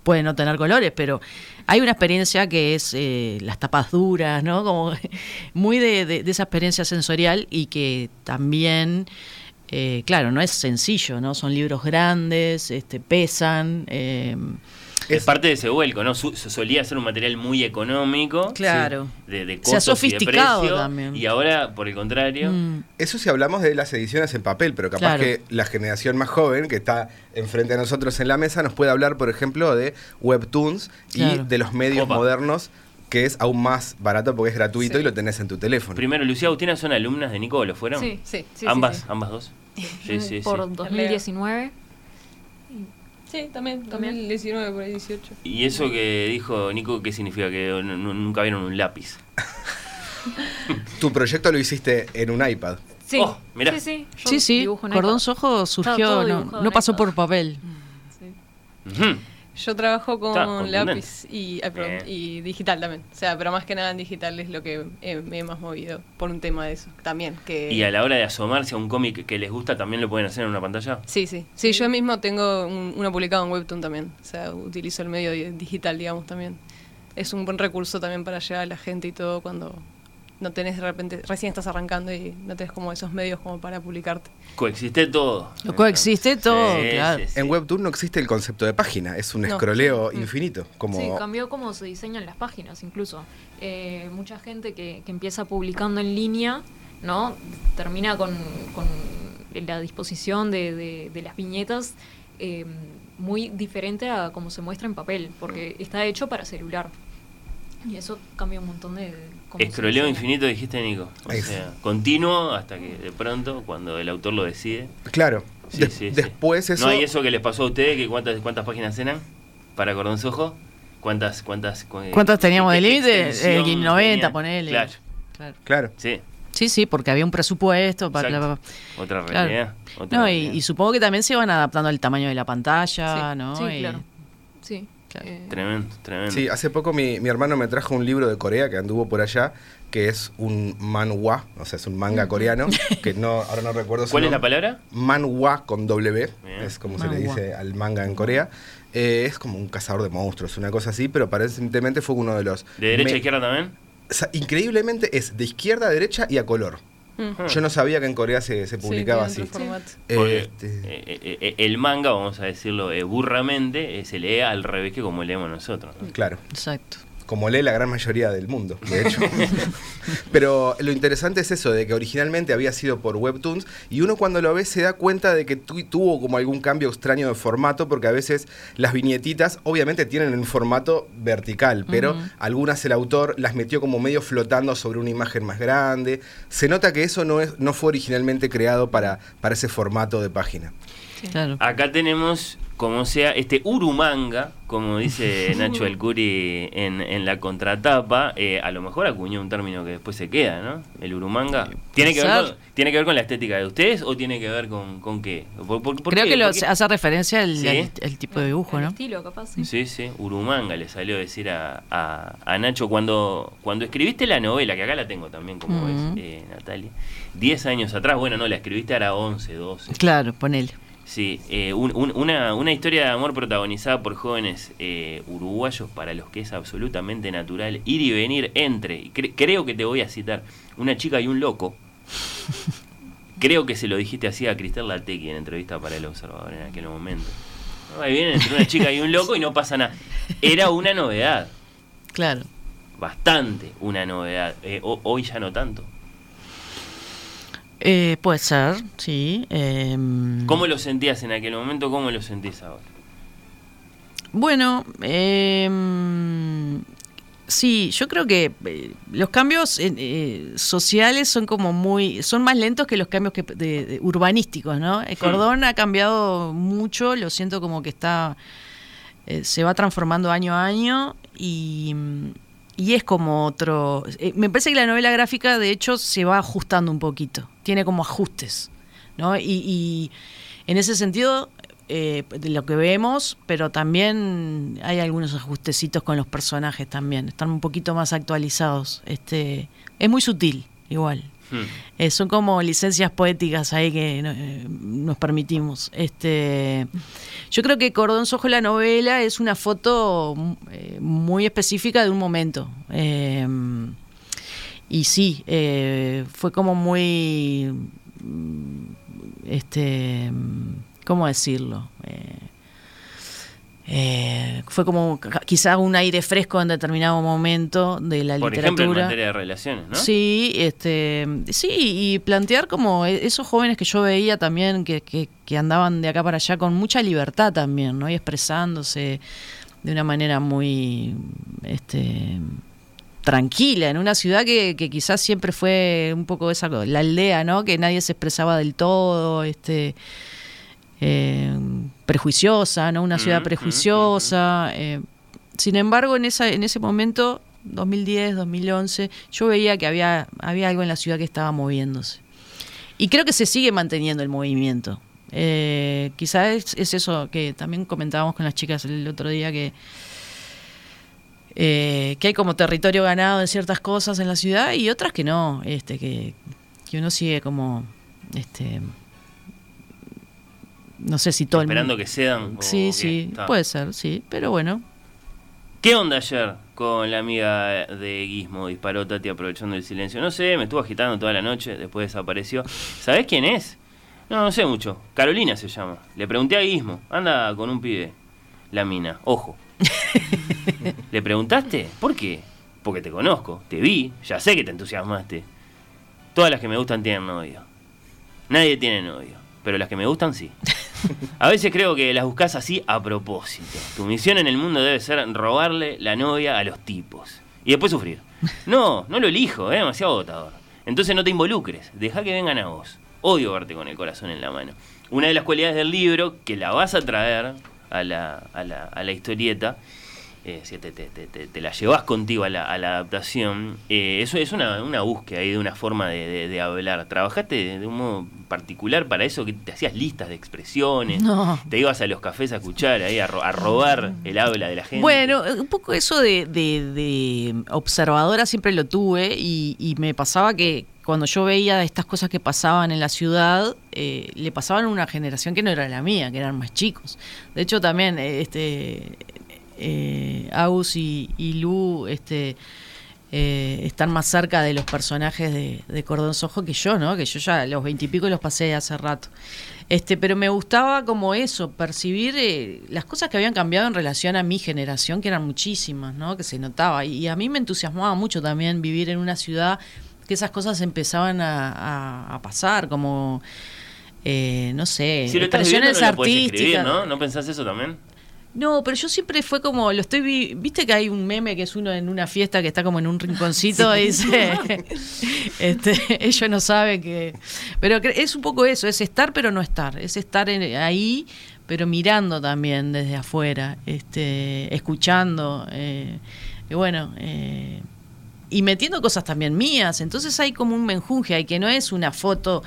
puede no tener colores, pero hay una experiencia que es eh, las tapas duras, ¿no? Como muy de, de- de esa experiencia sensorial y que también, eh, claro, no es sencillo, ¿no? Son libros grandes, este, pesan. eh, Es parte de ese vuelco, ¿no? Su- solía ser un material muy económico. Claro. De, de Se ha costos y de sofisticado precio, también. Y ahora, por el contrario. Eso si hablamos de las ediciones en papel, pero capaz Claro. que la generación más joven que está enfrente de nosotros en la mesa nos puede hablar, por ejemplo, de webtoons Claro. y de los medios Opa. modernos, que es aún más barato porque es gratuito y lo tenés en tu teléfono. Primero, Lucía Agustina son alumnas de Nico, ¿lo fueron? Sí, sí, sí, ambas, sí, sí. ambas dos. Sí, sí, por sí. 2019. Sí, también, 2019 por ahí 18. ¿Y eso que dijo Nico, qué significa? Que nunca vieron un lápiz. Tu proyecto lo hiciste en un iPad. Sí, Oh, mirá. sí, sí. yo Sí, sí, dibujo en Cordón iPad. Sojo surgió, no, no pasó por papel. Yo trabajo con lápiz y, ay, perdón, Bien. y digital también. O sea, pero más que nada en digital es lo que eh, me he más movido por un tema de eso también. Que Y a la hora de asomarse a un cómic que les gusta, ¿también lo pueden hacer en una pantalla? Sí, sí. Sí, yo mismo tengo un- uno publicado en Webtoon también. O sea, utilizo el medio di- digital, digamos, también. Es un buen recurso también para llegar a la gente y todo cuando no tenés de repente, recién estás arrancando y no tenés como esos medios como para publicarte. Coexiste todo. Lo coexiste todo, Sí, claro. sí, sí. En Webtoon no existe el concepto de página, es un No. escroleo Mm. infinito. Como Sí, cambió cómo se diseñan las páginas incluso. Eh, mucha gente que, que empieza publicando en línea, ¿no? Termina con, con la disposición de, de- de las viñetas eh, muy diferente a cómo se muestra en papel, porque está hecho para celular. Y eso cambia un montón de... Escroleo infinito, dijiste, Nico. O sea, continuo hasta que de pronto, cuando el autor lo decide. Claro. Sí, De- sí, sí. después eso- ¿No hay eso que les pasó a ustedes? que ¿Cuántas, cuántas páginas eran para Cordón Sojo? ¿Cuántas, cuántas, cu- ¿Cuántas teníamos de límite? Eh, 90, tenía? ponele. Claro. Claro. Claro. Sí, Sí, sí, porque había un presupuesto para... Exacto. otra Claro. realidad. otra No, y, realidad. y supongo que también se van adaptando al tamaño de la pantalla, Sí, ¿no? sí, Y- claro. Sí. Eh, Tremendo, tremendo. Sí, hace poco mi, mi hermano me trajo un libro de Corea que anduvo por allá, que es un manhwa, o sea, es un manga coreano, que no, ahora no recuerdo su ¿Cuál es la palabra? Manhwa con W, Bien. es como se le dice al manga en Corea. Eh, es como un cazador de monstruos, una cosa así, pero aparentemente fue uno de los... ¿De derecha a izquierda también? O sea, increíblemente es de izquierda a derecha y a color. Mm. Yo no sabía que en Corea se, se publicaba así. Porque, Este, eh, eh, eh, el manga, vamos a decirlo eh, burramente, eh, se lee al revés que como leemos nosotros. ¿no? Claro. Exacto. Como lee la gran mayoría del mundo, de hecho. Pero lo interesante es eso, de que originalmente había sido por Webtoons, y uno cuando lo ve se da cuenta de que tu- tuvo como algún cambio extraño de formato, porque a veces las viñetitas obviamente tienen un formato vertical, pero algunas el autor las metió como medio flotando sobre una imagen más grande. Se nota que eso no, es, no fue originalmente creado para, para ese formato de página. Claro. Acá tenemos, como sea, este urumanga, como dice Nacho Alcuri en, en la contratapa, eh, a lo mejor acuñó un término que después se queda, ¿no? El urumanga. ¿Tiene que, ver con, ¿Tiene que ver con la estética de ustedes o tiene que ver con, con qué? ¿Por- por- por Creo qué? que lo ¿Por qué? hace referencia al, ¿Sí? al- al tipo de dibujo, el ¿no? estilo, capaz, sí. Sí, sí, Urumanga le salió a decir a, a- a Nacho cuando, cuando escribiste la novela, que acá la tengo también, como ves, eh, Natalia, 10 años atrás, bueno, no, la escribiste ahora 11, 12. Claro, ponele. Sí, eh, un- un- una, una historia de amor protagonizada por jóvenes eh, uruguayos para los que es absolutamente natural ir y venir entre, y cre- creo que te voy a citar, una chica y un loco. Creo que se lo dijiste así a Cristel Latequi en entrevista para El Observador en aquel momento. Ahí vienen entre una chica y un loco y no pasa nada. Era una novedad, Claro. bastante una novedad. Eh, ho- hoy ya no tanto. Eh, puede ser, sí. em, ¿Cómo lo sentías en aquel momento? ¿Cómo lo sentís ahora? Bueno, em, sí, yo creo que eh, los cambios eh, eh, sociales son como muy, son más lentos que los cambios que, de- de- urbanísticos, ¿no? El cordón ha cambiado mucho, lo siento como que está, eh, se va transformando año a año y, y es como otro. eh, me parece que la novela gráfica, de hecho, se va ajustando un poquito, tiene como ajustes, ¿no? Y, y en ese sentido, eh, de lo que vemos, pero también hay algunos ajustecitos con los personajes también, están un poquito más actualizados. Este, es muy sutil, igual. Eh, son como licencias poéticas ahí que eh, nos permitimos. Este, yo creo que Cordón Sojo la novela es una foto eh, muy específica de un momento. Y sí, fue como muy, mm, este, mm, ¿cómo decirlo? Eh, fue como quizá un aire fresco en determinado momento de la Por ejemplo, en literatura. materia de relaciones, ¿no? Sí, este, sí, y plantear como e- esos jóvenes que yo veía también que, que- que andaban de acá para allá con mucha libertad también, ¿no? Y expresándose de una manera muy este tranquila, en una ciudad que, que quizás siempre fue un poco esa la aldea, ¿no? Que nadie se expresaba del todo, este eh, prejuiciosa, ¿no? Una ciudad prejuiciosa. eh, sin embargo, en esa, en ese momento, 2010, 2011, yo veía que había, había algo en la ciudad que estaba moviéndose. Y creo que se sigue manteniendo el movimiento. Eh, quizás es, es eso que también comentábamos con las chicas el otro día, que, eh, que hay como territorio ganado en ciertas cosas en la ciudad y otras que no, este, que, que uno sigue como... Este, no sé si todo Esperando el mundo... que cedan. o Sí, sí, Está. puede ser, sí, pero bueno. ¿Qué onda ayer con la amiga de Guismo? Disparó Tati aprovechando el silencio. No sé, me estuvo agitando toda la noche, después desapareció. ¿Sabés quién es? No, no sé mucho. Carolina se llama. Le pregunté a Guismo. Anda con un pibe. La mina. Ojo. ¿Le preguntaste? ¿Por qué? Porque te conozco, te vi, ya sé que te entusiasmaste. Todas las que me gustan tienen novio. Nadie tiene novio, pero las que me gustan sí. A veces creo que las buscas así a propósito. Tu misión en el mundo debe ser robarle la novia a los tipos. Y después sufrir. No, no lo elijo, es demasiado agotador. Entonces no te involucres, deja que vengan a vos. Odio verte con el corazón en la mano. Una de las cualidades del libro, que la vas a traer a la, a la, a la historieta, eh, si te, te- te- te- la llevas contigo a la, a la adaptación, eh, eso es una, una búsqueda ahí de una forma de, de- de hablar. ¿Trabajaste de, un modo particular para eso? que ¿Te hacías listas de expresiones? No. ¿Te ibas a los cafés a escuchar, ahí a, ro- a robar el habla de la gente? Bueno, un poco eso de, de- de observadora siempre lo tuve y, y me pasaba que cuando yo veía estas cosas que pasaban en la ciudad, eh, le pasaban a una generación que no era la mía, que eran más chicos. De hecho, también eh, este eh, Agus y, y Lu este, eh, están más cerca de los personajes de, de Cordón Sojo que yo, ¿no? Que yo ya los veintipico los pasé hace rato. Este, pero me gustaba como eso, percibir eh, las cosas que habían cambiado en relación a mi generación, que eran muchísimas, ¿no? Que se notaba. Y, a mí me entusiasmaba mucho también vivir en una ciudad que esas cosas empezaban a, a- a pasar, como, eh, no sé, si lo estás viviendo, expresiones no lo puedes escribir, artísticas. ¿no? ¿No pensás eso también? No, pero yo siempre fue como, lo estoy vi- viste que hay un meme que es uno en una fiesta que está como en un rinconcito y dice, este, ellos no saben que, pero es un poco eso, es estar pero no estar, es estar en- ahí pero mirando también desde afuera, este, escuchando, eh, y bueno, eh, y metiendo cosas también mías, entonces hay como un menjunje, hay que no es una foto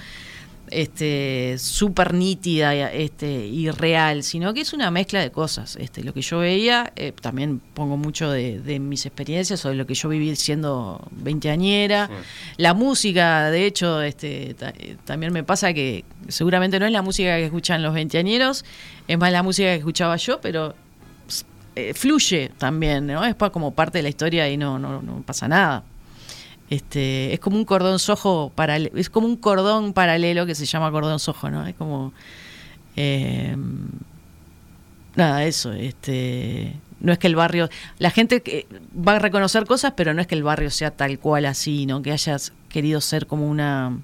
este súper nítida este y real sino que es una mezcla de cosas este lo que yo veía eh, también pongo mucho de, de mis experiencias o de lo que yo viví siendo veinteañera. La música de hecho este eh, también me pasa que seguramente no es la música que escuchan los veinteañeros es más la música que escuchaba yo pero eh, fluye también no es pa- como parte de la historia y no no, no pasa nada este, es como un cordón sojo paralelo, es como un cordón paralelo que se llama cordón sojo, ¿no? Es como eh, nada, eso, este no es que el barrio, la gente que va a reconocer cosas, pero no es que el barrio sea tal cual así, ¿no? Que hayas querido ser como una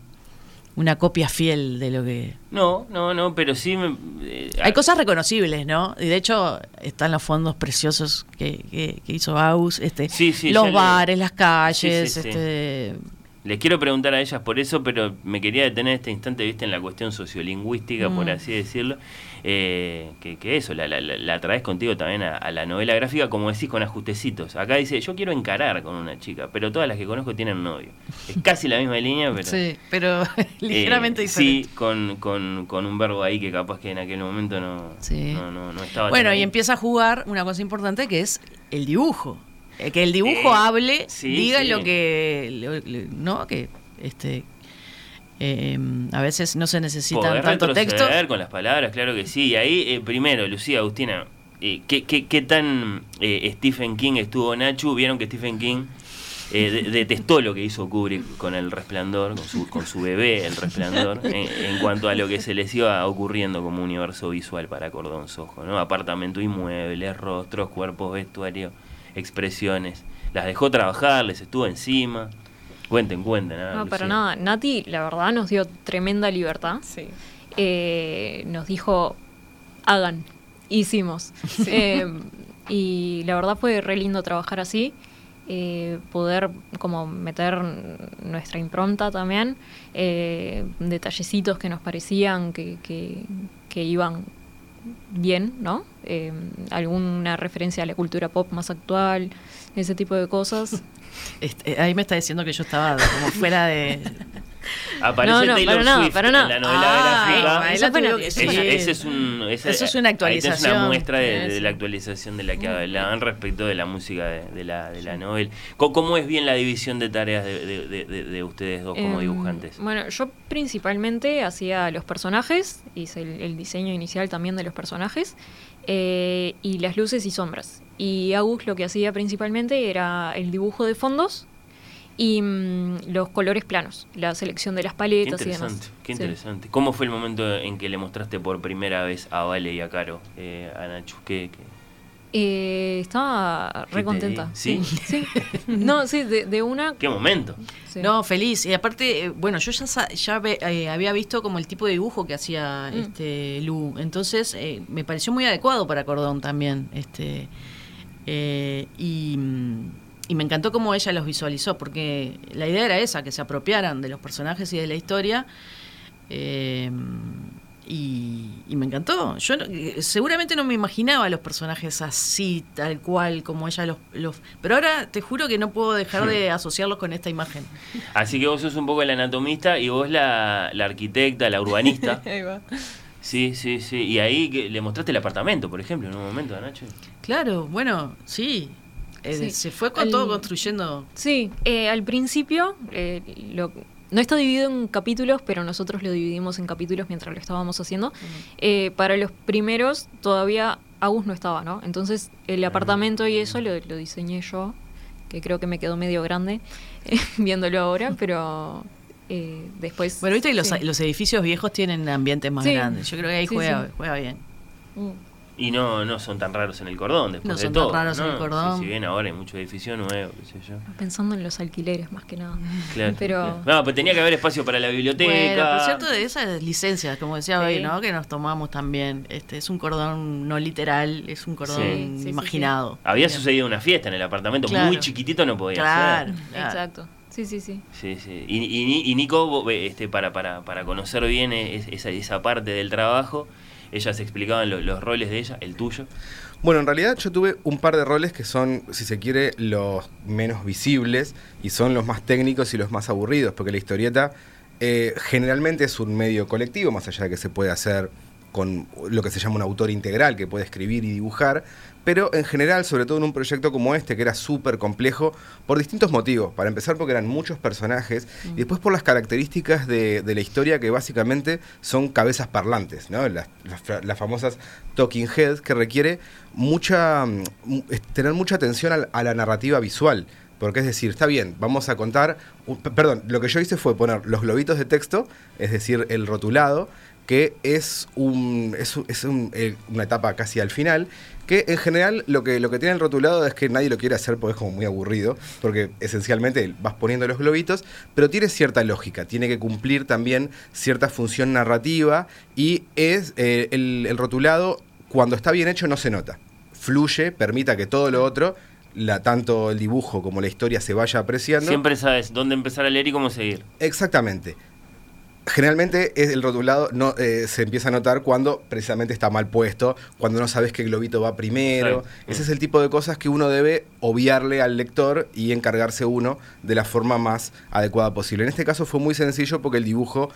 una copia fiel de lo que No, no, no, pero sí me... eh, hay cosas reconocibles, ¿no? Y de hecho están los fondos preciosos que, que- que hizo Aus, este, Sí, sí, los le- bares, las calles, Sí, este, Les quiero preguntar a ellas por eso, pero me quería detener este instante, viste, en la cuestión sociolingüística, por Mm. así decirlo, eh, que, que eso, la, la, la- traes contigo también a, a la novela gráfica, como decís, con ajustecitos. Acá dice, yo quiero encarar con una chica, pero todas las que conozco tienen novio. Es casi la misma línea, pero... sí, pero eh, ligeramente diferente. Sí, con, con, con un verbo ahí que capaz que en aquel momento no, Sí. no, no, no estaba Bueno, y ahí. empieza a jugar una cosa importante que es el dibujo. Eh, Que el dibujo Eh, hable, sí, diga sí. lo que, lo- lo- ¿no? Que este eh, a veces no se necesita tanto texto. con las palabras, claro que sí. Y ahí, eh, primero, Lucía, Agustina, eh, ¿qué, qué, qué tan eh, Stephen King estuvo Nachu? Vieron que Stephen King eh, de- detestó lo que hizo Kubrick con el resplandor, con su, con su bebé, el resplandor, en, en cuanto a lo que se les iba ocurriendo como universo visual para Cordón Sojo, ¿no? Apartamento inmuebles, rostros, cuerpos, vestuario, expresiones. Las dejó trabajar, les estuvo encima. Cuenten, cuenten. ah, No, para nada. Nati, la verdad, nos dio tremenda libertad. Eh, nos dijo, hagan. Hicimos. Eh, y la verdad fue re lindo trabajar así. eh, poder como meter nuestra impronta también. eh, detallecitos que nos parecían que, que- que iban bien, ¿no? Eh, alguna referencia a la cultura pop más actual, ese tipo de cosas. Este, ahí me está diciendo que yo estaba como fuera de. Aparece No, no, Taylor nada, Swift para en nada. la novela Ah, gráfica. bueno, Eso sí. ese es un, ese- Eso es una actualización. una muestra de, de la actualización de la que hablaban respecto de la música de, de la, de la novela. ¿Cómo, cómo es bien la división de tareas de, de- de- de- de ustedes dos como Em, dibujantes? Bueno, yo principalmente hacía los personajes, hice el, el diseño inicial también de los personajes, eh, y las luces y sombras. Y Agus lo que hacía principalmente era el dibujo de fondos y mm, los colores planos, la selección de las Qué paletas y interesante, demás. qué Sí. interesante. ¿Cómo fue el momento en que le mostraste por primera vez a Vale y a Caro, eh, a Nacho? ¿Qué, qué? Eh, estaba ¿Qué re te contenta. ¿Sí? sí. No, sí, de, de una. ¿Qué momento? No, feliz. Y aparte, eh, bueno, yo ya, sa- ya ve- eh, había visto como el tipo de dibujo que hacía Mm. este Lu. Entonces, eh, me pareció muy adecuado para Cordón también. Este, eh, y, y me encantó cómo ella los visualizó, porque la idea era esa, que se apropiaran de los personajes y de la historia. Eh, y, y me encantó. Yo no- eh, seguramente no me imaginaba los personajes así, tal cual, como ella los, los... Pero ahora te juro que no puedo dejar de asociarlos con esta imagen. Así que vos sos un poco el anatomista y vos la, la arquitecta, la urbanista. Ahí va. Sí, sí, sí. Y ahí que le mostraste el apartamento, por ejemplo, en un momento, a Nacho. Claro, bueno, sí. Eh, Sí. Se fue con todo construyendo. Sí, eh, al principio eh, lo- no está dividido en capítulos, pero nosotros lo dividimos en capítulos mientras lo estábamos haciendo. Eh, para los primeros todavía Agus no estaba, ¿no? Entonces el apartamento y eso lo, lo diseñé yo, que creo que me quedó medio grande viéndolo ahora, pero eh, después... Bueno, viste que los, sí. los edificios viejos tienen ambientes más Sí. grandes. Yo creo que ahí Sí, juega, sí. juega bien. Mm. Y no, no son tan raros en el cordón, después No de son tan todo. raros en el cordón. Sí, si bien ahora hay mucho edificio nuevo, qué sé yo. Pensando en los alquileres más que nada. Claro. Pero... No, pero tenía que haber espacio para la biblioteca. Bueno, por cierto, de esas licencias, como decía Sí. hoy, ¿no? Que nos tomamos también. Este es un cordón no literal, es un cordón Sí. Sí, sí, imaginado. Había Bien. sucedido una fiesta en el apartamento, Claro. muy chiquitito no podía Claro, ser. claro. Exacto. Sí, sí, sí. Sí, sí. Y, y, y Nico, vos, ve, este, para, para, para conocer bien es- esa, esa parte del trabajo, ellas explicaban lo- los roles de ella, el tuyo. Bueno, en realidad yo tuve un par de roles que son, si se quiere, los menos visibles y son los más técnicos y los más aburridos, porque la historieta eh, generalmente es un medio colectivo, más allá de que se puede hacer con lo que se llama un autor integral, que puede escribir y dibujar, pero en general, sobre todo en un proyecto como este, que era súper complejo, por distintos motivos. Para empezar, porque eran muchos personajes, y después por las características de, de la historia, que básicamente son cabezas parlantes, ¿no? las, famosas talking heads, que requiere mucha, mm, tener mucha atención a la narrativa visual. Porque es decir, está bien, vamos a contar. perdón, lo que yo hice fue poner los globitos de texto, es decir, el rotulado, que es, un, es, eh, una etapa casi al final, que en general lo que, lo que tiene el rotulado es que nadie lo quiere hacer porque es como muy aburrido, porque esencialmente vas poniendo los globitos, pero tiene cierta lógica, tiene que cumplir también cierta función narrativa y es eh, el, el rotulado, cuando está bien hecho, no se nota. Fluye, permita que todo lo otro, la, tanto el dibujo como la historia se vaya apreciando. Siempre sabes dónde empezar a leer y cómo seguir. Exactamente. Generalmente el rotulado no, eh, se empieza a notar cuando precisamente está mal puesto, cuando no sabes qué globito va primero. Exacto. Ese es el tipo de cosas que uno debe obviarle al lector y encargarse uno de la forma más adecuada posible. En este caso fue muy sencillo porque el dibujo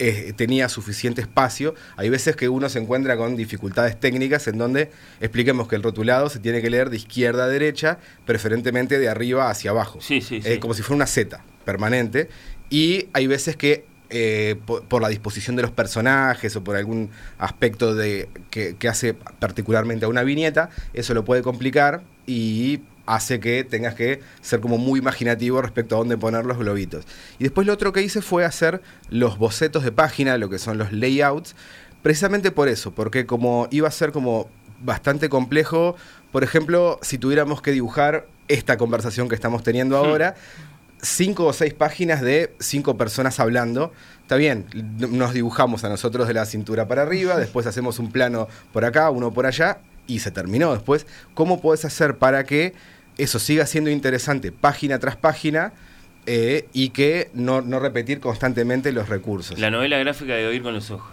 eh, tenía suficiente espacio. Hay veces que uno se encuentra con dificultades técnicas en donde expliquemos que el rotulado se tiene que leer de izquierda a derecha, preferentemente de arriba hacia abajo. Sí, sí, Eh, sí. como si fuera una Z permanente. Y hay veces que eh, por, por la disposición de los personajes o por algún aspecto de, que, que hace particularmente a una viñeta, eso lo puede complicar y hace que tengas que ser como muy imaginativo respecto a dónde poner los globitos. Y después lo otro que hice fue hacer los bocetos de página, lo que son los layouts, precisamente por eso, porque como iba a ser como bastante complejo, por ejemplo, si tuviéramos que dibujar esta conversación que estamos teniendo ahora, cinco o seis páginas de cinco personas hablando. Está bien, nos dibujamos a nosotros de la cintura para arriba, después hacemos un plano por acá, uno por allá, y se terminó. Después, ¿cómo podés hacer para que eso siga siendo interesante página tras página? eh, y que no, no repetir constantemente los recursos. La novela gráfica de oír con los ojos.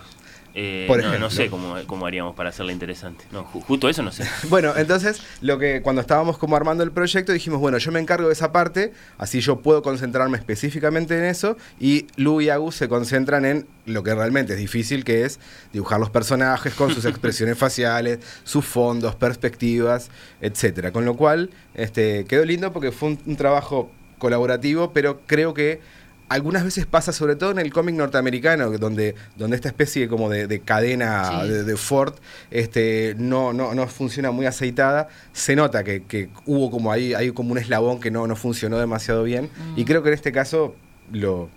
Eh, Por no, sé cómo, cómo haríamos para hacerla interesante. No, ju- justo eso no sé. Bueno, entonces, lo que cuando estábamos como armando el proyecto, dijimos, bueno, yo me encargo de esa parte, así yo puedo concentrarme específicamente en eso, y Lu y Agus se concentran en lo que realmente es difícil, que es dibujar los personajes con sus expresiones faciales, sus fondos, perspectivas, etcétera. Con lo cual, este, quedó lindo porque fue un, un trabajo colaborativo, pero creo que algunas veces pasa, sobre todo en el cómic norteamericano, donde, donde esta especie como de, de cadena Sí. de, de Ford este, no, no, no funciona muy aceitada, se nota que, que hubo como ahí, hay como un eslabón que no, no funcionó demasiado bien. Mm. Y creo que en este caso lo,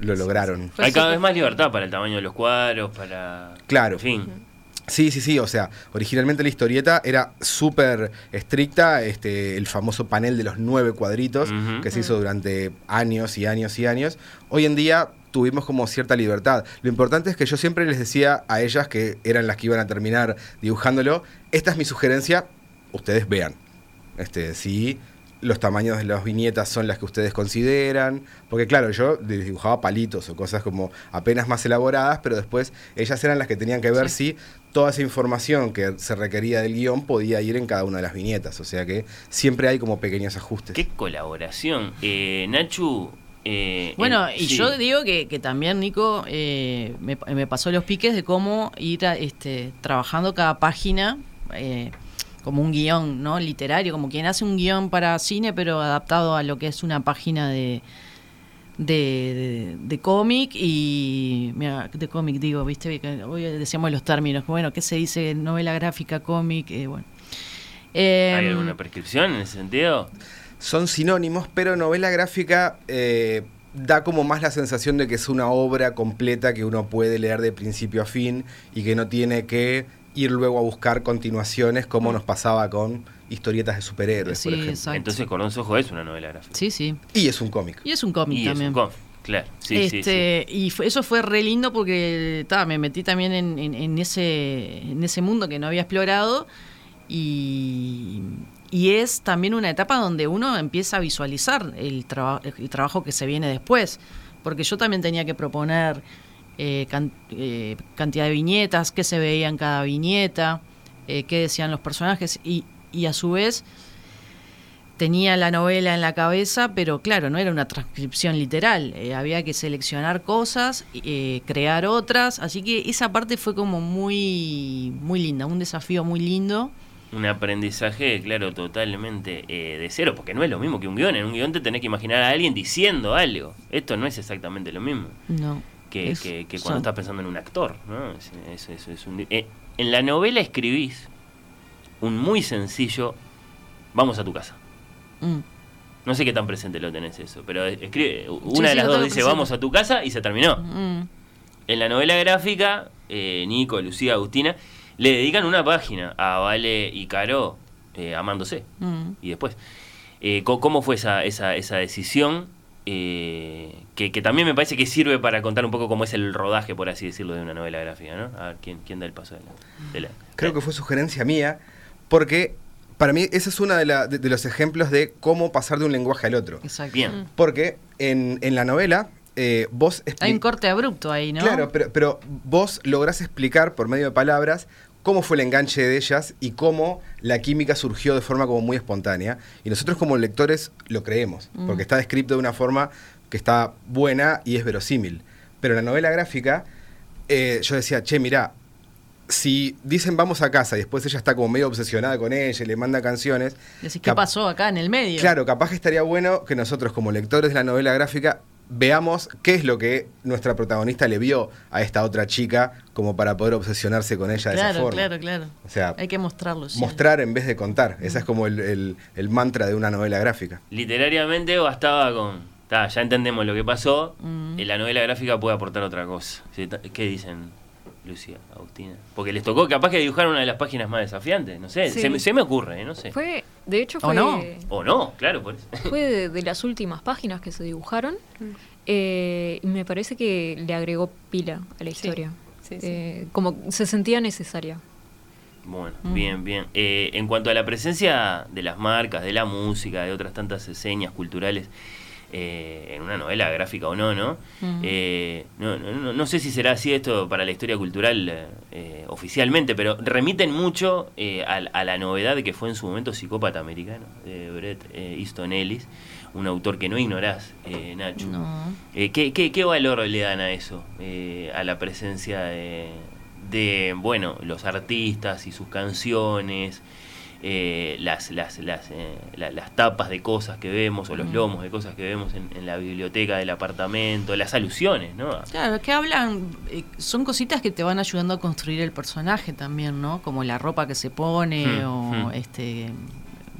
lo lograron. Hay cada vez más libertad para el tamaño de los cuadros, para... Claro. En fin. Sí, sí, sí, o sea, originalmente la historieta era súper estricta, este, el famoso panel de los nueve cuadritos que se hizo durante años y años y años. Hoy en día tuvimos como cierta libertad. Lo importante es que yo siempre les decía a ellas que eran las que iban a terminar dibujándolo, esta es mi sugerencia, ustedes vean. Este, sí, los tamaños de las viñetas son las que ustedes consideran, porque claro, yo dibujaba palitos o cosas como apenas más elaboradas, pero después ellas eran las que tenían que ver si toda esa información que se requería del guion podía ir en cada una de las viñetas, o sea que siempre hay como pequeños ajustes. Qué colaboración. Eh, Nachu... eh, Bueno, en- y sí. yo digo que, que también, Nico, eh, me, me pasó los piques de cómo ir a, este, trabajando cada página eh, como un guion ¿no? literario, como quien hace un guion para cine, pero adaptado a lo que es una página de, de, de- de cómic y. Mira, de cómic digo, ¿viste? Que Hoy decíamos los términos. Bueno, ¿qué se dice? Novela gráfica, cómic, eh, bueno. ¿Hay Em, alguna prescripción en ese sentido? Son sinónimos, pero novela gráfica eh, da como más la sensación de que es una obra completa que uno puede leer de principio a fin y que no tiene que ir luego a buscar continuaciones como nos pasaba con historietas de superhéroes, Sí, por ejemplo. exacto. Entonces Cordón Sojo es una novela gráfica. Sí, sí. Y es un cómic. Y es un cómic Y es también. un cómic, claro. Sí, sí, sí. este, Y fue- eso fue re lindo porque ta, me metí también en, en- en ese, en ese mundo que no había explorado y, y es también una etapa donde uno empieza a visualizar el, traba- el trabajo que se viene después. Porque yo también tenía que proponer eh, can- eh, cantidad de viñetas, qué se veía en cada viñeta, eh, qué decían los personajes y, y a su vez tenía la novela en la cabeza, pero claro, no era una transcripción literal. eh, había que seleccionar cosas, eh, crear otras. Así que esa parte fue como muy, muy linda, un desafío muy lindo. Un aprendizaje, claro, totalmente eh, de cero, porque no es lo mismo que un guion. En un guion te tenés que imaginar a alguien diciendo algo. Esto no es exactamente lo mismo No. Que, Es- que- que son- cuando estás pensando en un actor. ¿no? Es- es- un- eh, en la novela escribís un muy sencillo, vamos a tu casa. Mm. No sé qué tan presente lo tenés eso, pero escribe, una sí, de las dos dice presente. vamos a tu casa y se terminó. Mm. En la novela gráfica, eh, Nico, Lucía, Agustina, le dedican una página a Vale y Caro eh, amándose. Mm. Y después, eh, ¿cómo fue esa, esa, esa decisión? Eh, que, que también me parece que sirve para contar un poco cómo es el rodaje, por así decirlo, de una novela gráfica, ¿no? A ver, ¿quién, quién da el paso de la...? de la- Creo que fue sugerencia mía, porque para mí ese es uno de, la- de- de los ejemplos de cómo pasar de un lenguaje al otro. Exacto. Bien. Porque en, en la novela eh, vos Hay un corte abrupto ahí, ¿no? Claro, pero, pero vos lográs explicar por medio de palabras cómo fue el enganche de ellas y cómo la química surgió de forma como muy espontánea. Y nosotros como lectores lo creemos, Mm. porque está descrito de una forma que está buena y es verosímil. Pero en la novela gráfica, eh, yo decía, che, mirá, si dicen vamos a casa y después ella está como medio obsesionada con ella y le manda canciones, Decís, ¿qué pasó acá en el medio? Claro, capaz que estaría bueno que nosotros como lectores de la novela gráfica veamos qué es lo que nuestra protagonista le vio a esta otra chica como para poder obsesionarse con ella de esa Claro, forma. claro, claro. O sea, Hay que mostrarlo. sí. mostrar en vez de contar. Ese es como el, el- el mantra de una novela gráfica. Literariamente bastaba con. ta, ya entendemos lo que pasó. Mm. En la novela gráfica puede aportar otra cosa. ¿Qué dicen, Lucía, Agustina? Porque les tocó capaz que dibujar una de las páginas más desafiantes. No sé, Sí. se, me- se me ocurre, ¿eh? no sé. Fue, de hecho, ¿O fue, no? O no, claro, por eso. fue de, de las últimas páginas que se dibujaron. eh, y me parece que le agregó pila a la historia. sí, sí. Eh, como se sentía necesaria. Bueno, Mm. bien, bien. Eh, en cuanto a la presencia de las marcas, de la música, de otras tantas señas culturales eh, en una novela gráfica o no, ¿no? Ujú. Eh, no, no, no- sé si será así esto para la historia cultural eh, oficialmente, pero remiten mucho eh, a, a la novedad que fue en su momento Psicópata Americano, de Bret eh, Easton Ellis, un autor que no ignorás, eh, Nacho. No. ¿qué, qué, qué valor le dan a eso? A la presencia de, de, bueno, los artistas y sus canciones, eh, las, las, las, eh, la- las tapas de cosas que vemos o los lomos de cosas que vemos en, en la biblioteca del apartamento, las alusiones, ¿no? Claro, que hablan, eh, son cositas que te van ayudando a construir el personaje también, ¿no? Como la ropa que se pone Hmm, o hmm. este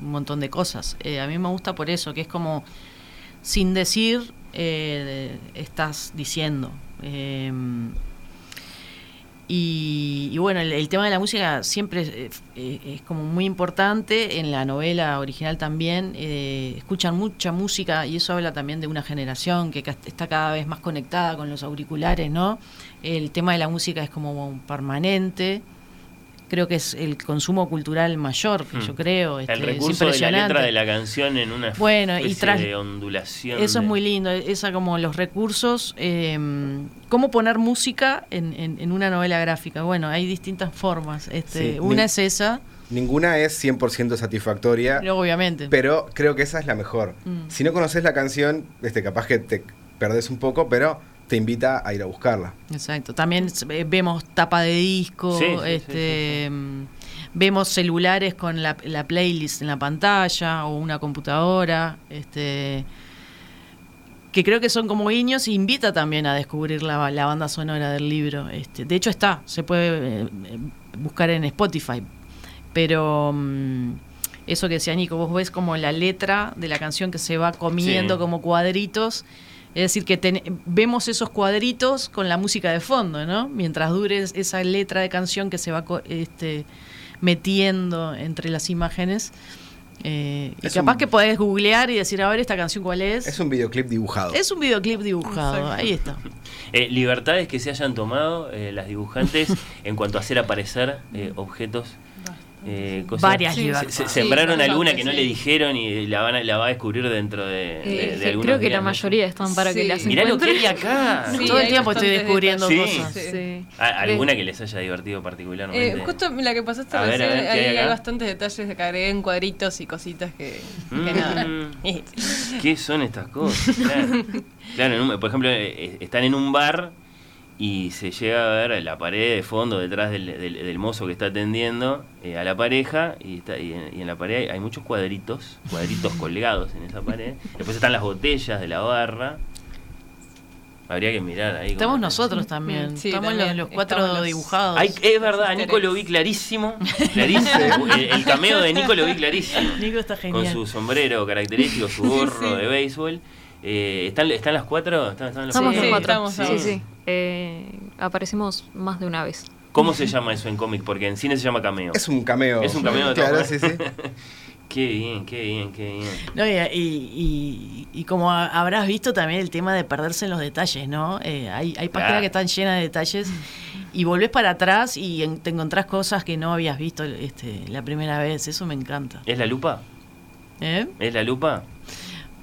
un montón de cosas. Eh, a mí me gusta por eso, que es como sin decir estás diciendo. Y, y bueno, el, tema de la música siempre es, eh, es como muy importante, en la novela original también, eh, escuchan mucha música y eso habla también de una generación que está cada vez más conectada con los auriculares, ¿no? El tema de la música es como permanente, creo que es el consumo cultural mayor, que Hmm. yo creo. este, El es recurso de la impresionante. letra de la canción en una Bueno, y de ondulación. Eso es muy lindo, esa como los recursos, eh, cómo poner música en, en- en una novela gráfica. Bueno, hay distintas formas. Este, Sí, una ni- es esa, Ninguna es 100% satisfactoria, pero obviamente. pero creo que esa es la mejor. Mm. Si no conoces la canción, este, capaz que te perdés un poco, pero te invita a ir a buscarla. Exacto. También eh, vemos tapa de disco, Sí, sí, sí, este, mm, vemos celulares con la, la playlist en la pantalla o una computadora, este, que creo que son como guiños e invita también a descubrir la, la banda sonora del libro. Este, de hecho está, se puede eh, eh, buscar en Spotify, pero mm, eso que decía Nico, vos ves como la letra de la canción que se va comiendo Sí. como cuadritos. Es decir, que ten- vemos esos cuadritos con la música de fondo, ¿no? Mientras dure es- esa letra de canción que se va co- este, metiendo entre las imágenes. Eh, y capaz un- que podés googlear y decir, a ver, esta canción cuál es. Es un videoclip dibujado. Es un videoclip dibujado, Exacto. ahí está. Eh, libertades que se hayan tomado eh, las dibujantes en cuanto a hacer aparecer eh, objetos. Eh, cosas. Varias Se- libertades. Se, Sí, sembraron alguna que no sí. le dijeron y la, van a, la va a descubrir dentro de, de, Eh, de sí, algunos creo que la mayoría están para que Sí. las Mirá lo que encuentren. hay acá. Sí, Todo el tiempo estoy descubriendo cosas. Sí. Sí. ¿Alguna que les haya divertido particularmente? Eh, justo la que pasaste A ver, recién, a ver, ¿qué ahí hay hay, bastantes detalles que agregué en cuadritos y cositas que, que Mm. nada. ¿Qué son estas cosas? Claro, Claro, en un- por ejemplo, eh, están en un bar y se llega a ver la pared de fondo detrás del, del- del mozo que está atendiendo eh, a la pareja y, está, y, en, y en la pared hay, hay muchos cuadritos, cuadritos colgados en esa pared. Después están las botellas de la barra. Habría que mirar ahí. Estamos nosotros también. Sí, Estamos también. los, los cuatro Estamos los- dibujados. Ay, es verdad, a Nico lo vi clarísimo. Clarísimo. el, el cameo de Nico lo vi clarísimo. Nico está Con genial. su sombrero característico, su gorro de béisbol. Eh, ¿están, ¿Están las cuatro? ¿Están, están los Estamos Sí, los cuatro. estamos, sí, sí. Eh, aparecimos más de una vez. ¿Cómo se llama eso en cómic? Porque en cine se llama cameo. Es un cameo. Es un cameo de Claro, sí, sí. Qué bien, qué bien, qué bien. No, y, y- y- y como ha- habrás visto también el tema de perderse en los detalles, ¿no? Eh, hay, hay páginas Claro. que están llenas de detalles y volvés para atrás y en- te encontrás cosas que no habías visto este, la primera vez. Eso me encanta. ¿Es la lupa? ¿Eh? ¿Es la lupa?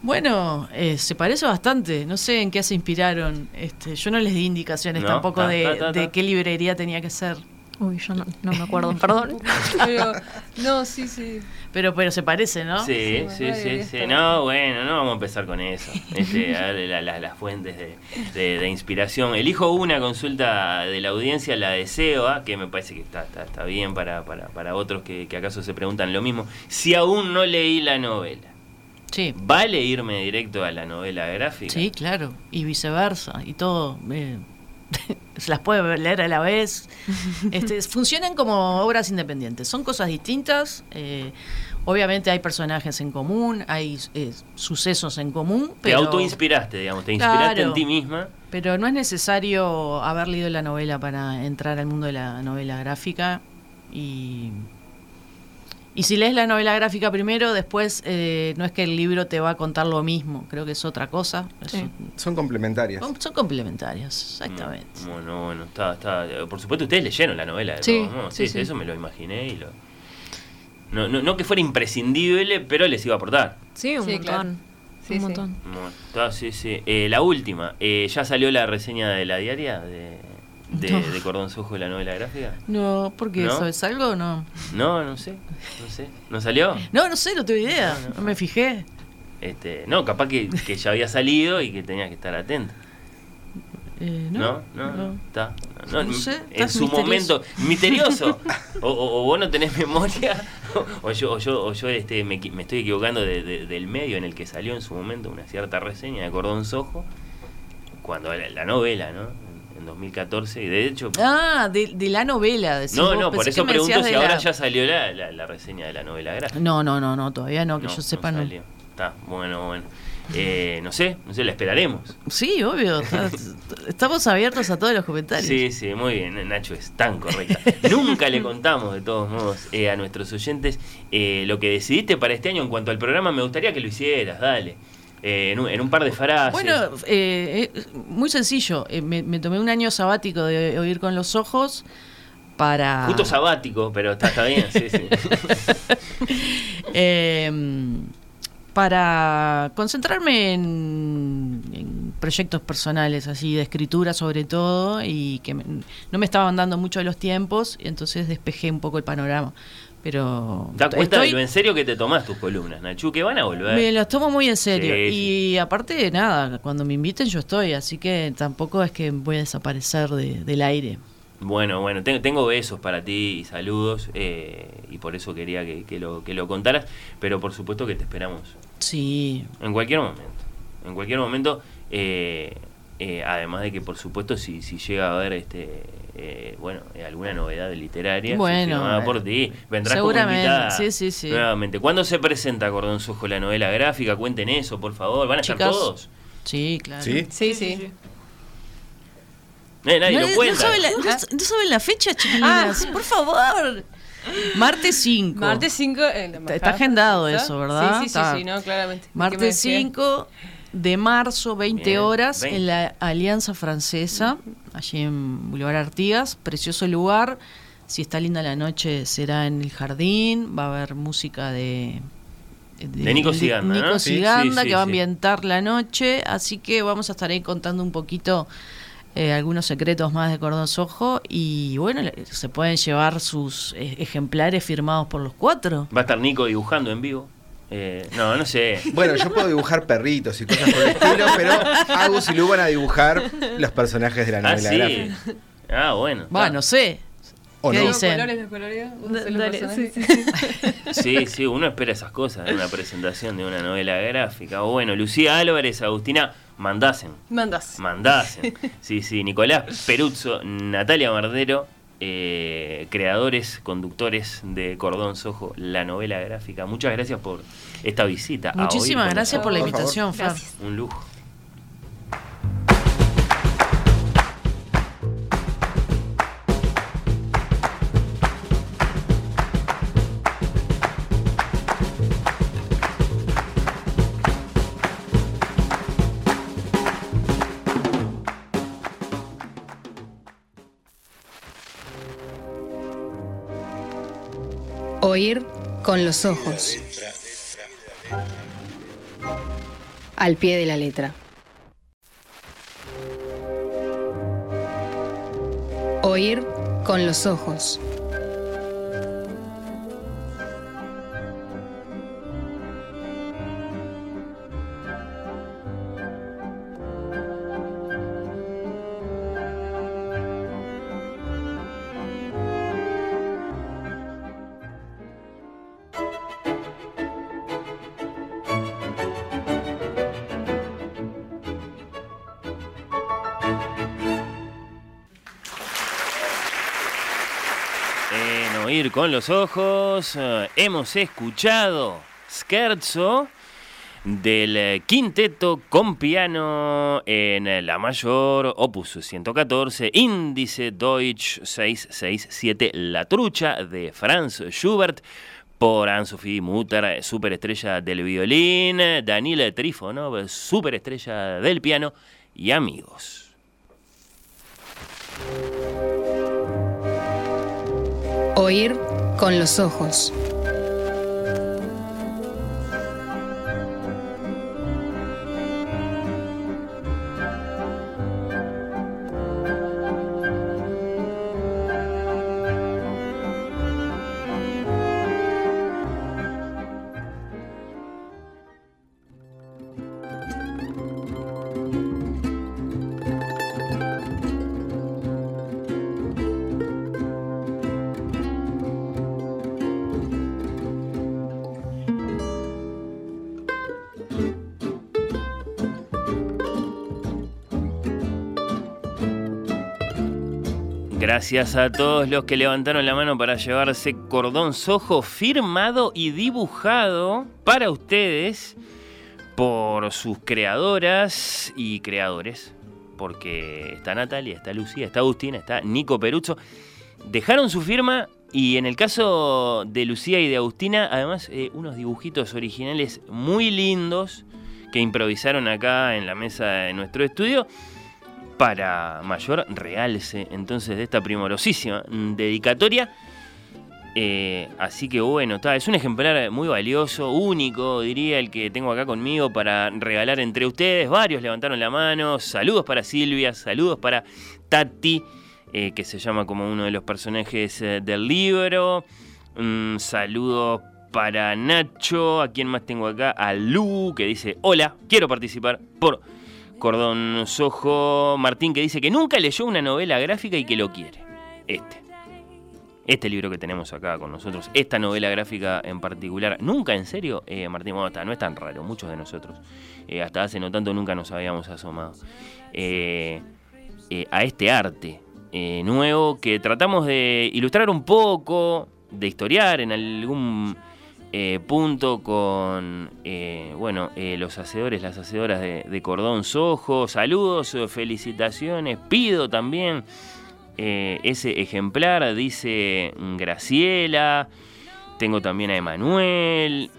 Bueno, eh, se parece bastante. No sé en qué se inspiraron. Este, yo no les di indicaciones No, tampoco ta, de, ta, ta, de ta. qué librería tenía que ser. Uy, yo no, no me acuerdo, perdón. Pero, no, sí, sí. Pero, pero se parece, ¿no? Sí, Sí, sí, sí. No, bueno, no vamos a empezar con eso. Este, a ver, la- la- las fuentes de, de- de inspiración. Elijo una consulta de la audiencia, la de Seba, que me parece que está, está, está bien para, para, para otros que, que acaso se preguntan lo mismo. Si aún no leí la novela, Sí. ¿Vale irme directo a la novela gráfica? Sí, claro, y viceversa, y todo. eh, se las puede leer a la vez. Este, funcionan como obras independientes, son cosas distintas. eh, obviamente hay personajes en común, hay eh, sucesos en común, Te pero, autoinspiraste, digamos, te inspiraste Claro. en ti misma. pero no es necesario haber leído la novela para entrar al mundo de la novela gráfica. Y, y si lees la novela gráfica primero, después eh, no es que el libro te va a contar lo mismo, creo que es otra cosa. Es un- Son complementarias. son, son complementarias, exactamente. Bueno, bueno, está, está. Por supuesto, ustedes leyeron la novela de Sí, todos modos. sí, Sí, sí. eso me lo imaginé y lo. No, no, no que fuera imprescindible, pero les iba a aportar. Sí, un Sí, montón. claro. Sí, un sí. montón. Bueno, está, sí, sí. Eh, la última, eh, ¿ya salió la reseña de la diaria de, de, No. de Cordón Sojo de la novela gráfica? No, ¿por qué? ¿No? ¿Sabes algo o no? No, no sé, no sé. ¿No salió? No, no sé, no tengo idea. No, me fijé. Este, no, capaz que, que ya había salido y que tenías que estar atento. Eh, No, no, no, está. Sé, en su misterioso. momento, misterioso. O, o- o vos no tenés memoria, o, yo, o yo, o yo este, me, estoy equivocando de- de- del medio en el que salió en su momento una cierta reseña de Cordón Sojo, cuando la, la novela, ¿no? En, en 2014, y de hecho. Ah, de, de la novela. decís no, vos. no, por eso pregunto si ahora la- ya salió la, la- la reseña de la novela gráfica. No, no, no, no, todavía no, que yo sepa no. salió. Está, bueno, bueno. Eh, no sé, no sé, la esperaremos. Sí, obvio. está- estamos abiertos a todos los comentarios. Sí, sí, muy bien, Nacho es tan correcta. Nunca le contamos, de todos modos, eh, a nuestros oyentes eh, lo que decidiste para este año en cuanto al programa. Me gustaría que lo hicieras, dale. Eh, en, un, en un par de frases. Bueno, eh, eh, muy sencillo. Eh, me, me tomé un año sabático de oír con los ojos para... Justo sabático, pero está, está bien, sí, sí. Eh, para concentrarme en, en proyectos personales, así de escritura sobre todo, y que me- no me estaban dando mucho de los tiempos, y entonces despejé un poco el panorama. Pero Da cuenta estoy- de lo en serio que te tomás tus columnas, Nachu, que van a volver. me las tomo muy en serio. Sí, y aparte, nada, cuando me inviten yo estoy, así que tampoco es que voy a desaparecer de- del aire. Bueno, bueno, te- tengo besos para ti y saludos, eh, y por eso quería que, que lo, que lo contaras, pero por supuesto que te esperamos Sí, En cualquier momento. En cualquier momento. eh, eh, además de que, por supuesto, si, si llega a haber este, eh, bueno, eh, alguna novedad literaria Bueno, eh, por ti, vendrás seguramente, como invitada sí, sí, sí. nuevamente. ¿Cuándo se presenta Cordón Sojo la novela gráfica? Cuenten eso, por favor. ¿Van a estar Chicas, todos? Sí, claro. ¿Sí? Sí, sí. Eh, nadie no, lo no cuenta. saben la, no- no saben la fecha, chiquilinas. Por favor. Martes 5. Martes 5 en la Está embajada agendado eso, ¿verdad? Sí, sí, Está. sí, sí, no, claramente. ¿Qué me Martes decía? 5 de marzo, 20 Bien, horas, 20. en la Alianza Francesa, allí en Boulevard Artigas. Precioso lugar. Si está linda la noche, será en el jardín. Va a haber música de. De Nico Siganda, Nico ¿no? Sí, Siganda, sí, sí, que va a ambientar la noche. Así que vamos a estar ahí contando un poquito eh, algunos secretos más de Cordón Sojo. Y bueno, se pueden llevar sus eh, ejemplares firmados por los cuatro. Va a estar Nico dibujando en vivo. Eh, no, no sé. Bueno, yo puedo dibujar perritos y cosas por el estilo, pero Agus y Lu van a dibujar los personajes de la Ah, novela sí. gráfica. Ah, bueno. Va, no sé. ¿O ¿Qué no? Dicen? colores, sí, sí. Sí, uno espera esas cosas en una presentación de una novela gráfica. O bueno, Lucía Álvarez, Agustina, mandasen. Mandas. Mandasen. Sí, sí, Nicolás Peruzzo, Natalia Mardero, eh, creadores, conductores de Cordón Sojo, la novela gráfica. Muchas gracias por esta visita. Muchísimas gracias por la invitación. Gracias. Un lujo. Oír con los ojos. Al pie de la letra. Oír con los ojos. Con los Ojos eh, hemos escuchado Scherzo del eh, quinteto con piano en la mayor, opus 114, índice Deutsch 667, La Trucha de Franz Schubert por Anne-Sophie Mutter, superestrella del violín, Daniel Trifonov, superestrella del piano y amigos. Oír con los ojos. Gracias a todos los que levantaron la mano para llevarse cordón sojo firmado y dibujado para ustedes por sus creadoras y creadores. Porque está Natalia, está Lucía, está Agustina, está Nico Peruzzo. Dejaron su firma y en el caso de Lucía y de Agustina, además, eh, unos dibujitos originales muy lindos que improvisaron acá en la mesa de nuestro estudio para mayor realce entonces de esta primorosísima dedicatoria. Eh, así que bueno, está, es un ejemplar muy valioso, único, diría el que tengo acá conmigo para regalar entre ustedes. Varios levantaron la mano. Saludos para Silvia, saludos para Tati, eh, que se llama como uno de los personajes eh, del libro. Un saludo para Nacho, a quien más tengo acá, a Lu, que dice, hola, quiero participar por Cordón Sojo Martín que dice que nunca leyó una novela gráfica y que lo quiere. Este. Este libro que tenemos acá con nosotros, esta novela gráfica en particular, nunca en serio, eh, Martín, no es tan raro, muchos de nosotros, eh, hasta hace no tanto nunca nos habíamos asomado eh, a este arte nuevo que tratamos de ilustrar un poco, de historiar en algún eh, punto con eh, bueno eh, los hacedores, las hacedoras de, Cordón Sojo. Saludos, felicitaciones. Pido también ese ejemplar, dice Graciela. Tengo también a Emanuel.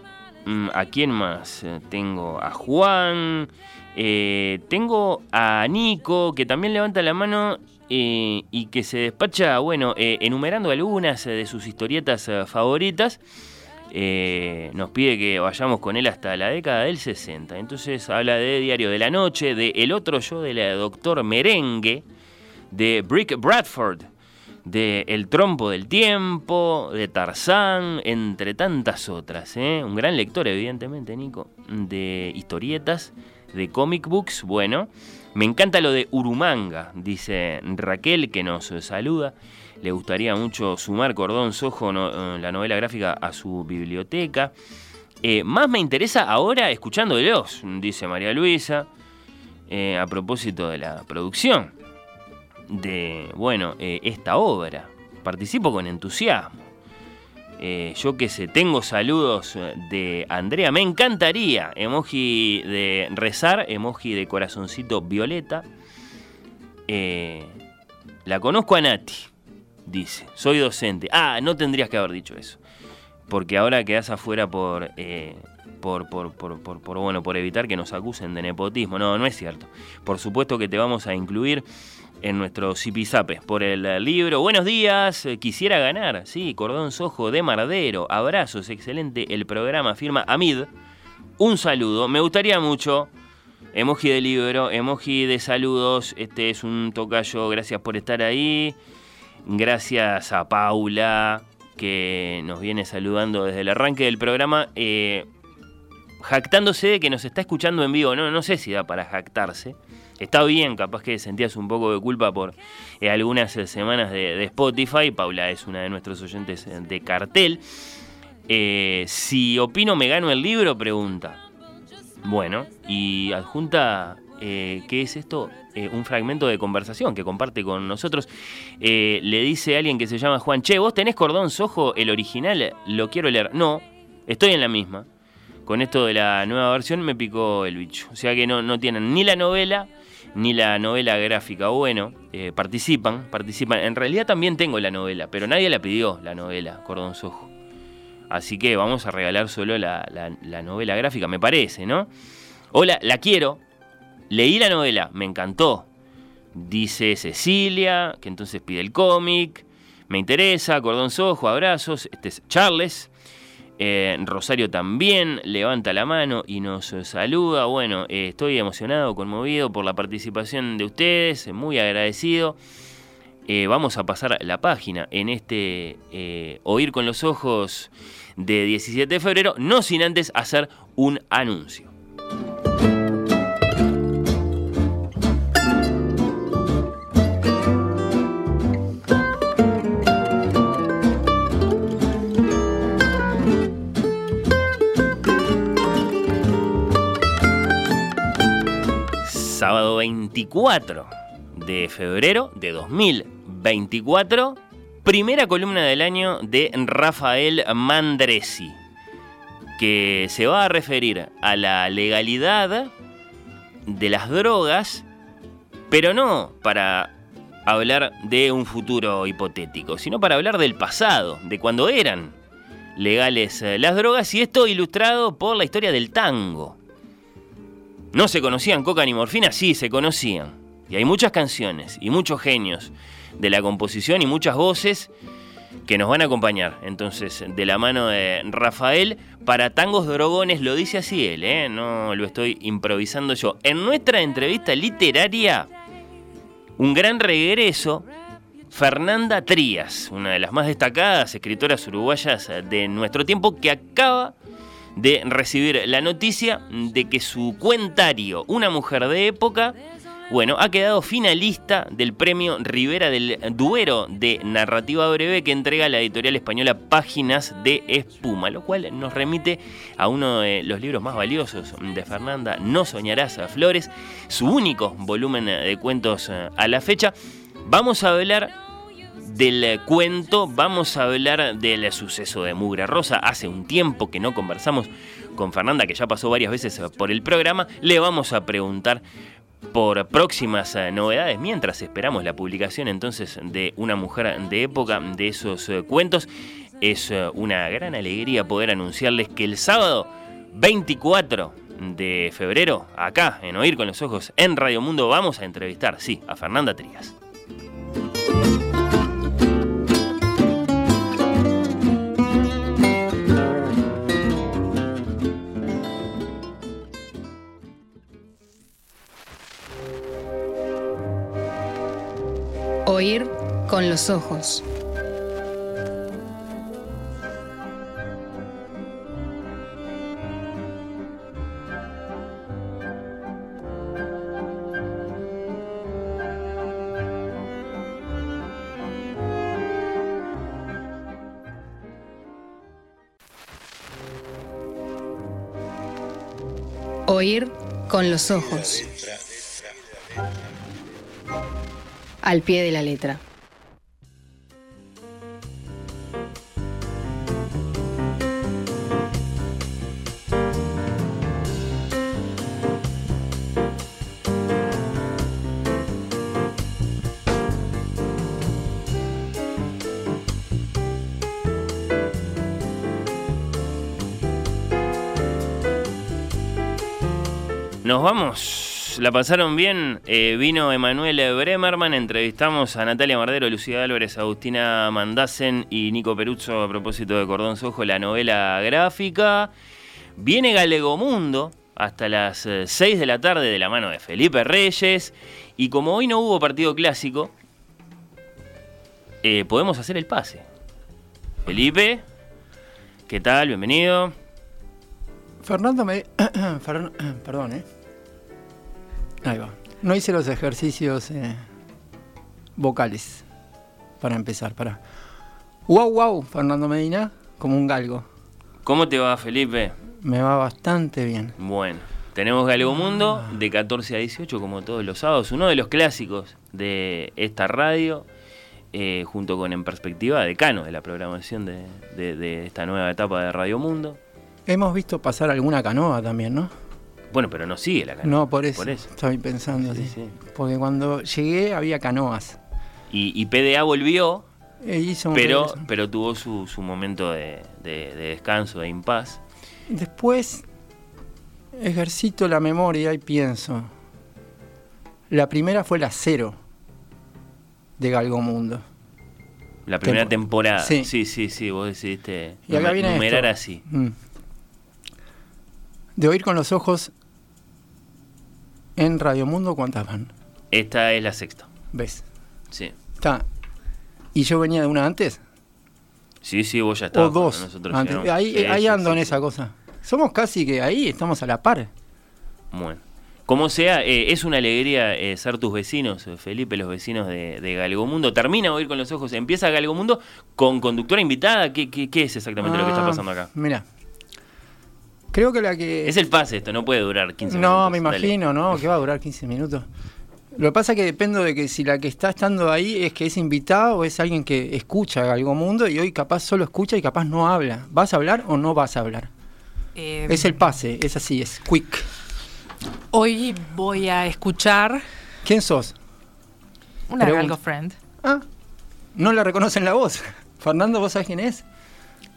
Mm, ¿A quién más? Tengo a Juan. tengo a Nico, que también levanta la mano y que se despacha, bueno, enumerando algunas de sus historietas favoritas. Eh, nos pide que vayamos con él hasta la década del 60. Entonces habla de Diario de la Noche, de El otro yo de la Doctor Merengue, de Brick Bradford, de El Trompo del Tiempo, de Tarzán, entre tantas otras. ¿eh? Un gran lector, evidentemente, Nico, de historietas, de comic books. Bueno, me encanta lo de Urumanga, dice Raquel, que nos saluda le gustaría mucho sumar Cordón Sojo, eh, la novela gráfica, a su biblioteca. Eh, más me interesa ahora escuchándolos, dice María Luisa, eh, a propósito de la producción de, bueno, esta obra. Participo con entusiasmo. yo que sé, tengo saludos de Andrea, me encantaría. Emoji de rezar, emoji de corazoncito violeta. la conozco a Nati dice, soy docente. Ah, no tendrías que haber dicho eso. Porque ahora quedas afuera por, eh, por, por, por, por, bueno, por evitar que nos acusen de nepotismo. No, no es cierto. Por supuesto que te vamos a incluir en nuestro Zipizape por el libro. Buenos días, eh, quisiera ganar. Sí, Cordón Sojo de Mardero. Abrazos, excelente el programa. Firma Amid. Un saludo. Me gustaría mucho. Emoji de libro, emoji de saludos. Este es un tocayo. Gracias por estar ahí. Gracias a Paula, que nos viene saludando desde el arranque del programa, eh, jactándose de que nos está escuchando en vivo. No, no sé si da para jactarse. Está bien, capaz que sentías un poco de culpa por eh, algunas semanas de, Spotify. Paula es una de nuestros oyentes de cartel. Eh, si opino me gano el libro, pregunta. Bueno, y adjunta eh, ¿qué es esto? Eh, un fragmento de conversación que comparte con nosotros. Eh, le dice alguien que se llama Juan, che, vos tenés Cordón Sojo, el original, lo quiero leer. No, estoy en la misma. Con esto de la nueva versión me picó el bicho. O sea que no, no tienen ni la novela ni la novela gráfica. Bueno, participan, participan. En realidad también tengo la novela, pero nadie la pidió, la novela, Cordón Sojo. Así que vamos a regalar solo la novela gráfica, me parece, ¿no? Hola, la quiero. Leí la novela, me encantó. Dice Cecilia, que entonces pide el cómic. Me interesa, Cordón Sojo, abrazos. Este es Charles. Eh, Rosario también levanta la mano y nos saluda. Bueno, eh, estoy emocionado, conmovido por la participación de ustedes, muy agradecido. Eh, vamos a pasar la página en este eh, Oír con los Ojos de 17 de febrero, no sin antes hacer un anuncio. Sábado 24 de febrero de 2024, primera columna del año de Rafael Mandresi, que se va a referir a la legalidad de las drogas, pero no para hablar de un futuro hipotético, sino para hablar del pasado, de cuando eran legales las drogas, y esto ilustrado por la historia del tango. ¿No se conocían coca ni morfina? Sí, se conocían. Y hay muchas canciones y muchos genios de la composición y muchas voces que nos van a acompañar. Entonces, de la mano de Rafael, para tangos drogones, lo dice así él, ¿eh? no lo estoy improvisando yo. En nuestra entrevista literaria, un gran regreso, Fernanda Trías, una de las más destacadas escritoras uruguayas de nuestro tiempo, que acaba de recibir la noticia de que su cuentario, Una mujer de época, bueno, ha quedado finalista del premio Rivera del Duero de narrativa breve que entrega la editorial española Páginas de Espuma, lo cual nos remite a uno de los libros más valiosos de Fernanda, No soñarás a flores, su único volumen de cuentos eh, a la fecha. Vamos a hablar del cuento, vamos a hablar del suceso de Mugra Rosa. Hace un tiempo que no conversamos con Fernanda, que ya pasó varias veces por el programa. Le vamos a preguntar por próximas eh, novedades mientras esperamos la publicación entonces de Una mujer de época de esos eh, cuentos. Es eh, una gran alegría poder anunciarles que el sábado 24 de febrero, acá en Oír con los Ojos en Radio Mundo, vamos a entrevistar, sí, a Fernanda Trías. Oír con los ojos. Oír con los ojos. Al pie de la letra. Nos vamos, la pasaron bien. Eh, vino Emanuel Bremerman, entrevistamos a Natalia Mardero, Lucía Álvarez, Agustina Mandasen y Nico Peruzzo a propósito de Cordón Sojo, la novela gráfica. Viene Galegomundo hasta las 6 de la tarde de la mano de Felipe Reyes. Y como hoy no hubo partido clásico, eh, podemos hacer el pase. Felipe, ¿qué tal? Bienvenido. Fernando me... Perdón, ¿eh? Ahí va. No hice los ejercicios eh, vocales. Para empezar, para... Wow, wow, Fernando Medina, como un galgo. ¿Cómo te va, Felipe? Me va bastante bien. Bueno. Tenemos Galgo Mundo de 14 a 18, como todos los sábados. Uno de los clásicos de esta radio, eh, junto con En Perspectiva, decano de la programación de, de- de esta nueva etapa de Radio Mundo. Hemos visto pasar alguna canoa también, ¿no? Bueno, pero no sigue la canoa. No, por eso. Por eso. Estaba pensando, Sí, sí. Porque cuando llegué había canoas. Y, y PDA volvió, E hizo pero, pero tuvo su, su momento de, de- de descanso, de impas. Después ejercito la memoria y pienso. La primera fue la cero de Galgomundo. La primera Tempo- temporada. Sí. Sí, sí, sí, vos decidiste Y acá viene numerar esto. así. Mm. De oír con los ojos en Radio Mundo, ¿cuántas van? Esta es la sexta. ¿Ves? Sí. Está. ¿Y yo venía de una antes? Sí, sí, vos ya estabas. o dos. nosotros antes. llegamos. Ahí, Sí, ahí sí, ando sí, en esa cosa. Somos casi que ahí, estamos a la par. Bueno. Como sea, eh, es una alegría eh, ser tus vecinos, eh, Felipe, los vecinos de, de Galgomundo. Termina Oír con los Ojos, empieza Galgomundo con conductora invitada. ¿Qué, qué, qué es exactamente lo que está Ah, pasando acá? Mira. Creo que la que. Es el pase esto, no puede durar 15 No, minutos. me Dale. imagino, ¿no? Que va a durar 15 minutos. Lo que pasa es que dependo de que si la que está estando ahí es que es invitada o es alguien que escucha algo mundo y hoy capaz solo escucha y capaz no habla. ¿Vas a hablar o no vas a hablar? Eh, Es el pase, es así, es quick. Hoy voy a escuchar ¿Quién sos? una Pregunta. Galgo Friend. Ah, no la reconocen la voz. Fernando, ¿vos sabés quién es?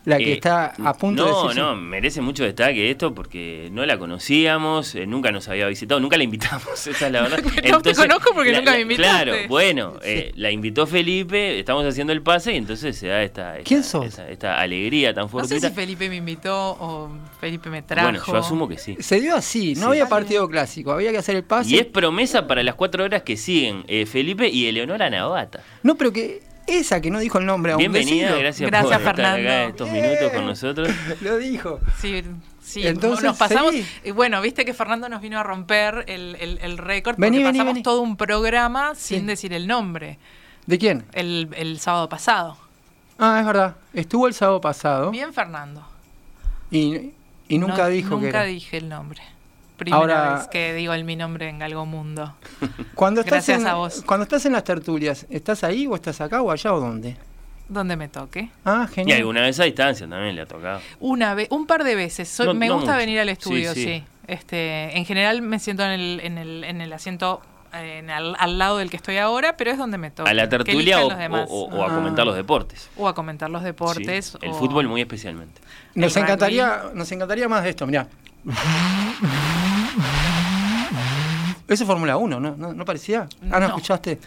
La que Eh, está a punto de no. No, merece mucho destaque esto porque no la conocíamos, eh, nunca nos había visitado, nunca la invitamos, esa es la verdad. No te conozco porque nunca me invitaste. Claro, bueno, eh, la invitó Felipe, estamos haciendo el pase y entonces se da esta, esta, ¿Quién sos? esta, esta alegría tan No sé si Felipe me invitó o Felipe me trajo. bueno, yo asumo que sí. Se dio así, no Sí. había partido clásico, había que hacer el pase. Y es promesa para las cuatro horas que siguen eh, Felipe y Eleonora Navata. No, pero que esa que no dijo el nombre aún. Bienvenida, decilo. gracias, Gracias, por estar Fernando. acá estos minutos con nosotros. Lo dijo. Sí, sí. Entonces, nos pasamos. Y bueno, viste que Fernando nos vino a romper el, el- el récord porque Vení, pasamos vení. todo un programa sin Sí. decir el nombre. ¿De quién? El, el sábado pasado. Ah, es verdad. Estuvo el sábado pasado Bien, Fernando. y, y nunca No- dijo que Nunca dije el nombre. Primera Ahora- vez que digo el, mi nombre en Galgo Mundo. Cuando estás, Gracias en, a vos. cuando estás en las tertulias, ¿estás ahí o estás acá o allá o dónde? Donde me toque. Ah, Y genial. alguna vez a distancia también le ha tocado. Una vez, un par de veces. Soy- No- me no gusta mucho. venir al estudio, sí. sí. Este, en general me siento en el, en el, en el asiento eh, en al, al lado del que estoy ahora, pero es donde me toca. A la tertulia o, los demás. o- o a Ah. comentar los deportes. O a comentar los deportes. Sí, el o- fútbol muy especialmente. Nos el encantaría, nos encantaría más de esto, mirá. Eso es Fórmula 1, ¿no? ¿no? ¿No parecía? Ah, ¿no, No. escuchaste?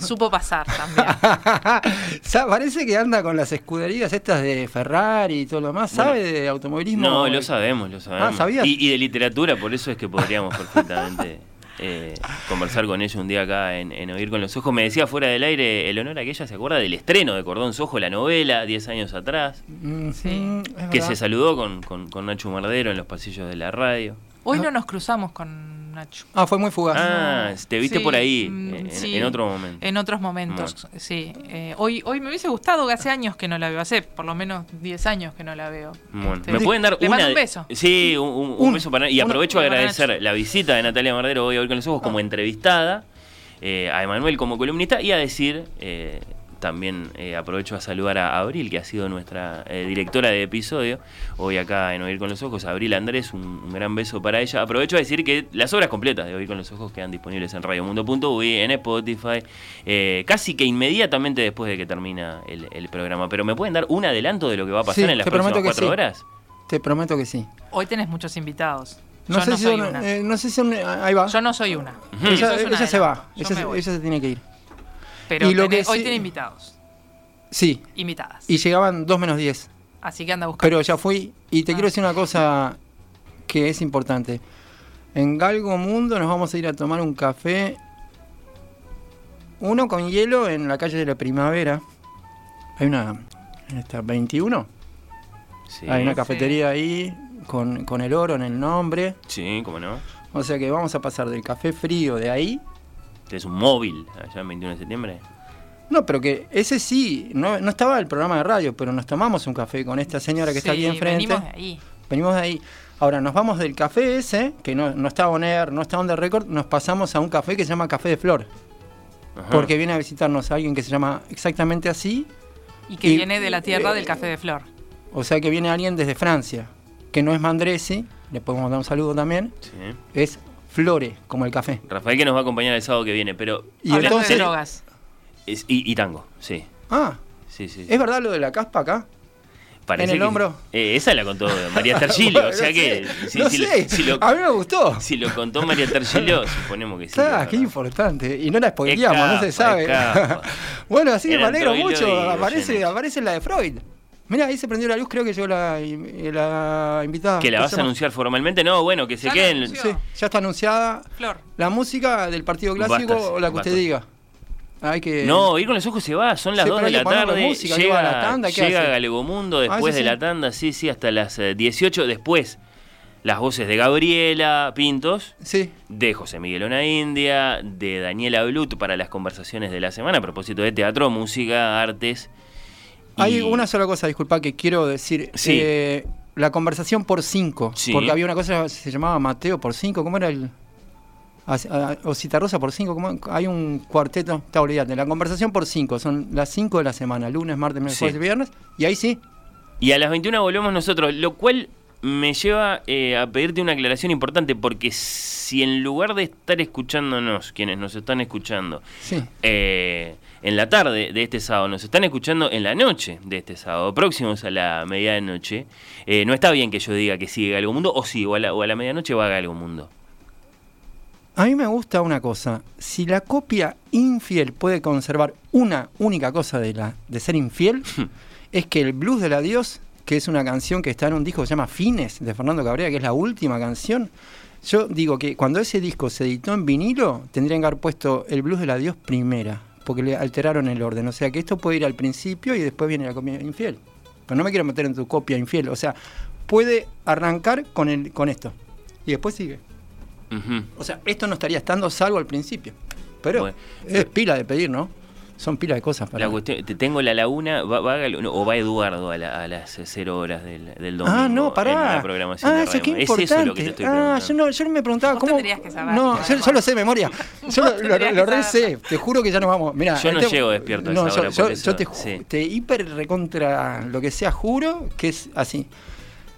Supo pasar también. Sa- Parece que anda con las escuderías estas de Ferrari y todo lo demás. ¿Sabe Bueno. de automovilismo? No, lo sabemos, lo sabemos. Ah, ¿sabías? Y, y de literatura, por eso es que podríamos perfectamente eh, conversar con ella un día acá en, en Oír con los Ojos. Me decía fuera del aire, Eleonora, que ella se acuerda del estreno de Cordón Sojo, la novela, 10 años atrás, Mm, Sí. mm, que se saludó con, con, con Nacho Mardero en los pasillos de la radio. Hoy no nos cruzamos con Nacho. Ah, fue muy fugaz. Ah, te viste Sí, por ahí, mm, en, sí. en otro momento. En otros momentos, sí. Eh, hoy, hoy me hubiese gustado, que hace años que no la veo, hace por lo menos 10 años que no la veo. Bueno, Este, ¿me pueden dar le una mando un beso. Sí, un, un- beso para Y aprovecho a agradecer la visita de Natalia Mardero hoy a Oír con los Ojos como entrevistada, eh, a Emanuel como columnista y a decir, eh, también eh, aprovecho a saludar a Abril, que ha sido nuestra eh, directora de episodio, hoy acá en Oír con los Ojos, Abril Andrés, un, un gran beso para ella. Aprovecho a decir que las obras completas de Oír con los Ojos quedan disponibles en radiomundo.uy, en Spotify, eh, casi que inmediatamente después de que termina el, el programa. Pero ¿me pueden dar un adelanto de lo que va a pasar Sí, en las próximas cuatro sí. horas? Te prometo que sí. Hoy tenés muchos invitados. No Yo sé no si soy son- una. eh, no sé si son- ahí va. Yo no soy una. ella una se va, ella, se- ella se tiene que ir. Pero y lo tenés- que hoy sí- tiene invitados. Sí, Invitadas. y llegaban 2 menos 10. Así que anda a buscar. Pero ya fui. Y te Ah. quiero decir una cosa que es importante. En Galgo Mundo nos vamos a ir a tomar un café. Uno con hielo en la calle de la Primavera. Hay una. en esta 21. Sí. Hay una cafetería ahí con, con el oro en el nombre. Sí, cómo no. O sea que vamos a pasar del café frío de ahí. Es un móvil allá en 21 de septiembre. No, pero que ese sí, no, no estaba el programa de radio, pero nos tomamos un café con esta señora que está aquí enfrente. venimos de ahí. Venimos de ahí Ahora nos vamos del café ese, que no, no está on air, no está on the record, nos pasamos a un café que se llama Café de Flor. Ajá. Porque viene a visitarnos alguien que se llama exactamente así. Y que viene de la tierra del café de flor. O sea que viene alguien desde Francia, que no es Mandresi, le podemos dar un saludo también, Sí. es Flore, como el café. Rafael que nos va a acompañar el sábado que viene, pero... Y entonces- de drogas. Es- y, y tango, sí. Ah, Sí, sí. ¿es verdad lo de la caspa acá? Parece en el que- hombro? Eh, esa la contó María Tergilio, o sea no que... sé, si- no si sé, si lo- a mí me gustó. Si lo contó María Tergilio, suponemos que sí. Ah, qué importante. Y no la spoileamos, no se sabe. bueno, así que me alegro mucho. Aparece, aparece la de Freud. Mira, ahí se prendió la luz, creo que llegó la, la invitada. ¿Que la ¿Cómo vas a anunciar formalmente? No, bueno, que se Ya queden... Sí, ya está anunciada. Flor. La música del partido clásico Basta, o la que basta. usted diga. Hay que... No, ir con los ojos se va, son las Sí, 2 pero de la tarde. música, llega la tanda, ¿qué llega? Galegomundo Ah, después de la tanda, sí, sí, hasta las eh, 18. Después, las voces de Gabriela Pintos, Sí. de José Miguel Ona India, de Daniela Blut para las conversaciones de la semana a propósito de teatro, música, artes. Hay y- una sola cosa, disculpa, que quiero decir. Sí. Eh, la conversación por cinco. Sí. Porque había una cosa que se llamaba Mateo por cinco. ¿Cómo era el...? a- a- O Citarrosa por cinco. ¿cómo? Hay un cuarteto. Está olvidate. La conversación por cinco. Son las cinco de la semana. Lunes, martes, miércoles, Sí. jueves y viernes. Y ahí sí. Y a las 21 volvemos nosotros, lo cual me lleva eh, a pedirte una aclaración importante, porque si en lugar de estar escuchándonos, quienes nos están escuchando, Sí. eh, en la tarde de este sábado, nos están escuchando en la noche de este sábado, próximos a la medianoche, eh, no está bien que yo diga que sigue Algo Mundo, o sí, o a la, o a la medianoche va a Algo Mundo. A mí me gusta una cosa. Si la copia infiel puede conservar una única cosa de, la, de ser infiel, es que el blues del adiós, que es una canción que está en un disco que se llama Fines, de Fernando Cabrera, que es la última canción, yo digo que cuando ese disco se editó en vinilo, tendrían que haber puesto el blues del adiós primera, porque le alteraron el orden. O sea que esto puede ir al principio y después viene la copia infiel. Pero no me quiero meter en tu copia infiel. O sea, puede arrancar con, el, con esto. Y después sigue. O sea, esto no estaría estando salvo al principio. Pero Bueno. es pila de pedir, ¿no? Son pila de cosas para. La cuestión, te tengo la laguna, va, va Galo- no, o va Eduardo a, la- a las 0 horas del, del domingo ah, no, en pará. la programación ah, de eso qué importante. Es eso lo que te estoy ah, preguntando. yo, no, yo me preguntaba Vos cómo. tendrías que saber, no, yo, yo lo sé de memoria. Yo lo, lo- re sé. Te juro que ya nos vamos. Mirá, Yo no este- llego despierto a no, esa yo, hora, yo- por yo eso, te, sí. te hiper recontra lo que sea, juro que es así.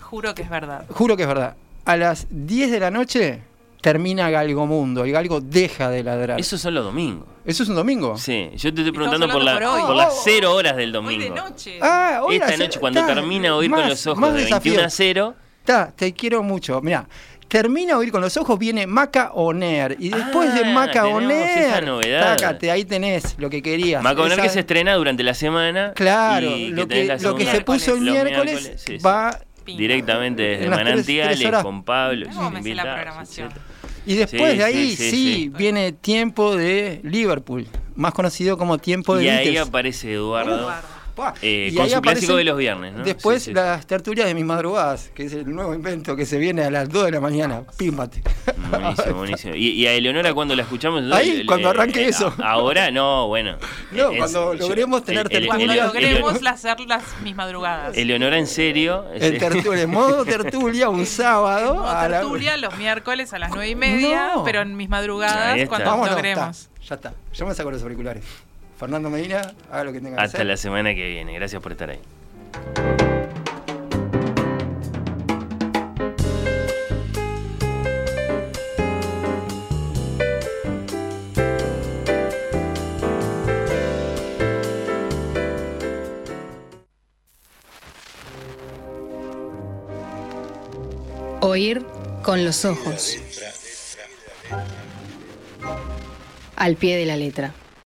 Juro que es verdad. Juro que es verdad. A las 10 de la noche termina Galgomundo. El galgo deja de ladrar. Esos son los domingos. ¿Eso es un domingo? Sí, yo te estoy preguntando por, la- por hoy. por las 0 horas del domingo. Hoy de noche. Ah, hoy Esta noche, cuando está, termina Oír con los ojos más de desafío. 21 a 0, Ta, te quiero mucho. Mira, termina Oír con los ojos, viene Maca Oner. Y después de Ah, Maca tenemos esa Oner, novedad. tácate, ahí tenés lo que querías. Maconer Esa- que se estrena durante la semana. Claro, y lo que, lo se puso el los miércoles, sí, sí. va. directamente desde las Manantiales horas. con Pablo. ¿Cómo me sé la programación? etcétera. Y después Sí, de ahí, sí, sí, sí, sí. viene tiempo de Liverpool, más conocido como tiempo de Y ahí aparece Eduardo. Eh, Y con ahí su clásico aparecen de los viernes, ¿no? Después Sí, sí, sí. las tertulias de mis madrugadas, que es el nuevo invento que se viene a las 2 de la mañana. Pímbate. Buenísimo, buenísimo. ¿Y, y a Eleonora cuando la escuchamos? Ahí, cuando arranque eh, eso. Ahora no, bueno. No, Es- cuando yo- logremos tener el- Cuando logremos hacer las mis madrugadas. Eleonora en serio. En tertulia, modo tertulia, un sábado. Modo a la- tertulia los miércoles a las nueve y media, No. pero en mis madrugadas cuando logremos. está, ya está. Yo me saco los auriculares. Fernando Medina, haga lo que tenga que Hasta la semana que viene. Gracias por estar ahí. Oír con los ojos. Al pie de la letra.